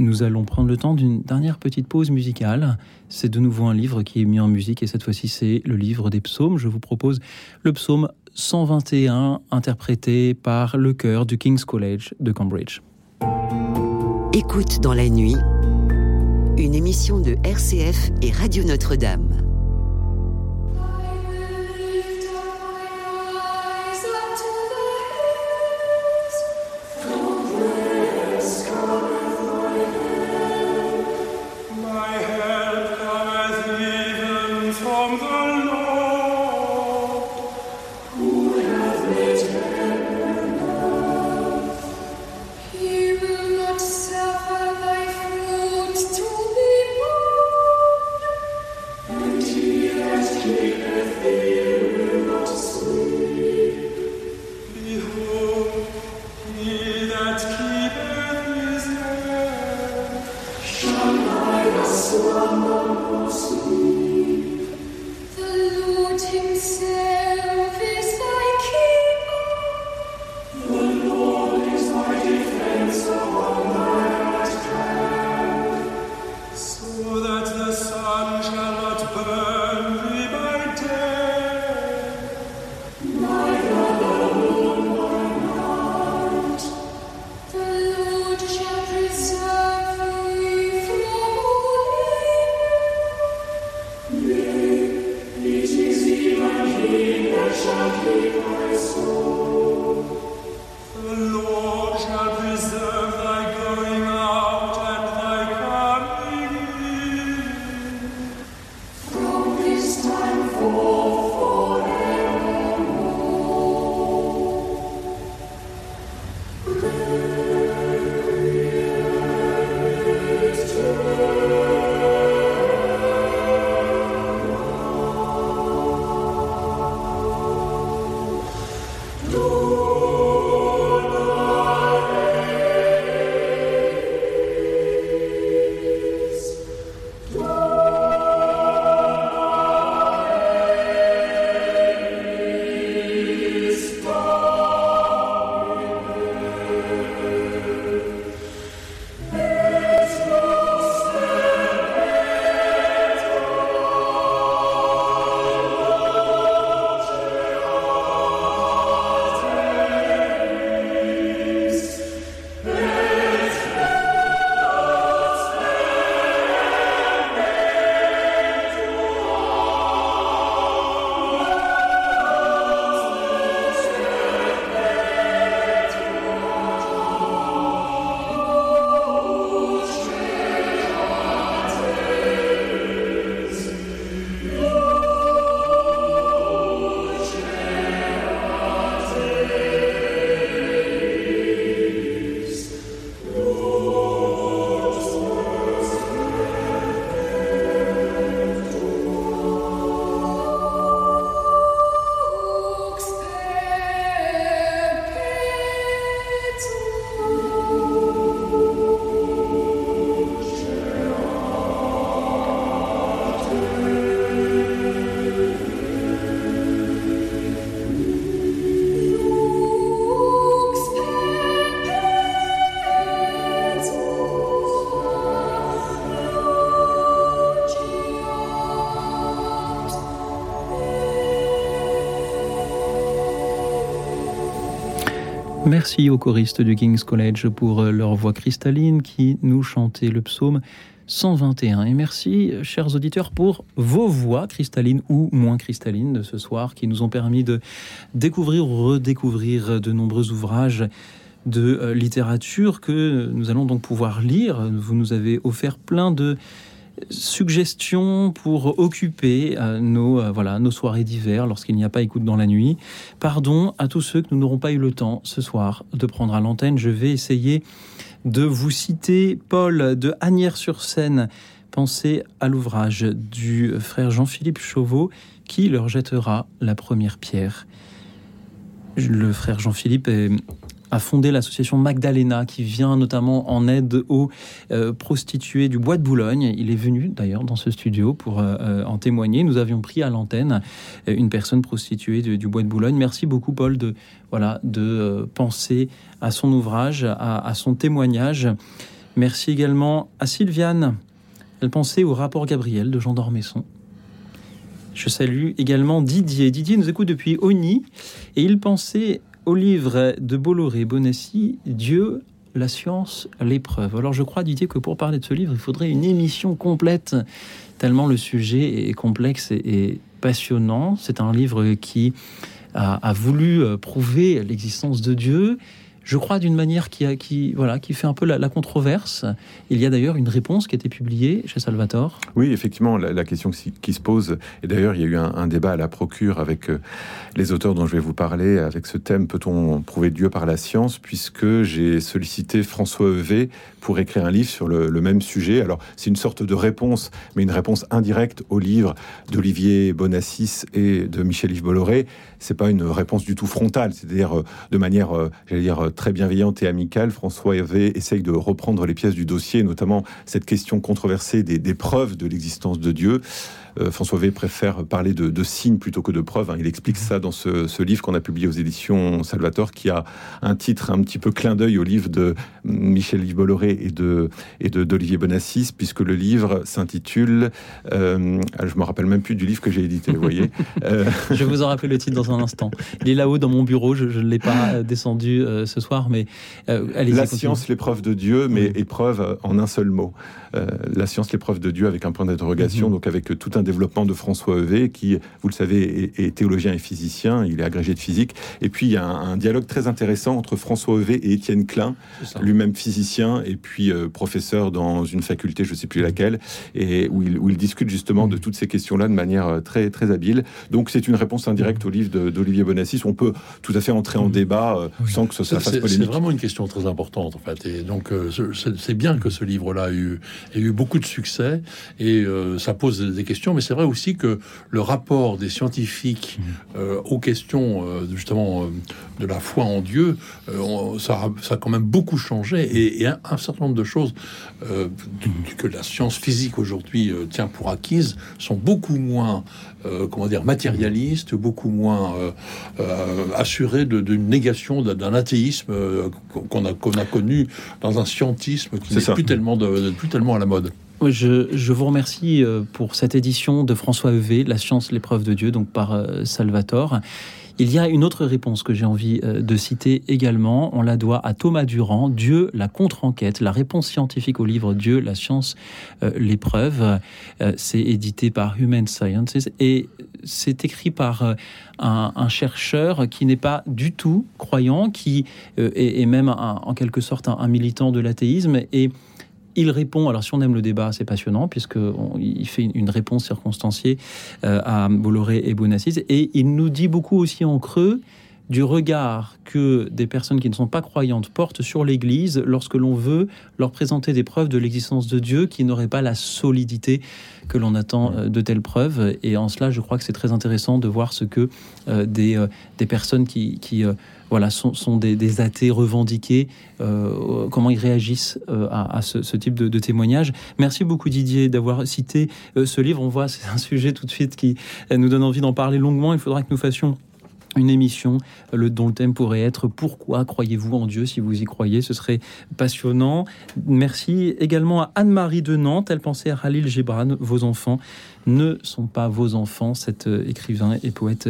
Nous allons prendre le temps d'une dernière petite pause musicale. C'est de nouveau un livre qui est mis en musique et cette fois-ci c'est le livre des psaumes. Je vous propose le psaume 121 interprété par le chœur du King's College de Cambridge. Écoute dans la nuit, une émission de RCF et Radio Notre-Dame. Merci aux choristes du King's College pour euh, leur voix cristalline qui nous chantait le psaume 121. Et merci, chers auditeurs, pour vos voix cristallines ou moins cristallines de ce soir qui nous ont permis de découvrir ou redécouvrir de nombreux ouvrages de euh, littérature que nous allons donc pouvoir lire. Vous nous avez offert plein de suggestions pour occuper euh, nos, euh, voilà, nos soirées d'hiver lorsqu'il n'y a pas écoute dans la nuit. Pardon à tous ceux que nous n'aurons pas eu le temps ce soir de prendre à l'antenne. Je vais essayer de vous citer Paul de Agnières-sur-Seine. Pensez à l'ouvrage du frère Jean-Philippe Chauveau qui leur jettera la première pierre. Le frère Jean-Philippe est a fondé l'association Magdalena qui vient notamment en aide aux euh, prostituées du Bois de Boulogne. Il est venu d'ailleurs dans ce studio pour euh, euh, en témoigner. Nous avions pris à l'antenne une personne prostituée du Bois de Boulogne. Merci beaucoup Paul de voilà de penser à son ouvrage, à, son témoignage. Merci également à Sylviane. Elle pensait au rapport Gabriel de Jean d'Ormesson. Je salue également Didier. Didier nous écoute depuis Oni et il pensait au livre de Bolloré-Bonassi, Dieu, la science, l'épreuve. Alors je crois, Didier, que pour parler de ce livre, il faudrait une émission complète, tellement le sujet est complexe et, passionnant. C'est un livre qui a voulu euh, prouver l'existence de Dieu, je crois, d'une manière qui, a, qui, voilà, qui fait un peu la, controverse. Il y a d'ailleurs une réponse qui a été publiée chez Salvatore. Oui, effectivement, la, question qui, se pose, et d'ailleurs, il y a eu un, débat à la procure avec euh, les auteurs dont je vais vous parler, avec ce thème Peut-on prouver Dieu par la science Puisque j'ai sollicité François Evé pour écrire un livre sur le, même sujet. Alors, c'est une sorte de réponse, mais une réponse indirecte au livre d'Olivier Bonassis et de Michel-Yves Bolloré. C'est pas une réponse du tout frontale, c'est-à-dire euh, de manière, euh, j'allais dire, très bienveillante et amicale, François Hervé essaye de reprendre les pièces du dossier, notamment cette question controversée des, des preuves de l'existence de Dieu. Euh, François V préfère parler de, signes plutôt que de preuves. Hein. Il explique ça dans ce, livre qu'on a publié aux éditions Salvatore, qui a un titre un petit peu clin d'œil au livre de Michel Yves Bolloré et de et d'Olivier Bonassis, puisque le livre s'intitule. Euh, je me rappelle même plus du livre que j'ai édité. Vous voyez. Euh, je vous en rappeler le titre dans un instant. Il est là-haut dans mon bureau. Je, ne l'ai pas descendu ce soir, mais allez La science, l'épreuve de Dieu, mais épreuve en un seul mot. la science, l'épreuve de Dieu, avec un point d'interrogation, mm-hmm. donc avec tout un développement de François Evé, qui, vous le savez, est, théologien et physicien, il est agrégé de physique. Et puis, il y a un, dialogue très intéressant entre François Evé et Étienne Klein, lui-même physicien et puis euh, professeur dans une faculté, je ne sais plus laquelle, et où il, où il discute justement de toutes ces questions-là de manière euh, très, très habile. Donc, c'est une réponse indirecte au livre d'Olivier Bonassis. On peut tout à fait entrer en débat euh, sans que ça, ça fasse polémique. C'est vraiment une question très importante, en fait. Et donc, c'est bien que ce livre-là ait eu beaucoup de succès et ça pose des questions mais c'est vrai aussi que le rapport des scientifiques mmh. euh, aux questions euh, justement euh, de la foi en Dieu, ça, ça, a quand même beaucoup changé et, un, certain nombre de choses que la science physique aujourd'hui tient pour acquises sont beaucoup moins comment dire matérialistes, beaucoup moins assurées d'une négation d'un athéisme qu'on a, connu dans un scientisme qui n'est plus tellement de, plus tellement à la mode. Je, vous remercie euh, pour cette édition de François Evé, La science, l'épreuve de Dieu, donc par euh, Salvatore. Il y a une autre réponse que j'ai envie euh, de citer également. On la doit à Thomas Durand, Dieu, la contre-enquête, la réponse scientifique au livre Dieu, la science, l'épreuve. C'est édité par Human Sciences et c'est écrit par un, chercheur qui n'est pas du tout croyant, qui est, même en quelque sorte un, un militant de l'athéisme et il répond, alors si on aime le débat, c'est passionnant, puisqu'il fait une réponse circonstanciée euh, à Bolloré et Bonassis, et il nous dit beaucoup aussi en creux du regard que des personnes qui ne sont pas croyantes portent sur l'Église lorsque l'on veut leur présenter des preuves de l'existence de Dieu qui n'auraient pas la solidité que l'on attend euh, de telles preuves. Et en cela, je crois que c'est très intéressant de voir ce que euh, des, personnes qui voilà, sont, sont des, athées revendiqués, euh, comment ils réagissent euh, à, ce, type de, témoignage. Merci beaucoup Didier d'avoir cité euh, ce livre. On voit, c'est un sujet tout de suite qui nous donne envie d'en parler longuement. Il faudra que nous fassions une émission le, dont le thème pourrait être Pourquoi croyez-vous en Dieu? Si vous y croyez, ce serait passionnant. Merci également à Anne-Marie de Nantes. Elle pensait à Khalil Gibran. Vos enfants ne sont pas vos enfants. Cet écrivain et poète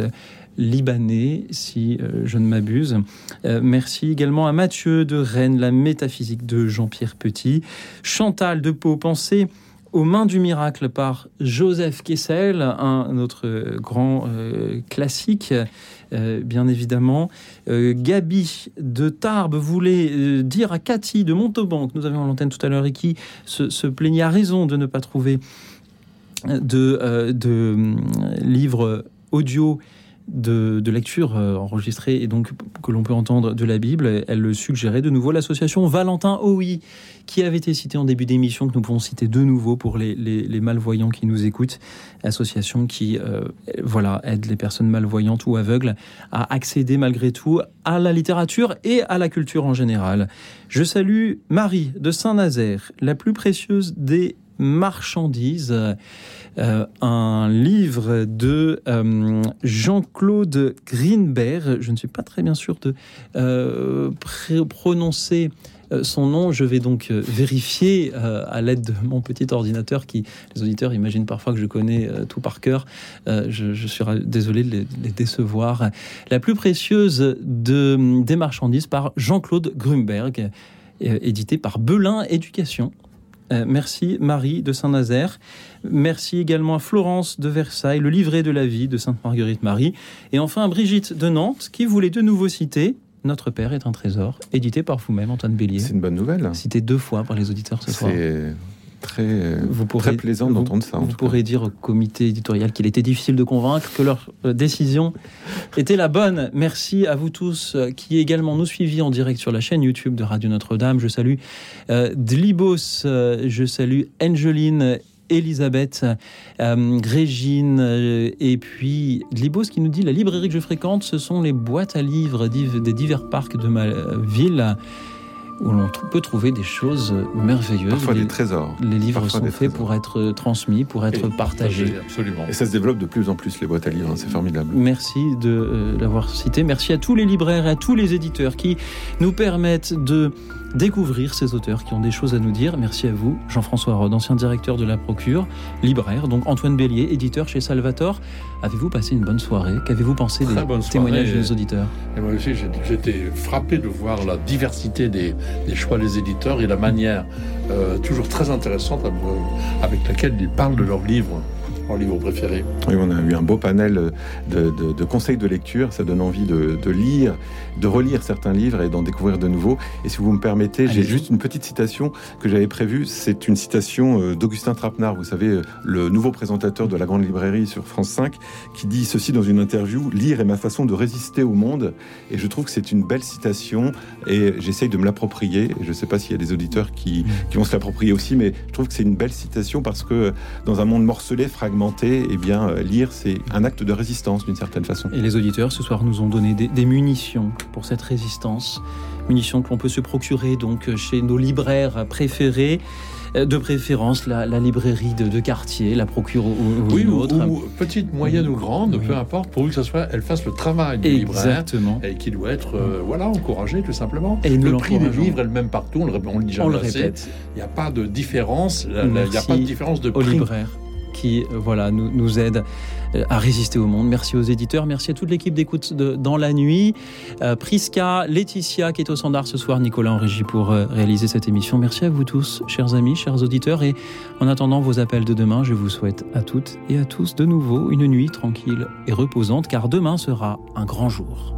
libanais, si euh, je ne m'abuse. Euh, merci également à Mathieu de Rennes, La métaphysique de Jean-Pierre Petit. Chantal de Pau, Pensée aux mains du miracle par Joseph Kessel, un autre grand euh, classique, bien évidemment. Gabi de Tarbes voulait dire à Cathy de Montauban, que nous avions l'antenne tout à l'heure, et qui se, plaignait à raison de ne pas trouver de, livres audio de, de lecture euh, enregistrée et donc que l'on peut entendre de la Bible. Elle le suggérait de nouveau l'association Valentin OI, qui avait été citée en début d'émission, que nous pouvons citer de nouveau pour les, les- les malvoyants qui nous écoutent. Association qui euh, voilà, aide les personnes malvoyantes ou aveugles à accéder malgré tout à la littérature et à la culture en général. Je salue Marie de Saint-Nazaire, la plus précieuse des marchandises. Euh, un livre de euh, Jean-Claude Greenberg. Je ne suis pas très bien sûr de euh, prononcer son nom. Je vais donc vérifier à l'aide de mon petit ordinateur qui, les auditeurs imaginent parfois que je connais tout par cœur. Je, suis désolé de les, décevoir. La plus précieuse de, des marchandises par Jean-Claude Grunberg, édité par Belin Éducation. Euh, merci Marie de Saint-Nazaire. Merci également à Florence de Versailles, le livret de la vie de Sainte-Marguerite-Marie. Et enfin à Brigitte de Nantes qui voulait de nouveau citer Notre Père est un trésor, édité par vous-même, Antoine Bélier. C'est une bonne nouvelle. Cité deux fois par les auditeurs ce soir. Très, Vous pourrez- très plaisant d'entendre ça. en Vous cas. pourrez dire au comité éditorial qu'il était difficile de convaincre, que leur euh, décision était la bonne. Merci à vous tous euh, qui également nous suiviez en direct sur la chaîne YouTube de Radio Notre-Dame. Je salue euh, Dlibos, euh, je salue Angeline. Elisabeth, euh, Régine, euh, et puis Dlibos qui nous dit la librairie que je fréquente, ce sont les boîtes à livres des divers parcs de ma euh, ville où l'on peut trouver des choses merveilleuses. Parfois Les- des trésors. Les livres Parfois sont faits pour être euh, transmis, pour être partagés. Absolument. Et ça se développe de plus en plus, les boîtes à livres, hein, c'est formidable. Merci de euh, l'avoir cité. Merci à tous les libraires et à tous les éditeurs qui nous permettent de découvrir ces auteurs qui ont des choses à nous dire. Merci à vous, Jean-François Rode, ancien directeur de la Procure, libraire, donc Antoine Bélier, éditeur chez Salvator. Avez-vous passé une bonne soirée? Qu'avez-vous pensé des Très bonne soirée. témoignages de nos auditeurs? Et moi aussi, j'ai- j'étais frappé de voir la diversité des, des choix des éditeurs et la manière euh, toujours très intéressante avec laquelle ils parlent de leurs livres, leurs livres préférés. Oui, on a eu un beau panel de, de- de conseils de lecture. Ça donne envie de, de lire, de relire certains livres et d'en découvrir de nouveaux. Et si vous me permettez, j'ai juste une petite citation que j'avais prévue. C'est une citation euh, d'Augustin Trapenard, vous savez, euh, le nouveau présentateur de la Grande Librairie sur France 5, qui dit ceci dans une interview Lire est ma façon de résister au monde. Et je trouve que c'est une belle citation et j'essaye de me l'approprier. Je ne sais pas s'il y a des auditeurs qui, qui vont se l'approprier aussi, mais je trouve que c'est une belle citation parce que euh, dans un monde morcelé, fragmenté, eh bien, lire, c'est un acte de résistance d'une certaine façon. Et les auditeurs ce soir nous ont donné des, des munitions pour cette résistance, munitions que l'on peut se procurer donc chez nos libraires préférés, Euh, de préférence la, la librairie de, de quartier, la procure ou, ou Oui, une ou, autre. ou petite, moyenne ou grande, peu importe, pourvu que ça soit, elle fasse le travail du libraire Exactement. et qui doit être, euh, voilà, encouragé tout simplement. Et le prix des livres est le même partout, on le, ré- on le dit jamais On le assez. répète. Il n'y a pas de différence, il n'y a pas de différence de prix. libraires qui euh, voilà nous, nous euh, à résister au monde. Merci aux éditeurs, merci à toute l'équipe d'écoute Dans la nuit, Euh, Prisca, Laetitia qui est au standard ce soir, Nicolas en régie pour euh, réaliser cette émission. Merci à vous tous, chers amis, chers auditeurs, et en attendant vos appels de demain, je vous souhaite à toutes et à tous de nouveau une nuit tranquille et reposante, car demain sera un grand jour.